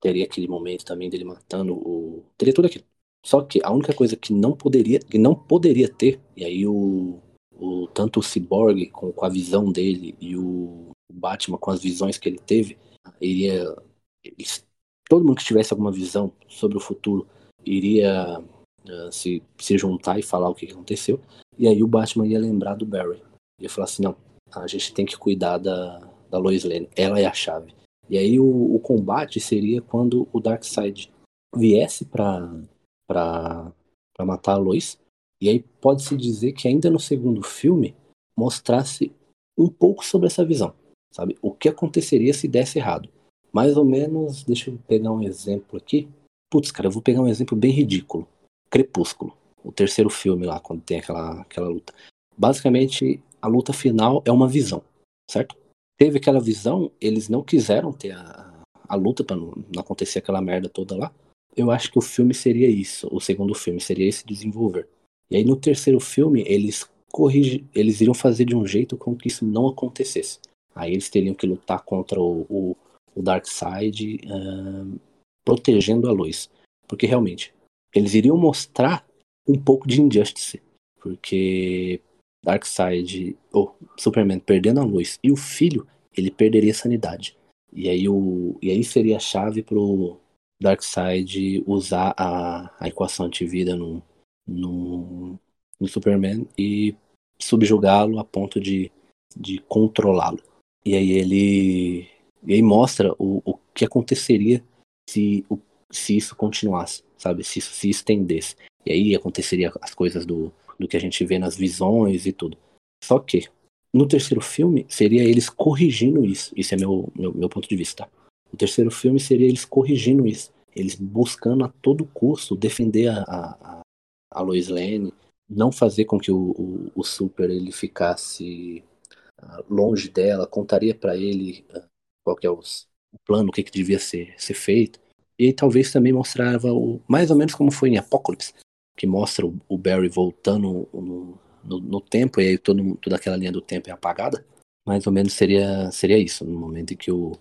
teria aquele momento também dele matando o teria tudo aquilo. Só que a única coisa que não poderia que não poderia ter e aí o, o tanto o Cyborg com, com a visão dele e o Batman com as visões que ele teve iria eles todo mundo que tivesse alguma visão sobre o futuro iria uh, se, se juntar e falar o que aconteceu. E aí o Batman ia lembrar do Barry. Ia falar assim, não, a gente tem que cuidar da, da Lois Lane. Ela é a chave. E aí o, o combate seria quando o Darkseid viesse para matar a Lois. E aí pode-se dizer que ainda no segundo filme mostrasse um pouco sobre essa visão, sabe? O que aconteceria se desse errado. Mais ou menos, deixa eu pegar um exemplo aqui. Putz, cara, eu vou pegar um exemplo bem ridículo. Crepúsculo, o terceiro filme lá, quando tem aquela, aquela luta. Basicamente, a luta final é uma visão, certo? Teve aquela visão, eles não quiseram ter a, a luta para não, não acontecer aquela merda toda lá. Eu acho que o filme seria isso, o segundo filme seria esse desenvolver. E aí no terceiro filme, eles corrigem, eles iriam fazer de um jeito com que isso não acontecesse. Aí eles teriam que lutar contra o, o o Darkseid uh, protegendo a luz. Porque realmente, eles iriam mostrar um pouco de Injustice. Porque Darkseid, ou Superman perdendo a luz e o filho, ele perderia a sanidade. E aí, o, e aí seria a chave pro Darkseid usar a, a equação antivida no, no, no Superman e subjugá-lo a ponto de, de controlá-lo. E aí ele e aí mostra o, o que aconteceria se, o, se isso continuasse, sabe? Se isso se estendesse. E aí aconteceria as coisas do, do que a gente vê nas visões e tudo. Só que, no terceiro filme, seria eles corrigindo isso. Isso é meu, meu, meu ponto de vista. Tá? O terceiro filme seria eles corrigindo isso. Eles buscando a todo custo defender a, a, a Lois Lane, não fazer com que o, o, o Super ele ficasse uh, longe dela, contaria para ele uh, qual que é os, o plano, o que, que devia ser, ser feito. E talvez também mostrava o, mais ou menos como foi em Apocalipse, que mostra o, o Barry voltando no, no, no, tempo, e aí todo, toda aquela linha do tempo é apagada. mais ou menos seria, seria isso, no momento em que o,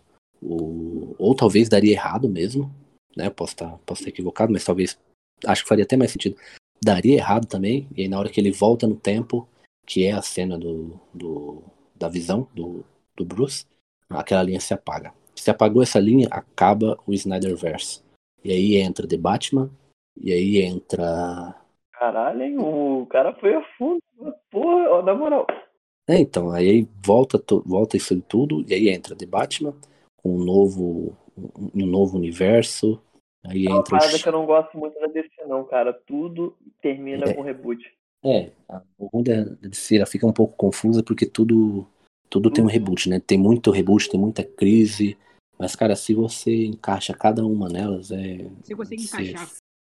o. Ou talvez daria errado mesmo, né? Posso estar posso estar equivocado, mas talvez. Acho que faria até mais sentido. Daria errado também, e aí na hora que ele volta no tempo, que é a cena do, do da visão do, do Bruce, aquela linha se apaga. Se apagou essa linha, acaba o Snyderverse. E aí entra The Batman, e aí entra. Caralho, hein? O cara foi a fundo. Porra, ó, na moral. É, então, aí volta, volta isso tudo, e aí entra The Batman, com um novo, um novo universo. Aí É uma entra o parada Ch- que eu não gosto muito da DC, não, cara. Tudo termina É. com reboot. É, a- o ruim da da DC ela fica um pouco confusa porque tudo, tudo tem um reboot, né? Tem muito reboot, tem muita crise. Mas, cara, se você encaixa cada uma nelas, é, Você consegue Sim. encaixar.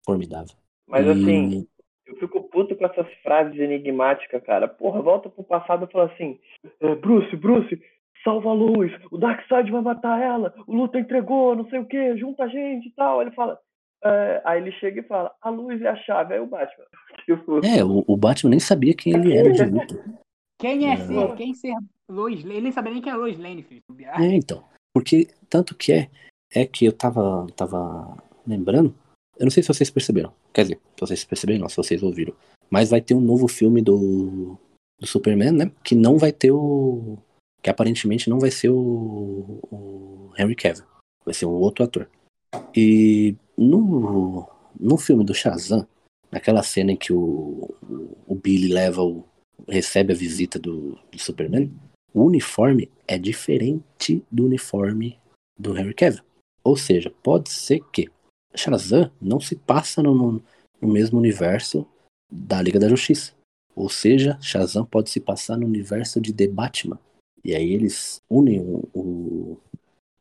formidável. Mas E- assim, eu fico puto com essas frases enigmáticas, cara. Porra, volta pro passado e fala assim: "É, Bruce, Bruce, salva a luz, o Darkseid vai matar ela, o Luta entregou, não sei o que, junta a gente e tal. Aí ele fala. é, aí ele chega e fala, a luz é a chave, aí o Batman. Tipo, É, o, o Batman nem sabia quem ele era de luta. Quem é É. ser, quem ser Lois Lane? Ele nem sabia nem quem é Lois Lane, filho. É, então. Porque tanto que é, é que eu tava, tava lembrando. Eu não sei se vocês perceberam. Quer dizer, se vocês perceberam, não, se vocês ouviram. Mas vai ter um novo filme do, do Superman, né? Que não vai ter o. Que aparentemente não vai ser o, o Henry Cavill. Vai ser um outro ator. E no, no filme do Shazam, naquela cena em que o, o, Billy leva o. recebe a visita do, do Superman, o uniforme é diferente do uniforme do Henry Cavill. Ou seja, pode ser que Shazam não se passa no, no- mesmo universo da Liga da Justiça. Ou seja, Shazam pode se passar no universo de The Batman. E aí eles unem o, o,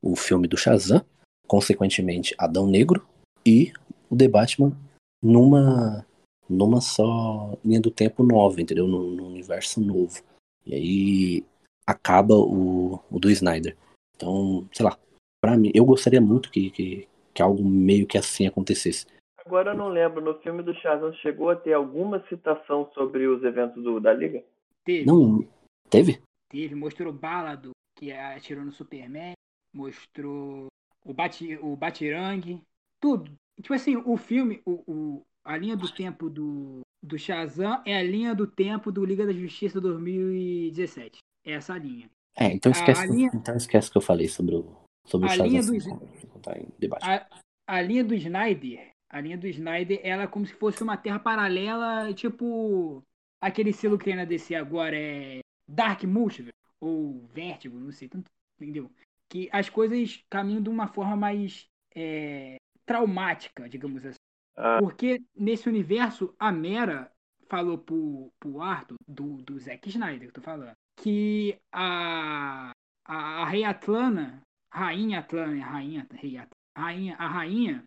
o filme do Shazam, consequentemente Adão Negro, e o The Batman numa, numa só linha do tempo nova, entendeu? No, no universo novo. E aí acaba o, o do Snyder. Então, sei lá, pra mim, eu gostaria muito que, que, que algo meio que assim acontecesse. agora eu não lembro, no filme do Shazam chegou a ter alguma citação sobre os eventos do, da Liga? Teve, Não, teve? teve, mostrou Balado, que atirou no Superman, mostrou o, Bati, o Batirang, tudo. Tipo assim, o filme, o, o, a linha do tempo do, do Shazam é a linha do tempo do Liga da Justiça 2017. É essa linha. É, então A- esquece, a linha- então esquece que eu falei sobre o, sobre o A linha assim, do-. A, a linha do Snyder, a linha do Snyder, ela é como se fosse uma terra paralela, tipo aquele selo que tem na DC agora é Dark Multiverse ou Vértigo, não sei, tanto, entendeu? Que as coisas caminham de uma forma mais é, traumática, digamos assim. Ah. Porque nesse universo, a Mera falou pro, pro Arthur, do, do Zack Snyder, que eu tô falando, que a, a, a Rei Atlana, Rainha Atlana, Rainha, Rei Atlana, rainha, a rainha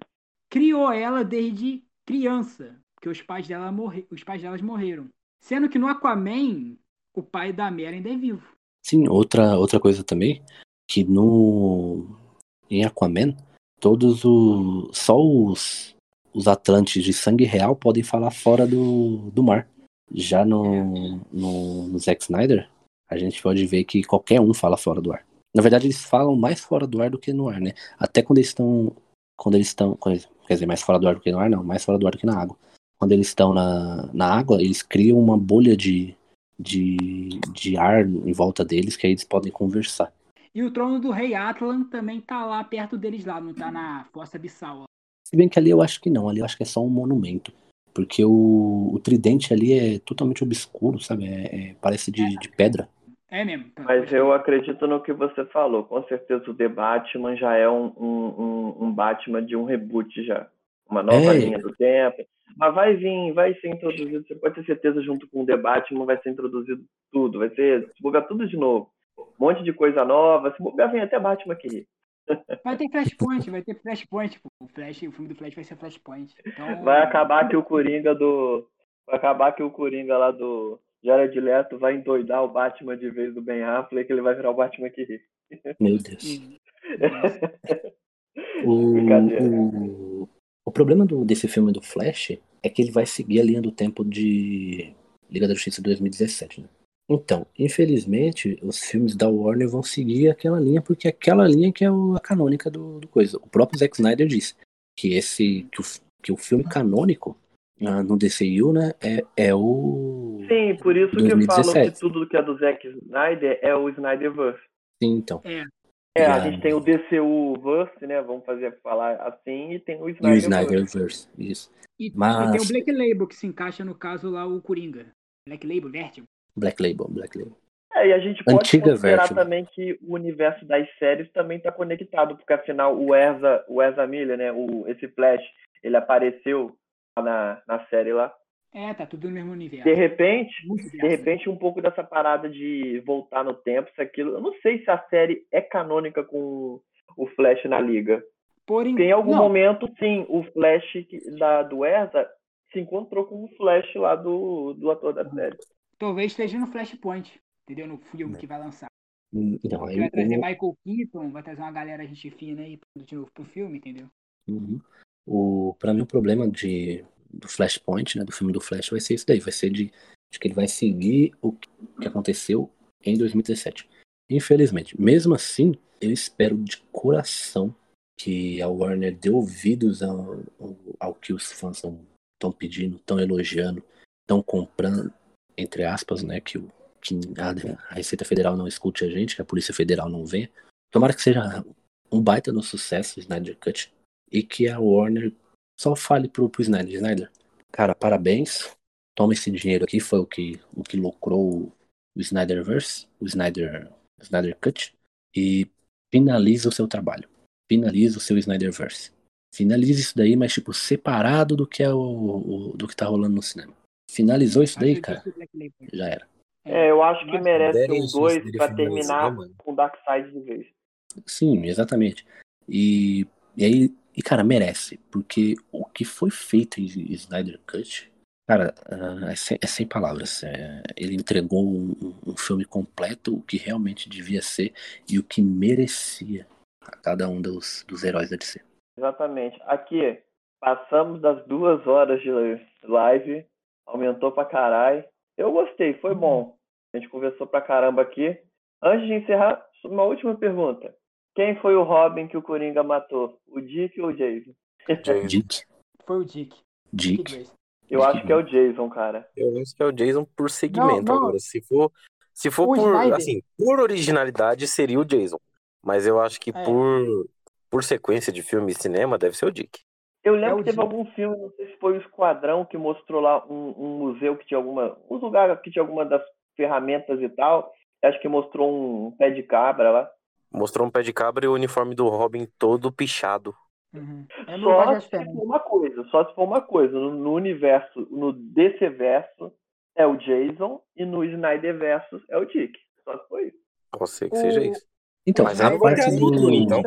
criou ela desde criança, porque os pais dela morre, os pais delas morreram. Sendo que no Aquaman, o pai da Mera ainda é vivo. Sim, outra, outra coisa também, que no em Aquaman, todos os só os os Atlantes de sangue real podem falar fora do, do mar. Já no, no, no Zack Snyder, a gente pode ver que qualquer um fala fora do ar. Na verdade, eles falam mais fora do ar do que no ar, né? Até quando eles estão. Quando eles estão. Quer dizer, mais fora do ar do que no ar, não, mais fora do ar do que na água. Quando eles estão na, na água, eles criam uma bolha de, de, de ar em volta deles que aí eles podem conversar. E o trono do rei Atlan também tá lá perto deles lá, não tá na fossa abissal. Se bem que ali eu acho que não, ali eu acho que é só um monumento. Porque o, o tridente ali é totalmente obscuro, sabe? É- é- parece de, de pedra. É mesmo. tá, Mas eu acredito no que você falou. Com certeza o The Batman já é um, um, um, um Batman de um reboot já. Uma nova É. linha do tempo. Mas vai vir, vai ser introduzido. Você pode ter certeza, junto com o The Batman, vai ser introduzido tudo. Vai ser, se bobear tudo de novo. Um monte de coisa nova. Se bobear, vem até Batman aqui. Vai ter Flashpoint, vai ter Flashpoint. O, Flash, o filme do Flash vai ser Flashpoint. Então, Vai acabar que o Coringa do. Vai acabar que o Coringa lá do Jared Leto vai endoidar o Batman de vez do Ben Affleck, ele vai virar o Batman que ri. Meu Deus. O, o, o problema do- desse filme do Flash é que ele vai seguir a linha do tempo de Liga da Justiça 2017, né? Então, infelizmente, os filmes da Warner vão seguir aquela linha, porque é aquela linha que é o- a canônica do, do coisa. O próprio Zack Snyder disse que esse que o, que o filme canônico ah, no DCU, né, é, é o. Sim, por isso que falam 2017. que tudo que é do Zack Snyder é o Snyderverse. Sim, então. É, É, a gente tem o DCU Verse, né? Vamos fazer falar assim, e tem o E o Snyderverse. Snyderverse, isso. e, Mas- e tem o Black Label que se encaixa no caso lá o Coringa. Black Label, Vertigo. Black Label, Black Label. É, e a gente pode Antiga considerar Vertigo. também que o universo das séries também está conectado, porque afinal o Ezra, o Ezra Miller, né? O, esse Flash, ele apareceu lá na, na série lá. É, tá tudo no mesmo universo. De repente, Muito de repente, um pouco dessa parada de voltar no tempo, isso, aquilo. Eu não sei se a série é canônica com o Flash na liga. Porém, em algum não, momento, sim, o Flash da, do Ezra se encontrou com o Flash lá do, do ator da série. talvez esteja no Flashpoint, entendeu? No filme que vai lançar. Então, vai trazer o- Michael Keaton, vai trazer uma galera gente fina aí de novo pro filme, entendeu? Uhum. O, pra mim, o problema de, do Flashpoint, né, do filme do Flash, vai ser isso daí. Vai ser de, de que ele vai seguir o que aconteceu em 2017. Infelizmente. Mesmo assim, eu espero de coração que a Warner dê ouvidos ao, ao, que os fãs estão pedindo, estão elogiando, estão comprando, entre aspas, né, que, que a, a Receita Federal não escute a gente, que a Polícia Federal não venha. Tomara que seja um baita no sucesso, Snyder Cut, e que a Warner só fale pro, pro Snyder, Snyder, cara, parabéns, toma esse dinheiro aqui, foi o que, o que lucrou o Snyderverse, o Snyder, o Snyder Cut, e finaliza o seu trabalho, finaliza o seu Snyderverse. Finaliza isso daí, mas tipo, separado do que é o, o- do que tá rolando no cinema. Finalizou isso daí, cara, já era. É, eu acho que merece um dois pra terminar com Darkseid de vez. Sim, exatamente. E, e aí, e cara, merece, porque o que foi feito em Snyder Cut, cara, ah, é, sem, é sem palavras. É, ele entregou um, um- filme completo, o que realmente devia ser e o que merecia a cada um dos, dos heróis da DC. Exatamente. Aqui, passamos das duas horas de live, aumentou pra caralho. Eu gostei, foi bom. A gente conversou pra caramba aqui. Antes de encerrar, uma última pergunta. Quem foi o Robin que o Coringa matou? O Dick ou o Jason? Dick, Foi o Dick. Dick Dick. Eu acho que é o Jason, cara. Eu acho que é o Jason por segmento. Não, não. Agora, se for, se for O por, Snyder. assim, por originalidade, seria o Jason. Mas eu acho que É. por, por sequência de filme e cinema, deve ser o Dick. Eu lembro É que teve Dick. algum filme, não sei se foi o Esquadrão, que mostrou lá um, um museu que tinha alguma. Um lugar que tinha alguma das ferramentas e tal. Acho que mostrou um pé de cabra lá. Mostrou um pé de cabra e o uniforme do Robin todo pichado. Uhum. Só se for uma coisa, só se for uma coisa. No, no universo, no DC verso é o Jason e no Snyder verso é o Dick. Só se for isso. Pode ser que O- seja isso. Então, Mas a parte do, futuro, então.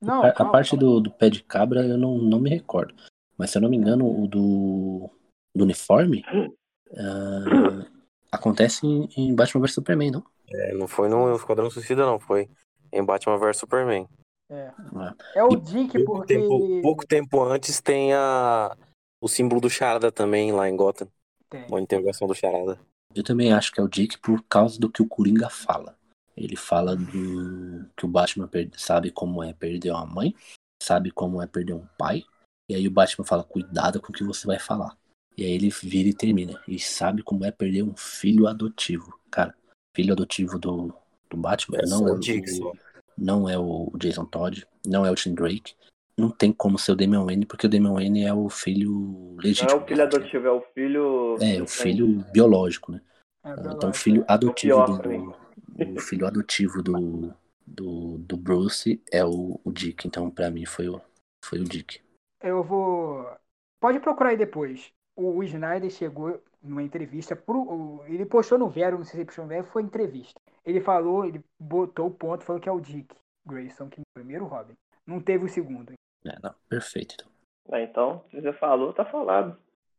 Não, a, a calma, parte calma. do, do pé de cabra eu não, não me recordo. Mas se eu não me engano, o do, do uniforme ah, acontece em, em Batman vs Superman, não? É, não foi no Esquadrão Suicida, não. Foi em Batman vs Superman. É. Ah. É o Dick Pouco porque. tempo, pouco tempo antes tem a, o símbolo do Charada também lá em Gotham. Tem. Uma interrogação do Charada. Eu também acho que é o Dick por causa do que o Coringa fala. Ele fala do que o Batman per- sabe como é perder uma mãe, sabe como é perder um pai, e aí o Batman fala: cuidado com o que você vai falar. E aí ele vira e termina. E sabe como é perder um filho adotivo. Cara, filho adotivo do, do Batman É não, é o o, não é o Jason Todd, não é o Tim Drake. Não tem como ser o Damian Wayne, porque o Damian Wayne é o filho Não legítimo. é o filho né? adotivo, é o filho. É, o filho biológico, né? É, Então, biológico. o filho adotivo pior do, o filho adotivo do, do, do Bruce é o, o Dick. Então, pra mim, foi o, foi o Dick. Eu vou. Pode procurar aí depois. O, o Snyder chegou numa entrevista pro. o- ele postou no Vero, não sei se ele postou no Vero, foi entrevista. Ele falou, ele botou o ponto, falou que é o Dick Grayson, que é o primeiro Robin. Não teve o segundo. É, não, perfeito. Então. Ah, então, se você falou, tá falado.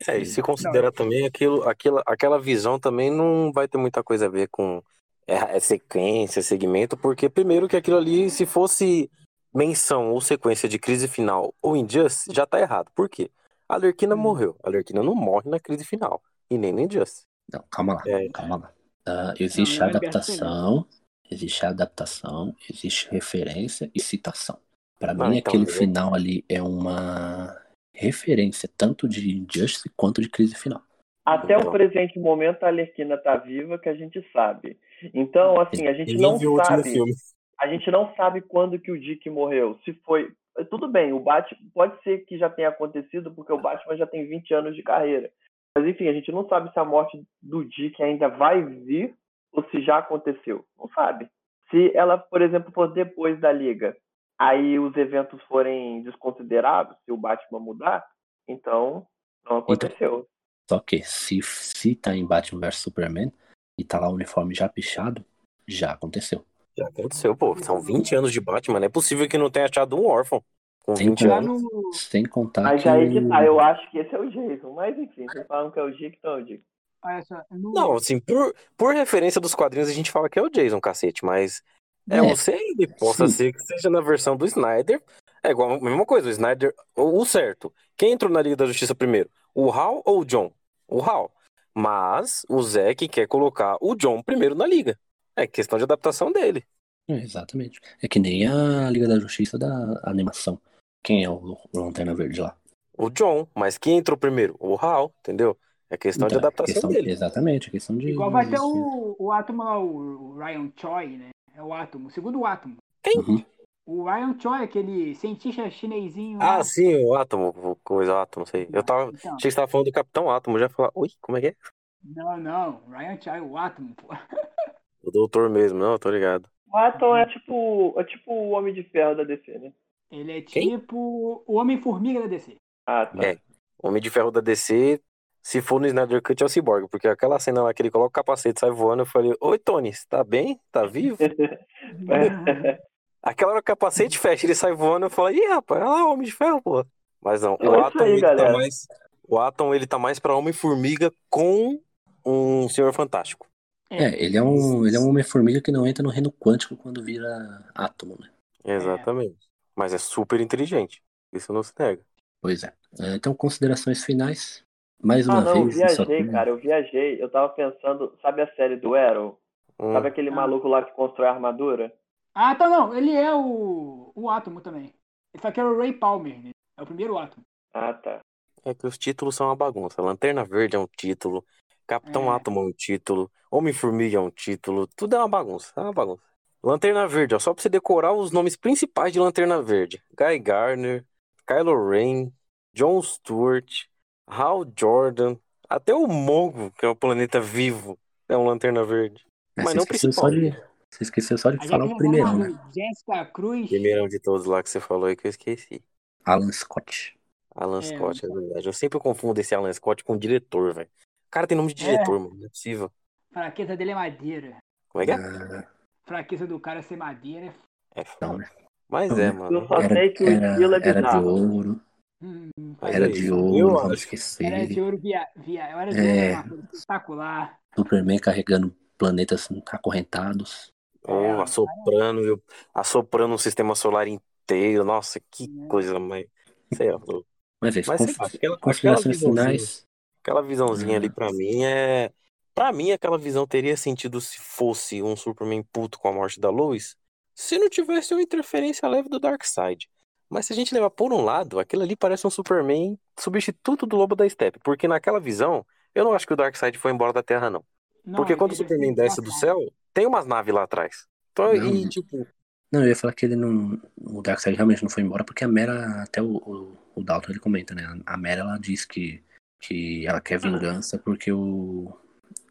É, e se considerar Não, também aquilo, aquela, aquela visão também não vai ter muita coisa a ver com é, é sequência, segmento, porque primeiro que aquilo ali, se fosse menção ou sequência de crise final ou Injustice, já tá errado. Por quê? A Alerquina Hum. morreu. A Alerquina não morre na crise final. E nem no Injustice. Não, calma lá, É. calma lá. Ah, existe Não, a não é adaptação, existe adaptação, existe referência e citação. Pra Não, mim, então, aquele eu- final ali é uma referência tanto de Justice quanto de crise final. Até o presente momento a Arlequina tá viva, que a gente sabe. Então, assim, a gente não sabe. A gente não sabe quando que o Dick morreu. Se foi. Tudo bem, o Batman pode ser que já tenha acontecido, porque o Batman já tem 20 anos de carreira. Mas enfim, a gente não sabe se a morte do Dick ainda vai vir ou se já aconteceu. Não sabe. Se ela, por exemplo, for depois da liga, aí os eventos forem desconsiderados, se o Batman mudar, então não aconteceu. Só que se, se tá em Batman vs Superman e tá lá o uniforme já pichado, já aconteceu. Já aconteceu, pô. São 20 anos de Batman. Não é possível que não tenha achado um órfão com Tem 20 Lá anos. no. Sem contar Mas que. aí que tá, eu acho que esse é o Jason. Mas enfim, vocês falam que é o Dick, então é o Dick. Não, assim, por, por referência dos quadrinhos a gente fala que é o Jason, cacete, mas é, É, o sei ele possa sim. ser que seja na versão do Snyder. É igual a mesma coisa, o Snyder, o, o certo. Quem entrou na Liga da Justiça primeiro? O Hal ou o John? O Hal. Mas o Zack quer colocar o John primeiro na liga. É questão de adaptação dele. É, exatamente. É que nem a Liga da Justiça da animação. Quem é o, o Lanterna Verde lá? O John, mas quem entrou primeiro? O Hal, entendeu? É questão de Então, adaptação questão- dele. Exatamente, a questão de. Igual vai ter o, o Átomo lá, o Ryan Choi, né? É o Átomo, o segundo Átomo. Uhum. O Ryan Choi, aquele cientista chinesinho. lá. Ah, sim, o Átomo, o coisa Átomo, sei. Eu tava. Então, Achei que você tava falando do Capitão Átomo, já ia falar. Oi, como é que é? não, não. Ryan Choi, o Átomo, pô. O doutor mesmo, não, eu tô ligado. O Atom é tipo, é tipo o Homem de Ferro da DC, né? Ele é Quem? tipo o Homem-Formiga da DC. Ah, tá. É. Homem de Ferro da DC, se for no Snyder Cut, é o Cyborg, porque aquela cena lá que ele coloca o capacete e sai voando, eu falei, oi Tony, você tá bem? Tá vivo? Aquela hora o capacete fecha, ele sai voando, eu falei, ih, rapaz, olha lá, Homem de Ferro, pô. Mas não, É o Atom, aí, ele tá mais. O Atom, ele tá mais pra Homem-Formiga com um Senhor Fantástico. É, ele é um, ele é um Homem-Formiga que não entra no reino quântico quando vira átomo, né? Exatamente. Mas é super inteligente. Isso não se nega. Pois é. É, Então, considerações finais. Mais Ah, uma não, eu vez. só viajei, tem- cara, eu viajei. Eu tava pensando, sabe a série do Arrow? Hum. Sabe aquele Ah. maluco lá que constrói a armadura? Ah, tá, não. Ele é o, o Átomo também. Ele só que é o Ray Palmer, né? É o primeiro Átomo. Ah, tá. É que os títulos são uma bagunça. Lanterna Verde é um título, Capitão É. Átomo é um título, Homem-Formiga é um título, tudo é uma bagunça, é uma bagunça. Lanterna Verde, ó, só pra você decorar os nomes principais de Lanterna Verde. Guy Gardner, Kylo Ren, John Stewart, Hal Jordan, até o Mongo, que é o planeta vivo, é um Lanterna Verde. É, Mas não principal. só de. Você esqueceu só de Aí falar o primeirão, uma né? Jessica Cruz. Primeirão de todos lá que você falou aí que eu esqueci. Alan Scott. Alan É, Scott, é verdade. Eu sempre confundo esse Alan Scott com diretor, velho. O cara tem nome de É. diretor, mano. Não é possível. Fraqueza dele é madeira. Como é que é? Ah, Fraqueza do cara ser madeira. É não, foda. né? Mas Não, é, mano. Eu só Era, sei que o estilo é era, era de bizarro. ouro. Hum, Era é de ouro, acho. esquecer. era de ouro via. via era de É. ouro, espetacular. Superman carregando planetas acorrentados. Oh, É, assoprando, viu? assoprando um sistema solar inteiro. Nossa, que É. coisa, mas. Sei lá. Mas é. Mas cons- aquela, aquela visãozinha, finais. aquela visãozinha ali Hum. pra mim é. Pra mim, aquela visão teria sentido se fosse um Superman puto com a morte da Lois, se não tivesse uma interferência leve do Darkseid. Mas se a gente levar por um lado, aquilo ali parece um Superman substituto do Lobo da Steppe. Porque naquela visão, eu não acho que o Darkseid foi embora da Terra, não. Não, Porque quando o Superman desce do céu, tem umas naves lá atrás. Então, Não. e tipo, Não, eu ia falar que ele não. O Darkseid realmente não foi embora, porque a Mera, até o, o, o Dalton ele comenta, né? A Mera ela diz que, que ela quer vingança porque o,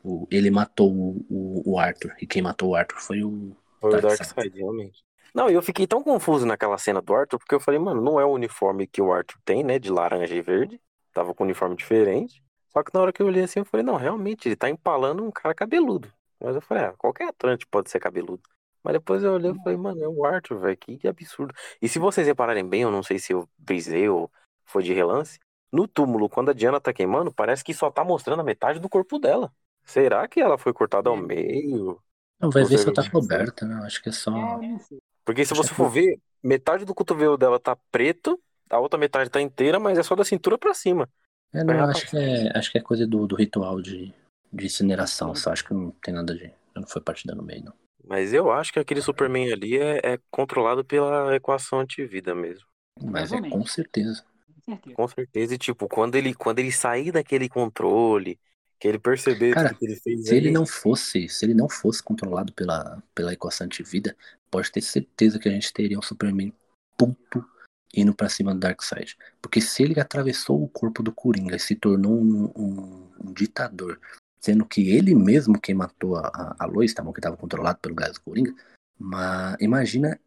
o ele matou o, o, o Arthur. E quem matou o Arthur foi o. foi o Darkseid. Realmente. Não, e eu fiquei tão confuso naquela cena do Arthur, porque eu falei, mano, não é o uniforme que o Arthur tem, né? De laranja e verde. Tava com um uniforme diferente. Só que na hora que eu olhei assim, eu falei, não, realmente, ele tá empalando um cara cabeludo. Mas eu falei, ah, qualquer Atlante pode ser cabeludo. Mas depois eu olhei e falei, mano, é o Arthur, velho, que absurdo. E se vocês repararem bem, eu não sei se eu brisei ou foi de relance, no túmulo, quando a Diana tá queimando, parece que só tá mostrando a metade do corpo dela. Será que ela foi cortada ao meio? Não, vai ver se tá viu? coberta, né? Acho que é só. É. Porque se Acho você que for ver, metade do cotovelo dela tá preto, a outra metade tá inteira, mas é só da cintura pra cima. É, não, Vai acho que é, acho que é coisa do, do ritual de, de incineração, só acho que não tem nada de. Não foi partida no meio, não. Mas eu acho que aquele Superman ali é, é controlado pela equação antivida mesmo. Mas é Provavelmente. com certeza. Com certeza. Com certeza. E, tipo, quando ele, quando ele sair daquele controle, que ele perceber Cara, tudo que ele fez Se ele ali, não fosse, se ele não fosse controlado pela, pela equação antivida, pode ter certeza que a gente teria um Superman puto indo pra cima do Darkseid. Porque se ele atravessou o corpo do Coringa e se tornou um, um- um ditador, sendo que ele mesmo quem matou a, a, a Lois, tá bom, que estava controlado pelo gás do Coringa, mas imagina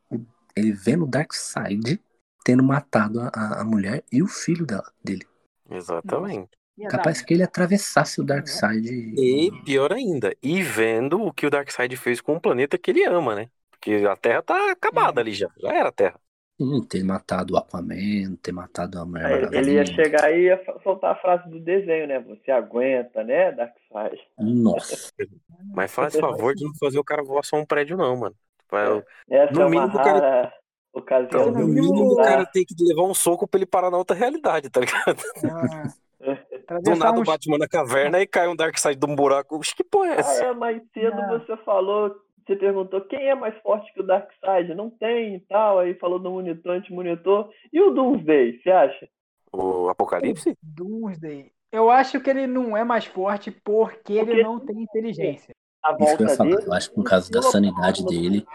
ele vendo o Darkseid tendo matado a, a- a mulher e o filho dela, dele. Exatamente. Capaz dar- que ele atravessasse o Darkseid E pior ainda, e vendo o que o Darkseid fez com o planeta que ele ama, né? Porque a Terra tá acabada ali já. Já era a Terra. Sim, ter matado o Aquaman, ter matado a Mulher Maravilha. ele ia chegar e ia soltar a frase do desenho, né? Você aguenta, né, Darkseid? Nossa, Mas faz favor de não fazer o cara voar só um prédio, não, mano. Tipo, é o- Essa No é uma mínimo, o cara- ocasião. Então, no mínimo, o cara tem que levar um soco pra ele parar na outra realidade, tá ligado? Ah, Do atravessar nada o uns- Batman na caverna e cai um Darkseid de um buraco. Que porra é Ah, essa? é, mais cedo Não. você falou, você perguntou quem é mais forte que o Darkseid? Não tem e tal, aí falou do monitor, anti-monitor. E o Doomsday, você acha? O Apocalipse? Doomsday. Eu acho que ele não é mais forte porque ele Porque- não tem inteligência. A isso que eu volta ia falar. dele. Eu acho que no caso da sanidade do dele,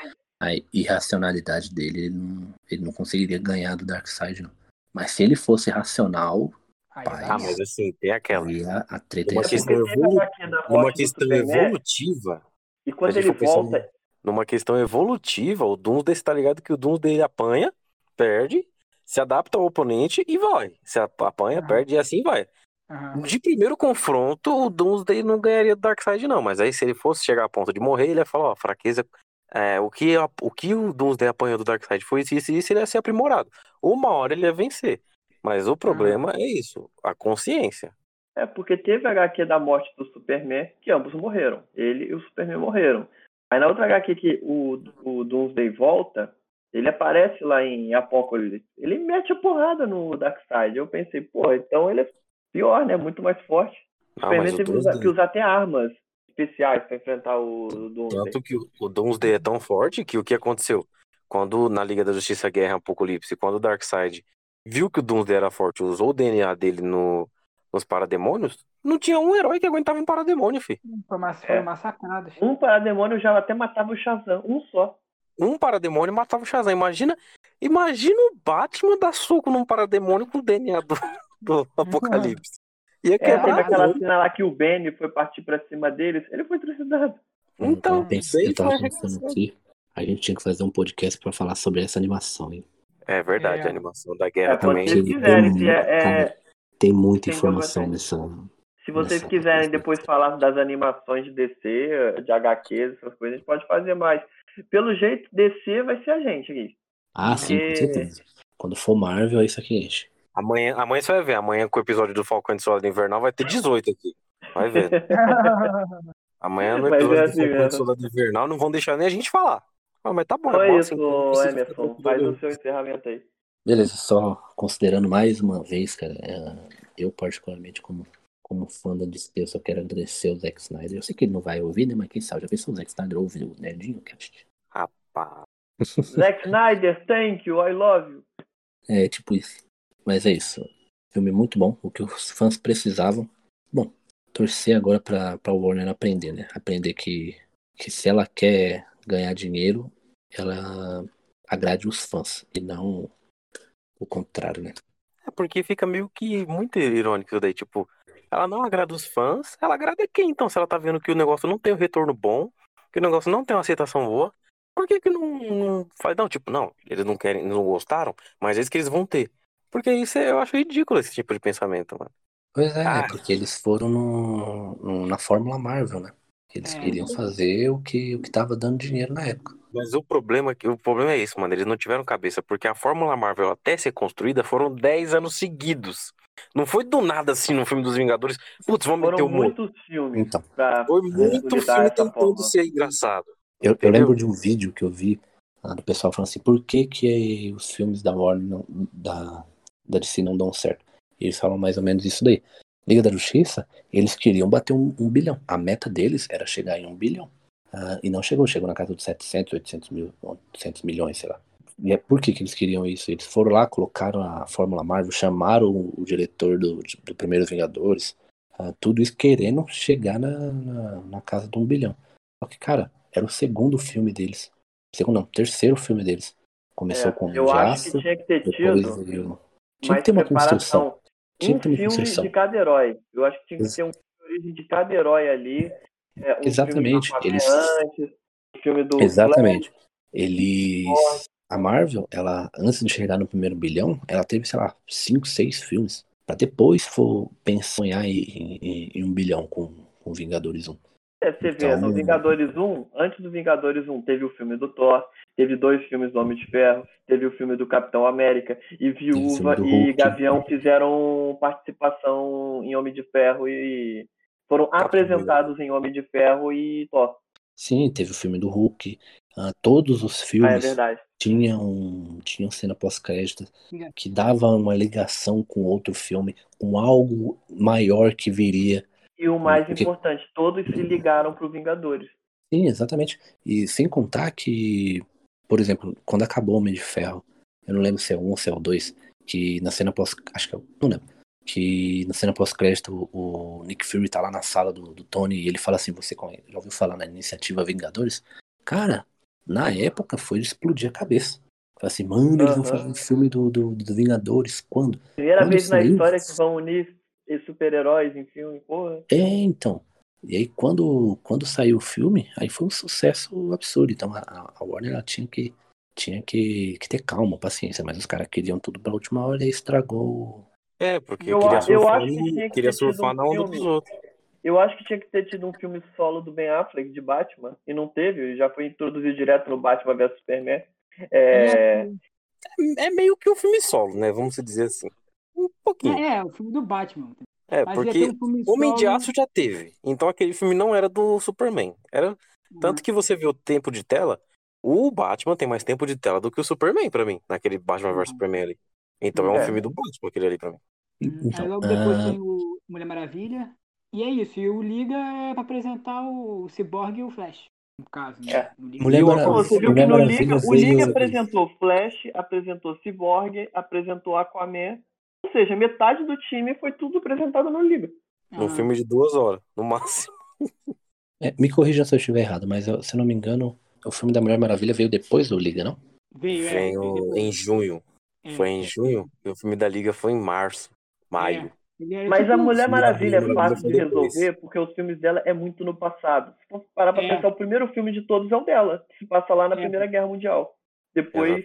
a irracionalidade dele, ele não, ele não conseguiria ganhar do Darkseid, não. Mas se ele fosse racional, Aí. Ah, mas assim, tem aquela. a, a treta Uma ia É questão evolu- Numa questão Superman, evolutiva, e quando se a gente ele volta, numa questão evolutiva, o Doomsday você tá ligado que o Doomsday ele apanha, perde, se adapta ao oponente e vai. Se apanha, Aham. perde e assim vai. De primeiro confronto, o Doomsday não ganharia do Darkseid, não. Mas aí, se ele fosse chegar a ponto de morrer, ele ia falar, ó, fraqueza. é, o, que, o que o Doomsday apanhou do Darkseid foi isso, isso e isso, ele ia ser aprimorado. Uma hora ele ia vencer. Mas o problema é isso, a consciência. É, porque teve a HQ da morte do Superman, que ambos morreram. Ele e o Superman morreram. Aí na outra HQ que o, o Doomsday volta, ele aparece lá em Apocalipse. Ele mete a porrada no Darkseid. Eu pensei, pô, então ele é pior, né? Muito mais forte. O Ah, mas Superman o teve que usar, Doomsday- que usar até armas especiais pra enfrentar o Doomsday. Tanto que o- o Doomsday é tão forte que o que aconteceu? Quando na Liga da Justiça Guerra Apocalipse, quando o Darkseid viu que o Doomsday era forte, usou o DNA dele no, nos parademônios, não tinha um herói que aguentava um parademônio, fi. Foi mass- É. Foram massacrados. Um parademônio já até matava o Shazam, um só. Um parademônio matava o Shazam. Imagina, imagina o Batman dar soco num parademônio com o DNA do, do Apocalipse. Ia É, quebrar. aquela cena lá que o Benny foi partir pra cima deles, ele foi trucidado. Então, eu, pensei, eu tava foi pensando aqui, a gente tinha que fazer um podcast pra falar sobre essa animação, hein? É verdade, É. a animação da guerra É, também. vocês Tem quiserem, se é- é- cara, Tem muita tem informação aguentar. nessa. Se vocês Nessa- quiserem nessa- depois falar das animações de DC, de HQs, essas coisas, a gente pode fazer mais. Pelo jeito, DC vai ser a gente aqui. Ah, sim, com Porque- certeza. Quando for Marvel, é isso aqui enche. Amanhã, amanhã você vai ver. Amanhã com o episódio do Falcão de Soldado Invernal vai ter 18 aqui. Vai ver. Amanhã no é episódio do assim Falcão de. Soldado Invernal não vão deixar nem a gente falar. Ah, mas tá bom, Então é bom isso, assim, Emerson. Faz o seu encerramento aí. Beleza, só considerando mais uma vez, cara, é, eu particularmente como, como fã da DC, eu só quero agradecer ao Zack Snyder. Eu sei que ele não vai ouvir, né? Mas quem sabe, já pensou o Zack Snyder ouve o Nerdinho Cast? Rapaz. Zack Snyder, thank you, I love you. É, tipo isso. Mas é isso. Filme muito bom, o que os fãs precisavam. Bom, torcer agora pra, pra Warner aprender, né? Aprender que, que se ela quer ganhar dinheiro, ela agrade os fãs e não o contrário, né? É porque fica meio que muito irônico isso daí. Tipo, ela não agrada os fãs, ela agrada quem então? Se ela tá vendo que o negócio não tem um retorno bom, que o negócio não tem uma aceitação boa, por que que não, não faz? Não, tipo, não, eles não querem, não gostaram, mas é isso que eles vão ter. Porque isso é- eu acho ridículo esse tipo de pensamento, mano. Pois é, Ah. é porque eles foram no, no- na Fórmula Marvel, né? Eles É. queriam fazer o que, o que tava dando dinheiro na época. Mas o problema, é que- o problema é isso, mano. Eles não tiveram cabeça, porque a Fórmula Marvel até ser construída foram 10 anos seguidos. Não foi do nada assim no filme dos Vingadores. Putz, vamos meter Foram o mundo. muitos filmes Então, pra Foi muito filme tentando forma. ser engraçado. eu, eu lembro de um vídeo que eu vi ah, do pessoal falando assim, por que, que os filmes da Warner, não, da, da DC não dão certo? E eles falam mais ou menos isso daí. Liga da Justiça, eles queriam bater um, um bilhão. A meta deles era chegar em um bilhão. Ah, e não chegou, chegou na casa de 700, 800 mil, 800 milhões, sei lá. E é por que, que eles queriam isso? Eles foram lá, colocaram a Fórmula Marvel, chamaram o, o diretor do, do Primeiros Vingadores, ah, tudo isso querendo chegar na, na, na casa de um bilhão. Só que, cara, era o segundo filme deles. Segundo não, terceiro filme deles. Começou É, com eu o acho que tinha que ter depois tido veio... Tinha que ter uma construção. Tinha Um filme de cada herói. Eu acho que tinha que ter um filme de origem de cada herói ali. É, um Exatamente, eles- antes, filme do Exatamente. Eles. A Marvel, ela, antes de chegar no primeiro bilhão, ela teve, sei lá, cinco, seis filmes. Pra depois for pensar em, em, em um bilhão com, com Vingadores 1. É, você vê, Então- no Vingadores 1, antes do Vingadores 1, teve o filme do Thor, teve dois filmes do Homem de Ferro, teve o filme do Capitão América, e Viúva do e Hulk. Gavião fizeram participação em Homem de Ferro e foram Capitão apresentados em Homem de Ferro e Thor. Sim, teve o filme do Hulk. ah, todos os Ah, é filmes tinham, tinham cena pós-crédito que dava uma ligação com outro filme, com algo maior que viria. E o mais Porque- importante, todos se ligaram pro Vingadores. Sim, exatamente. E sem contar que, por exemplo, quando acabou o Homem de Ferro, eu não lembro se é um ou se é o dois, que na cena pós. Acho que é. Não lembro. Que na cena pós-crédito o Nick Fury tá lá na sala do, do Tony e ele fala assim: Você já ouviu falar na iniciativa Vingadores? Cara, na época foi de explodir a cabeça. Fala assim, mano, eles vão fazer um filme do, do, do Vingadores. Quando? Primeira Quando vez na história que vão unir super-heróis em filme, porra. É, então. E aí, quando, quando saiu o filme, aí foi um sucesso absurdo. Então, a, a Warner ela tinha, que, tinha que, que ter calma, paciência. Mas os caras queriam tudo pra última hora e estragou. É, porque Eu queria a- eu surfar, acho que que queria surfar um na onda dos outros. Eu acho que tinha que ter tido um filme solo do Ben Affleck de Batman, e não teve, já foi introduzido direto no Batman vs Superman. É, É meio que um filme solo, né? Vamos dizer assim. Um pouquinho. É, é, o filme do Batman. É, Mas porque um Homem de Aço já teve. Então aquele filme não era do Superman. Era tanto que você vê o tempo de tela, o Batman tem mais tempo de tela do que o Superman pra mim, naquele Batman vs Uhum. Superman ali. Então é um É. filme do Batman aquele ali pra mim. Uhum. Então, Aí logo depois ah, tem o Mulher Maravilha. E é isso. E o Liga é pra apresentar o Cyborg e o Flash. No caso, né? É. No Liga. Mulher E Maravilha, você viu que Mulher no Liga, o Liga apresentou Flash, apresentou Cyborg, apresentou Aquaman. Ou seja, metade do time foi tudo apresentado no Liga. Num Ah, filme de duas horas, no máximo. é, me corrija se eu estiver errado, mas eu- se eu não me engano, o filme da Mulher Maravilha veio depois do Liga, não? Veio, é, veio em junho. É, Foi em junho. E o filme da Liga foi em março, maio. É. Mas tipo a um- Mulher Maravilha é fácil de resolver porque os filmes dela é muito no passado. Se for parar pra É. pensar, o primeiro filme de todos é o dela, que se passa lá na É. Primeira Guerra Mundial. Depois,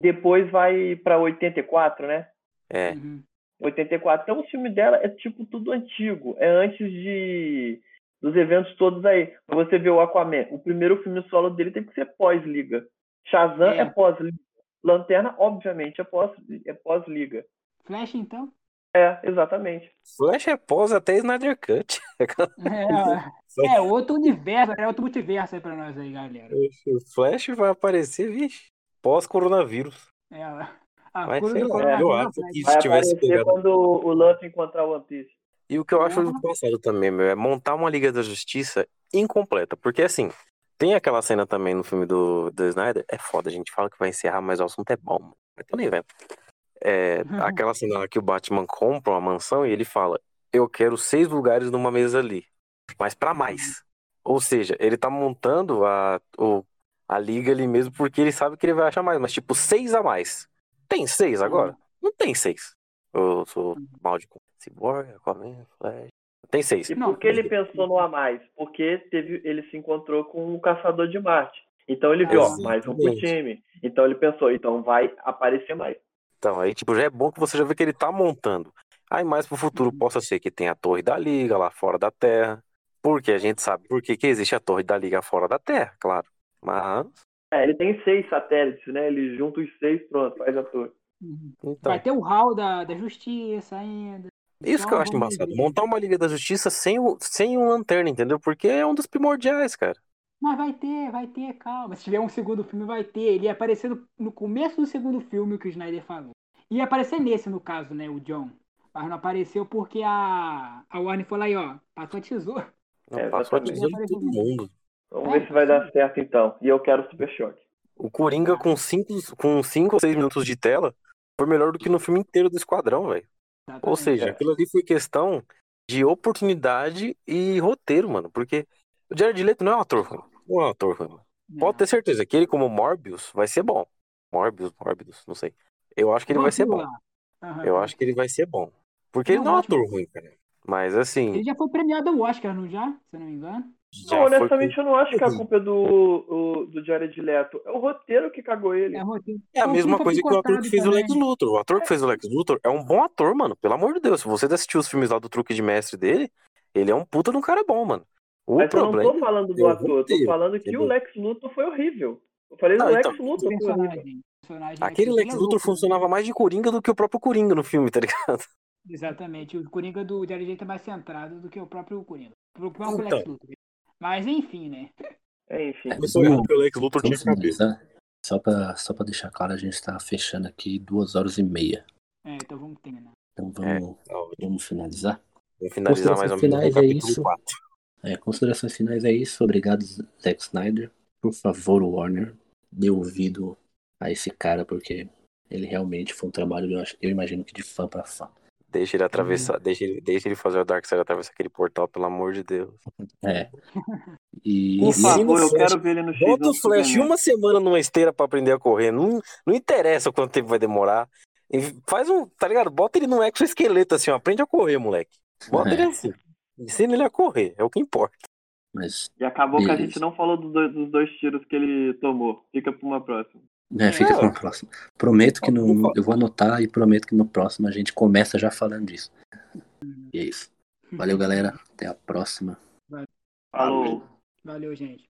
depois vai pra 84, né? É. Uhum. 84. Então o filme dela é tipo tudo antigo. É antes de dos eventos todos aí. Pra você ver o Aquaman, o primeiro filme solo dele teve que ser pós-liga. Shazam É. é, pós-liga. Lanterna, obviamente, é pós- é pós-liga. Flash, então? é, exatamente. Flash é pós até Snyder Cut. É, é outro universo, é outro multiverso aí pra nós aí, galera. O Flash vai aparecer, vixe, pós-coronavírus. É, a Mas cura sei do lá, coronavírus eu acho que se tivesse pegado. quando o Luffy encontrar o One Piece. E o que eu acho Uhum. do passado também, meu, é montar uma Liga da Justiça incompleta. Porque assim, tem aquela cena também no filme do, do Snyder. É foda, a gente fala que vai encerrar, mas o assunto é bom. mano. Mas tô nem vendo. É, aquela cena lá que o Batman compra uma mansão e ele fala: Eu quero seis lugares numa mesa ali. Mas pra mais. Ou seja, ele tá montando a, o, a liga ali mesmo porque ele sabe que ele vai achar mais. Mas tipo, seis a mais. Tem seis agora? Não tem seis. Eu sou mal de. Cyborg, Aquaman, Flash. Tem seis. E Não, por que ele pensou no a mais? Porque teve, ele se encontrou com o Caçador de Marte. Então ele viu, ó, mais um pro time. Então ele pensou, então vai aparecer mais. Então, aí, tipo, já é bom que você já vê que ele tá montando. Aí, mais pro futuro, possa ser que tenha a Torre da Liga lá fora da Terra. Porque a gente sabe por que, que existe a Torre da Liga fora da Terra, claro. Mas, É, ele tem seis satélites, né? Ele junta os seis, pronto, faz a torre. Uhum. então. Vai ter o hall da, da justiça ainda. Isso que eu Então, acho embaçado. Montar uma Liga da Justiça sem, o, sem um lanterna, entendeu? Porque é um dos primordiais, cara. Mas vai ter, vai ter, calma. Se tiver um segundo filme, vai ter. Ele ia aparecer no, no começo do segundo filme, o que o Snyder falou. Ia aparecer nesse, no caso, né, o John. Mas não apareceu porque a, a Warner falou aí, ó, passou a tesoura. Não, É, passou a tesoura em todo mundo. Vamos ver se vai dar certo então. E eu quero Super Choque. O Coringa com cinco, com cinco ou seis minutos de tela foi melhor do que no filme inteiro do Esquadrão, velho. Ou seja, É. aquilo ali foi questão de oportunidade e roteiro, mano. Porque o Jared Leto não é um ator ruim. Não é um ator ruim. Pode ter certeza que ele, como Morbius, vai ser bom. Morbius, Morbius, não sei. Eu acho que ele vai ser bom. Aham. Eu acho que ele vai ser bom. Porque ele Não, é um ator ruim, cara. Mas assim, Ele já foi premiado ao Oscar, não já? Se eu não me engano. Não, foi honestamente, eu não acho que a ruim. culpa é do, o- do Jared Leto. É o roteiro que cagou ele. É, roteiro. É a um mesma coisa que o ator que fez o Lex também. Luthor. O ator que fez o Lex Luthor é um bom ator, mano. Pelo amor de Deus. Se você assistiu os filmes lá do truque de mestre dele, ele é um puta de um cara bom, mano. O Mas eu não problema. tô falando do é o ator, eu tô falando que entendeu? o Lex Luthor foi horrível. Eu falei do Não, Lex então, Luthor foi horrível. Aquele Lex é Luthor louco, funcionava mais de Coringa do que o próprio Coringa no filme, tá ligado? Exatamente. O Coringa do Jared Leto é mais centrado do que o próprio Coringa. O próprio Então. Lex Luthor. Mas enfim, né? É, enfim. O Lex Luthor tinha cabeça. Só pra, só pra deixar claro, a gente tá fechando aqui duas horas e meia. É, então vamos terminar. Então É. vamos, ótimo. vamos finalizar. Vamos finalizar mais ou menos Considerações é isso. 4. É, considerações finais é isso. Obrigado, Zack Snyder. Por favor, Warner, dê ouvido a esse cara, porque ele realmente foi um trabalho, eu, acho- eu imagino que de fã pra fã. Deixa ele atravessar, deixa ele, deixa ele fazer o Darkseid atravessar aquele portal, pelo amor de Deus. É. E, Por e- favor, eu quero ver ele no X Bota o do Flash Superman. uma semana numa esteira pra aprender a correr. Não, não interessa quanto tempo vai demorar. E Faz um, tá ligado? Bota ele num exoesqueleto assim, ó. Aprende a correr, moleque. Bota É. ele assim. Ensina ele a correr, é o que importa. mas E acabou que a Beleza. gente não falou dos dois, dos dois tiros que ele tomou. Fica pra uma próxima. É, fica com o próximo. Prometo que no, eu vou anotar e prometo que no próximo a gente começa já falando disso. E é isso. Valeu, galera. Até a próxima. Falou. Valeu, gente.